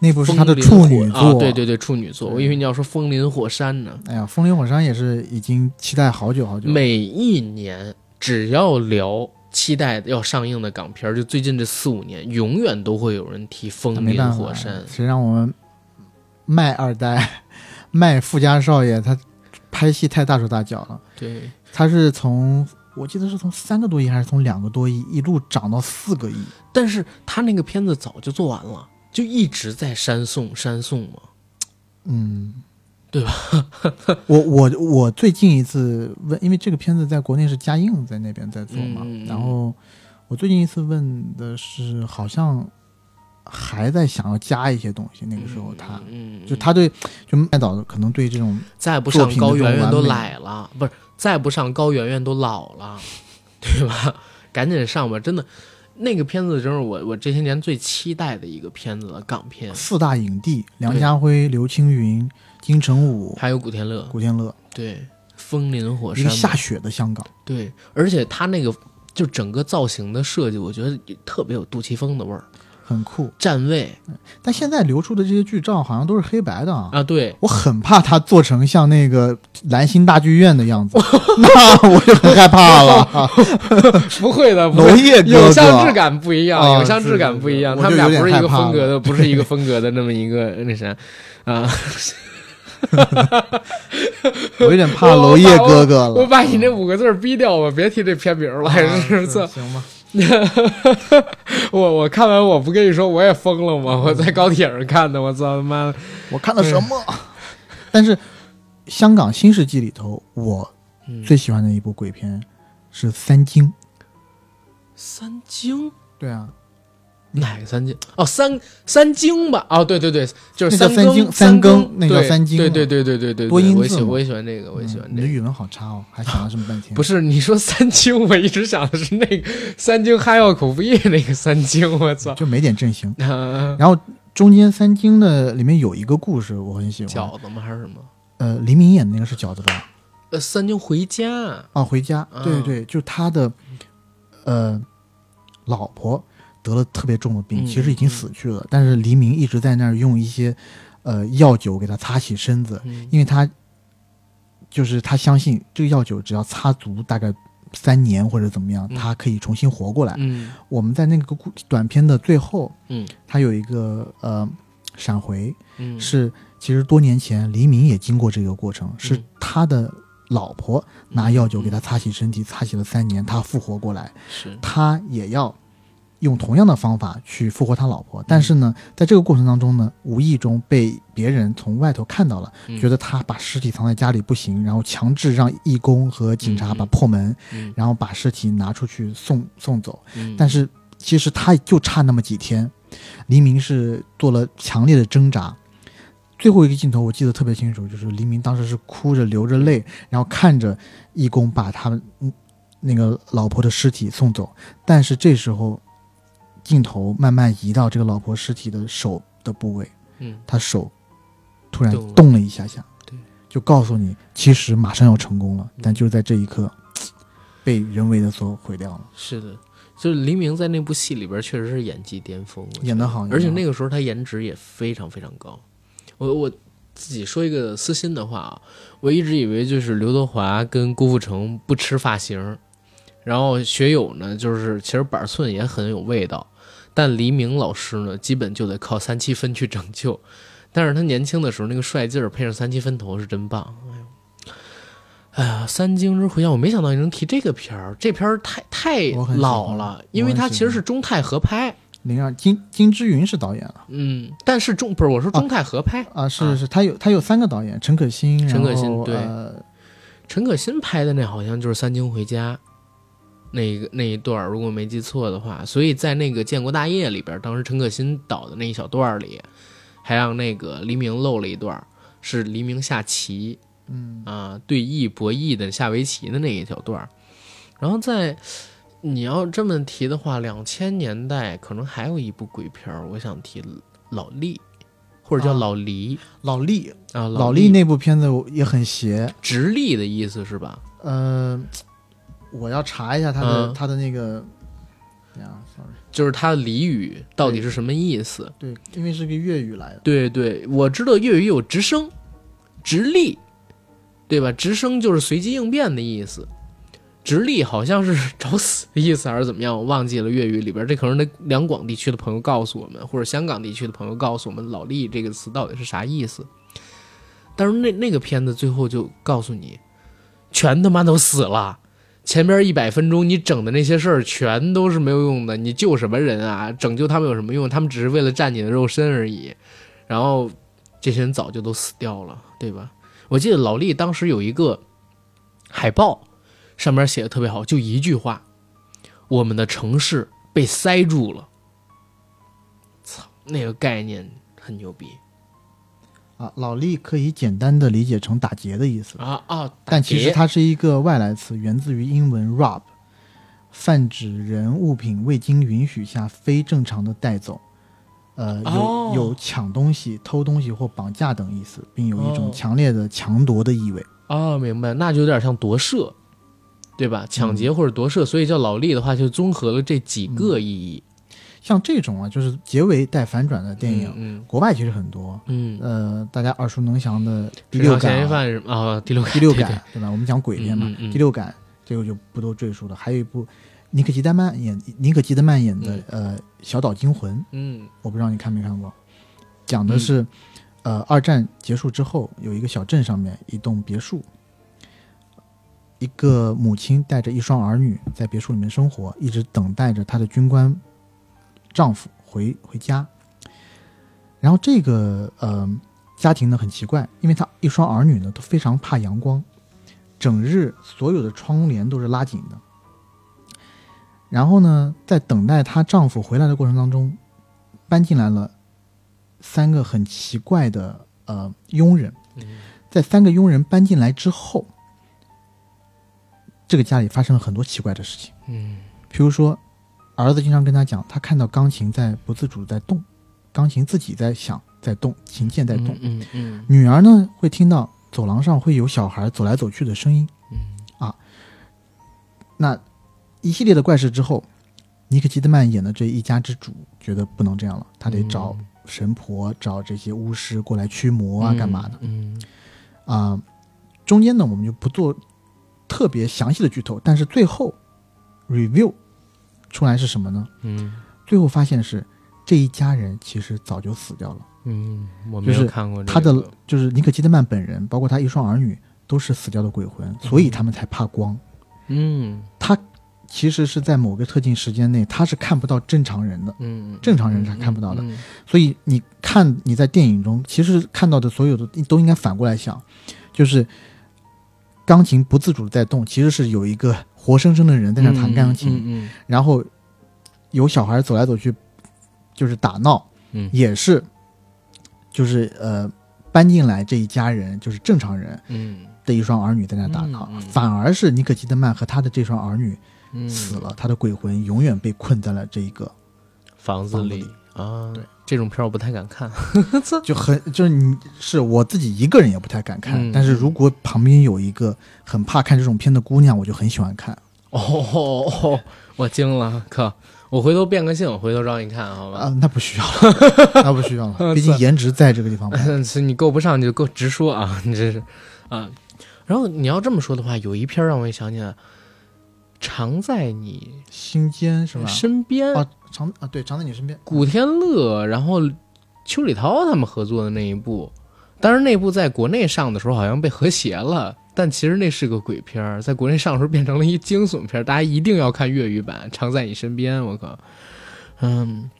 那部是他的处女作，
啊，对对对，处女作。
对
我以为你要说风林火山呢。
哎呀，风林火山也是已经期待好久好久。
每一年只要聊期待要上映的港片儿，就最近这四五年，永远都会有人提《风林火山》。
谁让我们麦二代、麦富家少爷他拍戏太大手大脚了。
对，
他是从我记得是从三个多亿还是从两个多亿一路涨到四个亿。
但是他那个片子早就做完了，就一直在删送删送嘛。
嗯，
对吧？
我我我最近一次问，因为这个片子在国内是嘉映在那边在做嘛，然后我最近一次问的是，好像还在想要加一些东西。那个时候他、就他对就麦导可能对这种
再不上高圆圆都来了，不是再不上高圆圆都老了，对吧？赶紧上吧！真的，那个片子真是我我这些年最期待的一个片子了，港片，
四大影帝梁家辉、刘青云、金城武、
还有古天乐，
古天乐，
对，风林火山，
一个下雪的香港。
对，而且他那个就整个造型的设计，我觉得也特别有杜琪峰的味儿。
很酷，
站位
但现在流出的这些剧照好像都是黑白的啊，
啊，对，
我很怕它做成像那个蓝星大剧院的样子，那我就很害怕了。
不会的，不
娄
会。
烨哥
有像质，感不一样，
啊
有相质感不一样，他们俩不是一个风格的，不是一个风格的那么一个 那啥啊。
我有点怕娄烨哥哥了。
我把你那五个字儿逼掉吧，别提这片名了，还
啊
是这。
行吧？
我我看完我不跟你说我也疯了吗？我在高铁上看的，我操他妈的！
我看的什么？但是香港新世纪里头，我
嗯
最喜欢的一部鬼片是《三惊》。
三惊
对啊，
哪个三更？哦，三三经吧？哦，对对对，就是
三三
更
更三
三
更那个
对
三经
对对对对对对，
多音
我也喜
字
我也喜欢这个，我也喜欢这个。
嗯你的语文好差哦，还想了这么半天。
不是你说三经，我一直想的是那个三经哈药口服液那个三经，我操！
就没点阵型。
啊
然后中间三经的里面有一个故事我很喜欢，
饺子吗？还是什么？
呃，黎明演的那个是饺子吧？
呃，三经回家。
啊，回家，
啊
对对对，就是他的呃老婆得了特别重的病，
嗯
其实已经死去了，但是黎明一直在那儿用一些呃药酒给他擦洗身子，
嗯。
因为他就是他相信这个药酒只要擦足大概三年或者怎么样，
嗯。
他可以重新活过来。
嗯。
我们在那个故短片的最后，
嗯。
他有一个呃闪回，
嗯，
是其实多年前黎明也经过这个过程，是
嗯
他的老婆拿药酒给他擦洗身体，擦洗了三年，他复活过来，
是。
他也要用同样的方法去复活他老婆。但是呢，在这个过程当中呢，无意中被别人从外头看到了，
嗯。
觉得他把尸体藏在家里不行，然后强制让义工和警察把破门，
嗯。
然后把尸体拿出去送送走。
嗯，
但是其实他就差那么几天，黎明是做了强烈的挣扎。最后一个镜头我记得特别清楚，就是黎明当时是哭着流着泪，然后看着义工把他们嗯那个老婆的尸体送走，但是这时候镜头慢慢移到这个老婆尸体的手的部位，
嗯。
他手突然
动了
一下下，
对，
就告诉你其实马上要成功了，
嗯。
但就是在这一刻 被人为的所毁掉了。
是的，就是黎明在那部戏里边确实是演技巅峰，
演得。好演得好
而且那个时候他颜值也非常非常高。我我自己说一个私心的话啊，我一直以为就是刘德华跟郭富城不吃发型，然后学友呢就是其实板寸也很有味道，但黎明老师呢基本就得靠三七分去拯救。但是他年轻的时候那个帅劲儿配上三七分头是真棒，哎呀，三更之回家，我没想到你能提这个片儿，这片儿太太老了，因为它其实是中泰合拍，
零二金金之云是导演了。
嗯，但是中不是我说中泰合拍，
啊，是是，他有他有三个导演，陈可辛，
陈可辛对
呃
陈可辛拍的那好像就是《三更回家》那个那一段儿，如果没记错的话，所以在那个《建国大业》里边，当时陈可辛导的那一小段里，还让那个黎明露了一段，是黎明下棋，
嗯
啊对弈博弈的下围棋的那一小段，然后在你要这么提的话，两千年代可能还有一部鬼片儿，我想提老李，或者叫
啊
老黎
老厉
啊，
老
李
厉那部片子也很邪，
直立的意思是吧？
呃，我要查一下他的、
嗯
他的那个呀，sorry，
就是他的俚语到底是什么意思？
对，因为是个粤语来的，
对对，我知道粤语有直升、直立，对吧？直升就是随机应变的意思，直立好像是找死的意思还是怎么样？我忘记了粤语里边，这可能那两广地区的朋友告诉我们，或者香港地区的朋友告诉我们“老力”这个词到底是啥意思。但是那那个片子最后就告诉你，全他妈都死了。前边一百分钟你整的那些事儿全都是没有用的，你救什么人啊？拯救他们有什么用？他们只是为了占你的肉身而已。然后这些人早就都死掉了，对吧？我记得老力当时有一个海报，上面写的特别好，就一句话：“我们的城市被塞住了。”操，那个概念很牛逼
啊，老力可以简单的理解成打劫的意思，
啊啊！
但其实它是一个外来词，源自于英文 rob，泛指人物品未经允许下非正常的带走，呃，有、
哦
有抢东西、偷东西或绑架等意思，并有一种
哦
强烈的强夺的意味。
哦，明白，那就有点像夺舍，对吧？抢劫或者夺舍，所以叫老力的话，就综合了这几个意义。
像这种啊，就是结尾带反转的电影，
嗯
国外其实很多。
嗯，
呃，大家耳熟能详的第六感、啊？
第六感，
第六
对
感对吧？我们讲鬼片嘛，第六感这个就不多赘述了。还有一部尼可基德曼演尼可基德曼演的、呃《小岛惊魂》，
嗯
我不知道你看没看过，讲的是、呃二战结束之后，有一个小镇上面一栋别墅，一个母亲带着一双儿女在别墅里面生活，一直等待着她的军官丈夫回回家。然后这个呃家庭呢很奇怪，因为他一双儿女呢都非常怕阳光，整日所有的窗帘都是拉紧的。然后呢，在等待她丈夫回来的过程当中，搬进来了三个很奇怪的呃佣人。
嗯
在三个佣人搬进来之后，这个家里发生了很多奇怪的事情。
嗯
比如说，儿子经常跟他讲，他看到钢琴在不自主地在动，钢琴自己在响，在动，琴键在动。
嗯嗯
女儿呢，会听到走廊上会有小孩走来走去的声音。
嗯
那一系列的怪事之后，尼克基德曼演的这一家之主觉得不能这样了，他得找神婆、找这些巫师过来驱魔啊，干嘛的？
嗯
啊、中间呢我们就不做特别详细的剧透，但是最后 review 出来是什么呢？
嗯。
最后发现是这一家人其实早就死掉了，
嗯，我没有
就是
看过这
他的就是尼可基德曼本人，包括他一双儿女都是死掉的鬼魂，所以他们才怕光。
嗯。
他其实是在某个特定时间内，他是看不到正常人的，
嗯
正常人是看不到的。
嗯
所以你看你在电影中其实看到的所有的都应该反过来想，就是钢琴不自主的在动，其实是有一个活生生的人在那弹钢琴，
嗯
然后有小孩走来走去，就是打闹，
嗯。
也是，就是呃搬进来这一家人就是正常人
嗯。
的一双儿女在那打闹，
嗯嗯
反而是尼可基德曼和他的这双儿女
嗯。
死了，他的鬼魂永远被困在了这一个，
房子里
房子里。
啊，
对
这种片儿我不太敢看。
就很就是你是我自己一个人也不太敢看，
嗯
但是如果旁边有一个很怕看这种片的姑娘，我就很喜欢看
哦 我惊了，可我回头变个性，回头让你看好吧。
啊，那不需要了，那不需要了，毕竟颜值在这个地方嘛。
是你够不上就够直说啊，你这是啊。然后你要这么说的话，有一片让我也想起来，常在你
心间是吧？
身边，
啊，常啊，对，常在你身边。
古天乐，然后邱礼涛他们合作的那一部，当然那部在国内上的时候好像被和谐了，但其实那是个鬼片儿，在国内上的时候变成了一惊悚片儿，大家一定要看粤语版《常在你身边》。我靠，嗯，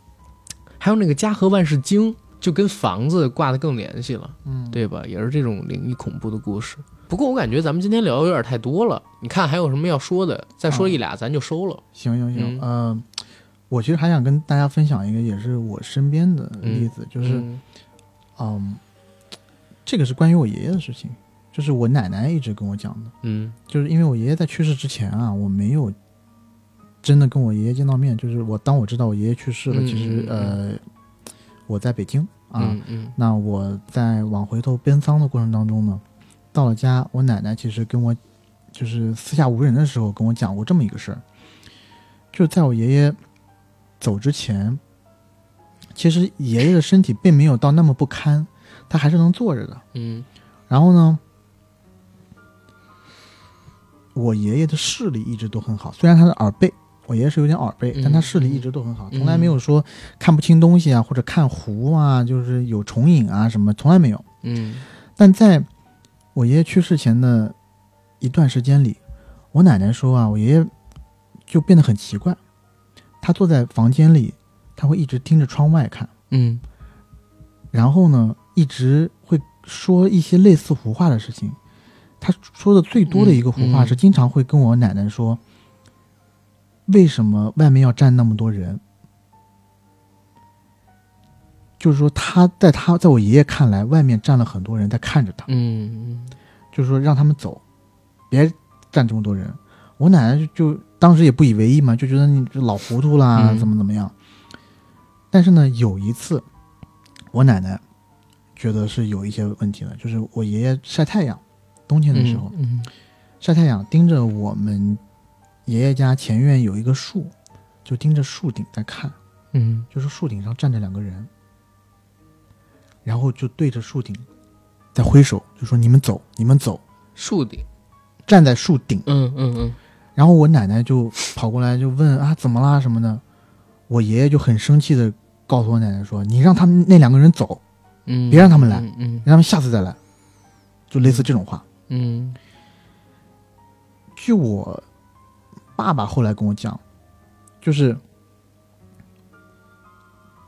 还有那个《家和万事兴》，就跟房子挂的更联系了。
嗯，
对吧？也是这种灵异恐怖的故事。不过我感觉咱们今天聊的有点太多了，你看还有什么要说的？再说一俩咱就收了。
行行行，
嗯
呃，我其实还想跟大家分享一个，也是我身边的例子，就是
嗯
嗯，这个是关于我爷爷的事情，就是我奶奶一直跟我讲的，
嗯
就是因为我爷爷在去世之前啊，我没有真的跟我爷爷见到面，就是我当我知道我爷爷去世了，
嗯
其实
嗯
呃我在北京啊，那我在往回头奔丧的过程当中呢，到了家，我奶奶其实跟我就是私下无人的时候跟我讲过这么一个事儿，就是在我爷爷走之前，其实爷爷的身体并没有到那么不堪，他还是能坐着的。
嗯
然后呢，我爷爷的视力一直都很好，虽然他的耳背，我爷爷是有点耳背，
嗯
但他视力一直都很好，
嗯
从来没有说看不清东西啊，或者看糊啊，就是有重影啊什么，从来没有。
嗯
但在我爷爷去世前的一段时间里，我奶奶说啊，我爷爷就变得很奇怪，他坐在房间里，他会一直盯着窗外看，
嗯
然后呢，一直会说一些类似胡话的事情。他说的最多的一个胡话是，经常会跟我奶奶说：“为什么外面要站那么多人？”就是说，他在他在我爷爷看来，外面站了很多人在看着他。
嗯
就是说让他们走，别站这么多人。我奶奶就就当时也不以为意嘛，就觉得你这老糊涂啦，
嗯。
怎么怎么样。但是呢，有一次，我奶奶觉得是有一些问题了，就是我爷爷晒太阳，冬天的时候、
嗯。
晒太阳，盯着我们爷爷家前院有一个树，就盯着树顶在看，
嗯。
就是树顶上站着两个人，然后就对着树顶在挥手，就说你们走，你们走。
树顶，
站在树顶，
嗯嗯嗯
然后我奶奶就跑过来就问啊怎么啦什么的，我爷爷就很生气的告诉我奶奶说，你让他们那两个人走，
嗯，
别让他们来
嗯
让他们下次再来，就类似这种话。
嗯
据我爸爸后来跟我讲，就是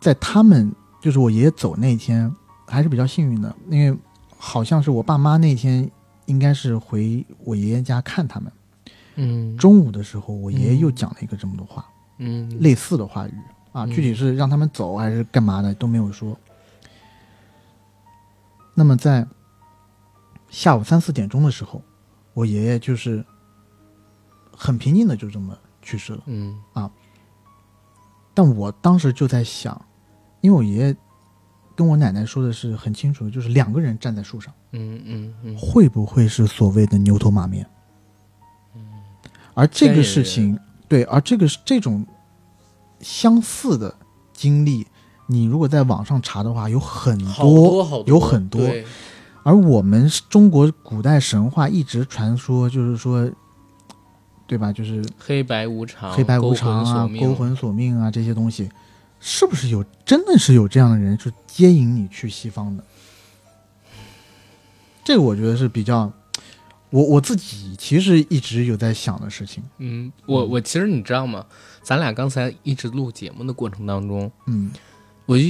在他们就是我爷爷走那天还是比较幸运的，因为好像是我爸妈那天应该是回我爷爷家看他们，
嗯
中午的时候，我爷爷又讲了一个这么多话，
嗯
类似的话语啊，
嗯
具体是让他们走还是干嘛的都没有说。那么在下午三四点钟的时候，我爷爷就是很平静的就这么去世了。
嗯啊
但我当时就在想，因为我爷爷跟我奶奶说的是很清楚的，就是两个人站在树上，
嗯嗯嗯
会不会是所谓的牛头马面？而这个事情，对，而这个是这种相似的经历，你如果在网上查的话，有很
好多好多
有很多。而我们中国古代神话一直传说，就是说，对吧？就是
黑白无常，
黑白无常啊、
勾魂索命
勾魂索命啊这些东西，是不是有真的是有这样的人，就接引你去西方的？这个我觉得是比较，我我自己其实一直有在想的事情。
嗯，我我其实你知道吗？咱俩刚才一直录节目的过程当中，
嗯，
我就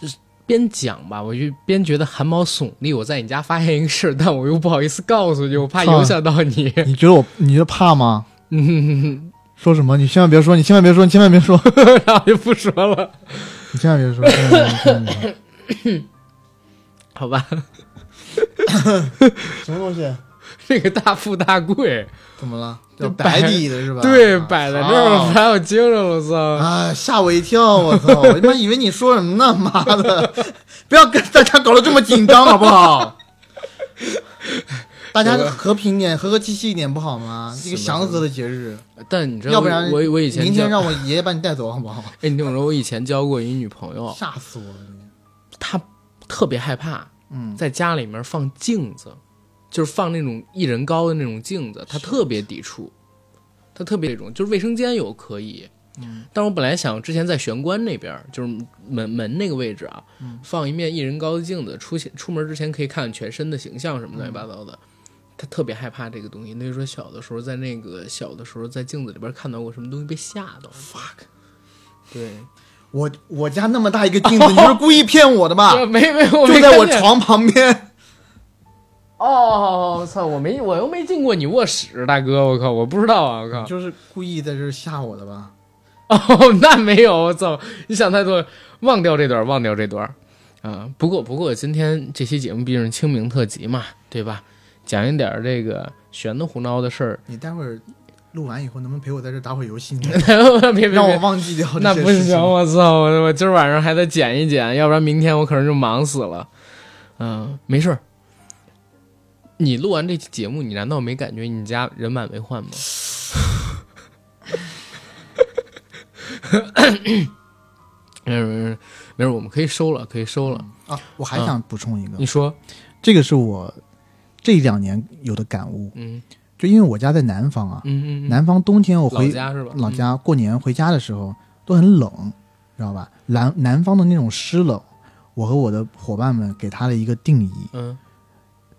就是边讲吧，我就边觉得汗毛耸立。我在你家发现一个事儿，但我又不好意思告诉你，我怕影响到你。
你觉得我你觉得怕吗？
嗯，
说什么？你千万别说，你千万别说，你千万别说，
然后就不说了，
你千万别说
好吧？
什么东西？
这个大富大贵，
怎么了？
就
白
摆
底的是吧？
对，摆在这儿，
啊
把我惊着了，我操！
啊！吓我一跳！我操！我他妈以为你说什么呢？妈的！不要跟大家搞得这么紧张，好不好？大家和平点，和和气气一点，不好吗？一个祥和的节日，
但你知道，
要不然
我我以前
明天让我爷爷把你带走，好不好？
哎，你听我说，我以前交过一女朋友，
吓死我了！
她特别害怕
嗯，
在家里面放镜子，就是放那种一人高的那种镜子，他特别抵触。他特别那种，就是卫生间有可以，
嗯，
但我本来想之前在玄关那边，就是门门那个位置啊，
嗯
放一面一人高的镜子，出现出门之前可以看全身的形象什么乱七八糟的。他特别害怕这个东西，那就说小的时候在那个小的时候在镜子里边看到过什么东西被吓到。fuck，对，
我我家那么大一个镜子，你是故意骗我的吧？
啊 没没我
就在我床旁边。
哦，操！我没，我又没进过你卧室，大哥，我靠，我不知道啊，我靠。
就是故意在这吓我的吧？
哦，那没有，我操！你想太多，忘掉这段，忘掉这段。啊，不过不过，今天这期节目毕竟是清明特辑嘛，对吧？讲一点这个玄的胡闹的事儿，
你待会儿录完以后，能不能陪我在这打会儿游戏呢？
别别
让我，忘记掉
那不行，我操！我我今儿晚上还得剪一剪，要不然明天我可能就忙死了。嗯，没事儿。你录完这期节目，你难道没感觉你家人满为患吗？没事没事没事，我们可以收了，可以收了。
啊！我还想补充一个，
你说，
这个是我这两年有的感悟，
嗯
就因为我家在南方啊，
嗯嗯，嗯
南方冬天我
老
回
家是吧？
老家过年回家的时候都很冷，知道吧？南南方的那种湿冷，我和我的伙伴们给他的一个定义，
嗯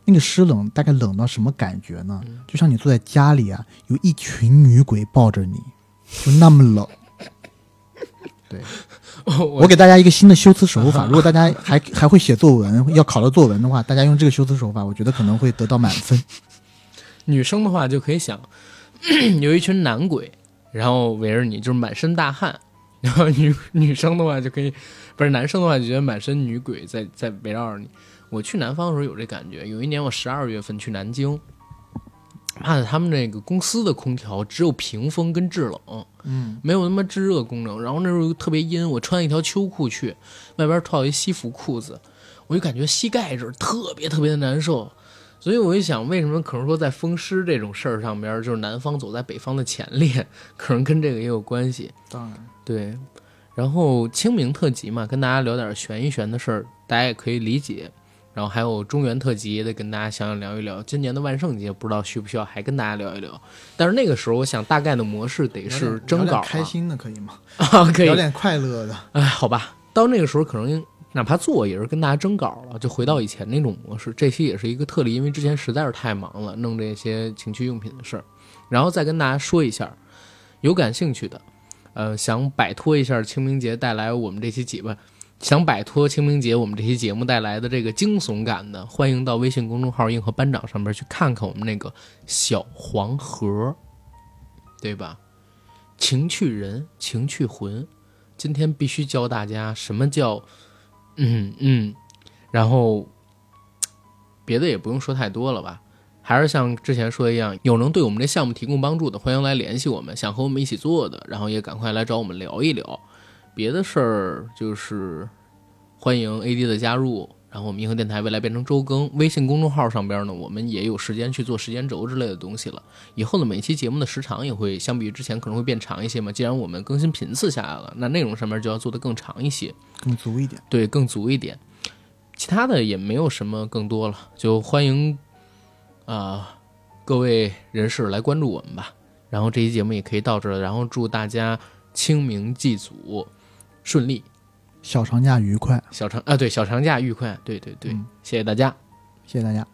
那个湿冷大概冷到什么感觉呢
嗯？
就像你坐在家里啊，有一群女鬼抱着你，就那么冷。对，
我
给大家一个新的修辞手法，如果大家 还还会写作文，要考到作文的话，大家用这个修辞手法，我觉得可能会得到满分。
女生的话就可以想，有一群男鬼，然后围着你，就是满身大汗。然后女女生的话就可以，不是男生的话就觉得满身女鬼在在围绕着你。我去南方的时候有这感觉，有一年我十二月份去南京，妈的，他们那个公司的空调只有屏风跟制冷，
嗯，
没有他妈制热功能。然后那时候又特别阴，我穿一条秋裤去，外边套一西服裤子，我就感觉膝盖这儿特别特别的难受。所以我就想，为什么可能说在风湿这种事儿上边，就是南方走在北方的前列，可能跟这个也有关系。
当然，
对，然后清明特辑嘛，跟大家聊点悬一悬的事儿，大家也可以理解。然后还有中原特辑也得跟大家想想聊一聊。今年的万圣节不知道需不需要还跟大家聊一聊。但是那个时候，我想大概的模式得是征稿、啊，
开心的可以吗？
啊，可以
聊。点快乐的。
哎，好吧，到那个时候可能哪怕做也是跟大家征稿了，就回到以前那种模式。这期也是一个特例，因为之前实在是太忙了，弄这些情趣用品的事儿。然后再跟大家说一下，有感兴趣的，呃，想摆脱一下清明节带来我们这期节目，想摆脱清明节我们这期节目带来的这个惊悚感的，欢迎到微信公众号“硬核班长”上面去看看我们那个小黄盒。对吧？情趣人，情趣魂。今天必须教大家什么叫嗯嗯，然后别的也不用说太多了吧。还是像之前说的一样，有能对我们这项目提供帮助的，欢迎来联系我们。想和我们一起做的，然后也赶快来找我们聊一聊。别的事儿就是欢迎 AD 的加入，然后我们银河电台未来变成周更，微信公众号上边呢，我们也有时间去做时间轴之类的东西了。以后呢，每期节目的时长也会相比于之前可能会变长一些嘛。既然我们更新频次下来了，那内容上面就要做得更长一些，
更足一点。
对，更足一点。其他的也没有什么更多了，就欢迎啊、各位人士来关注我们吧。然后这期节目也可以到这了，然后祝大家清明祭祖顺利，
小长假愉快，
小长啊对小长假愉快，对对对，
嗯。
谢谢大家。
谢谢大家。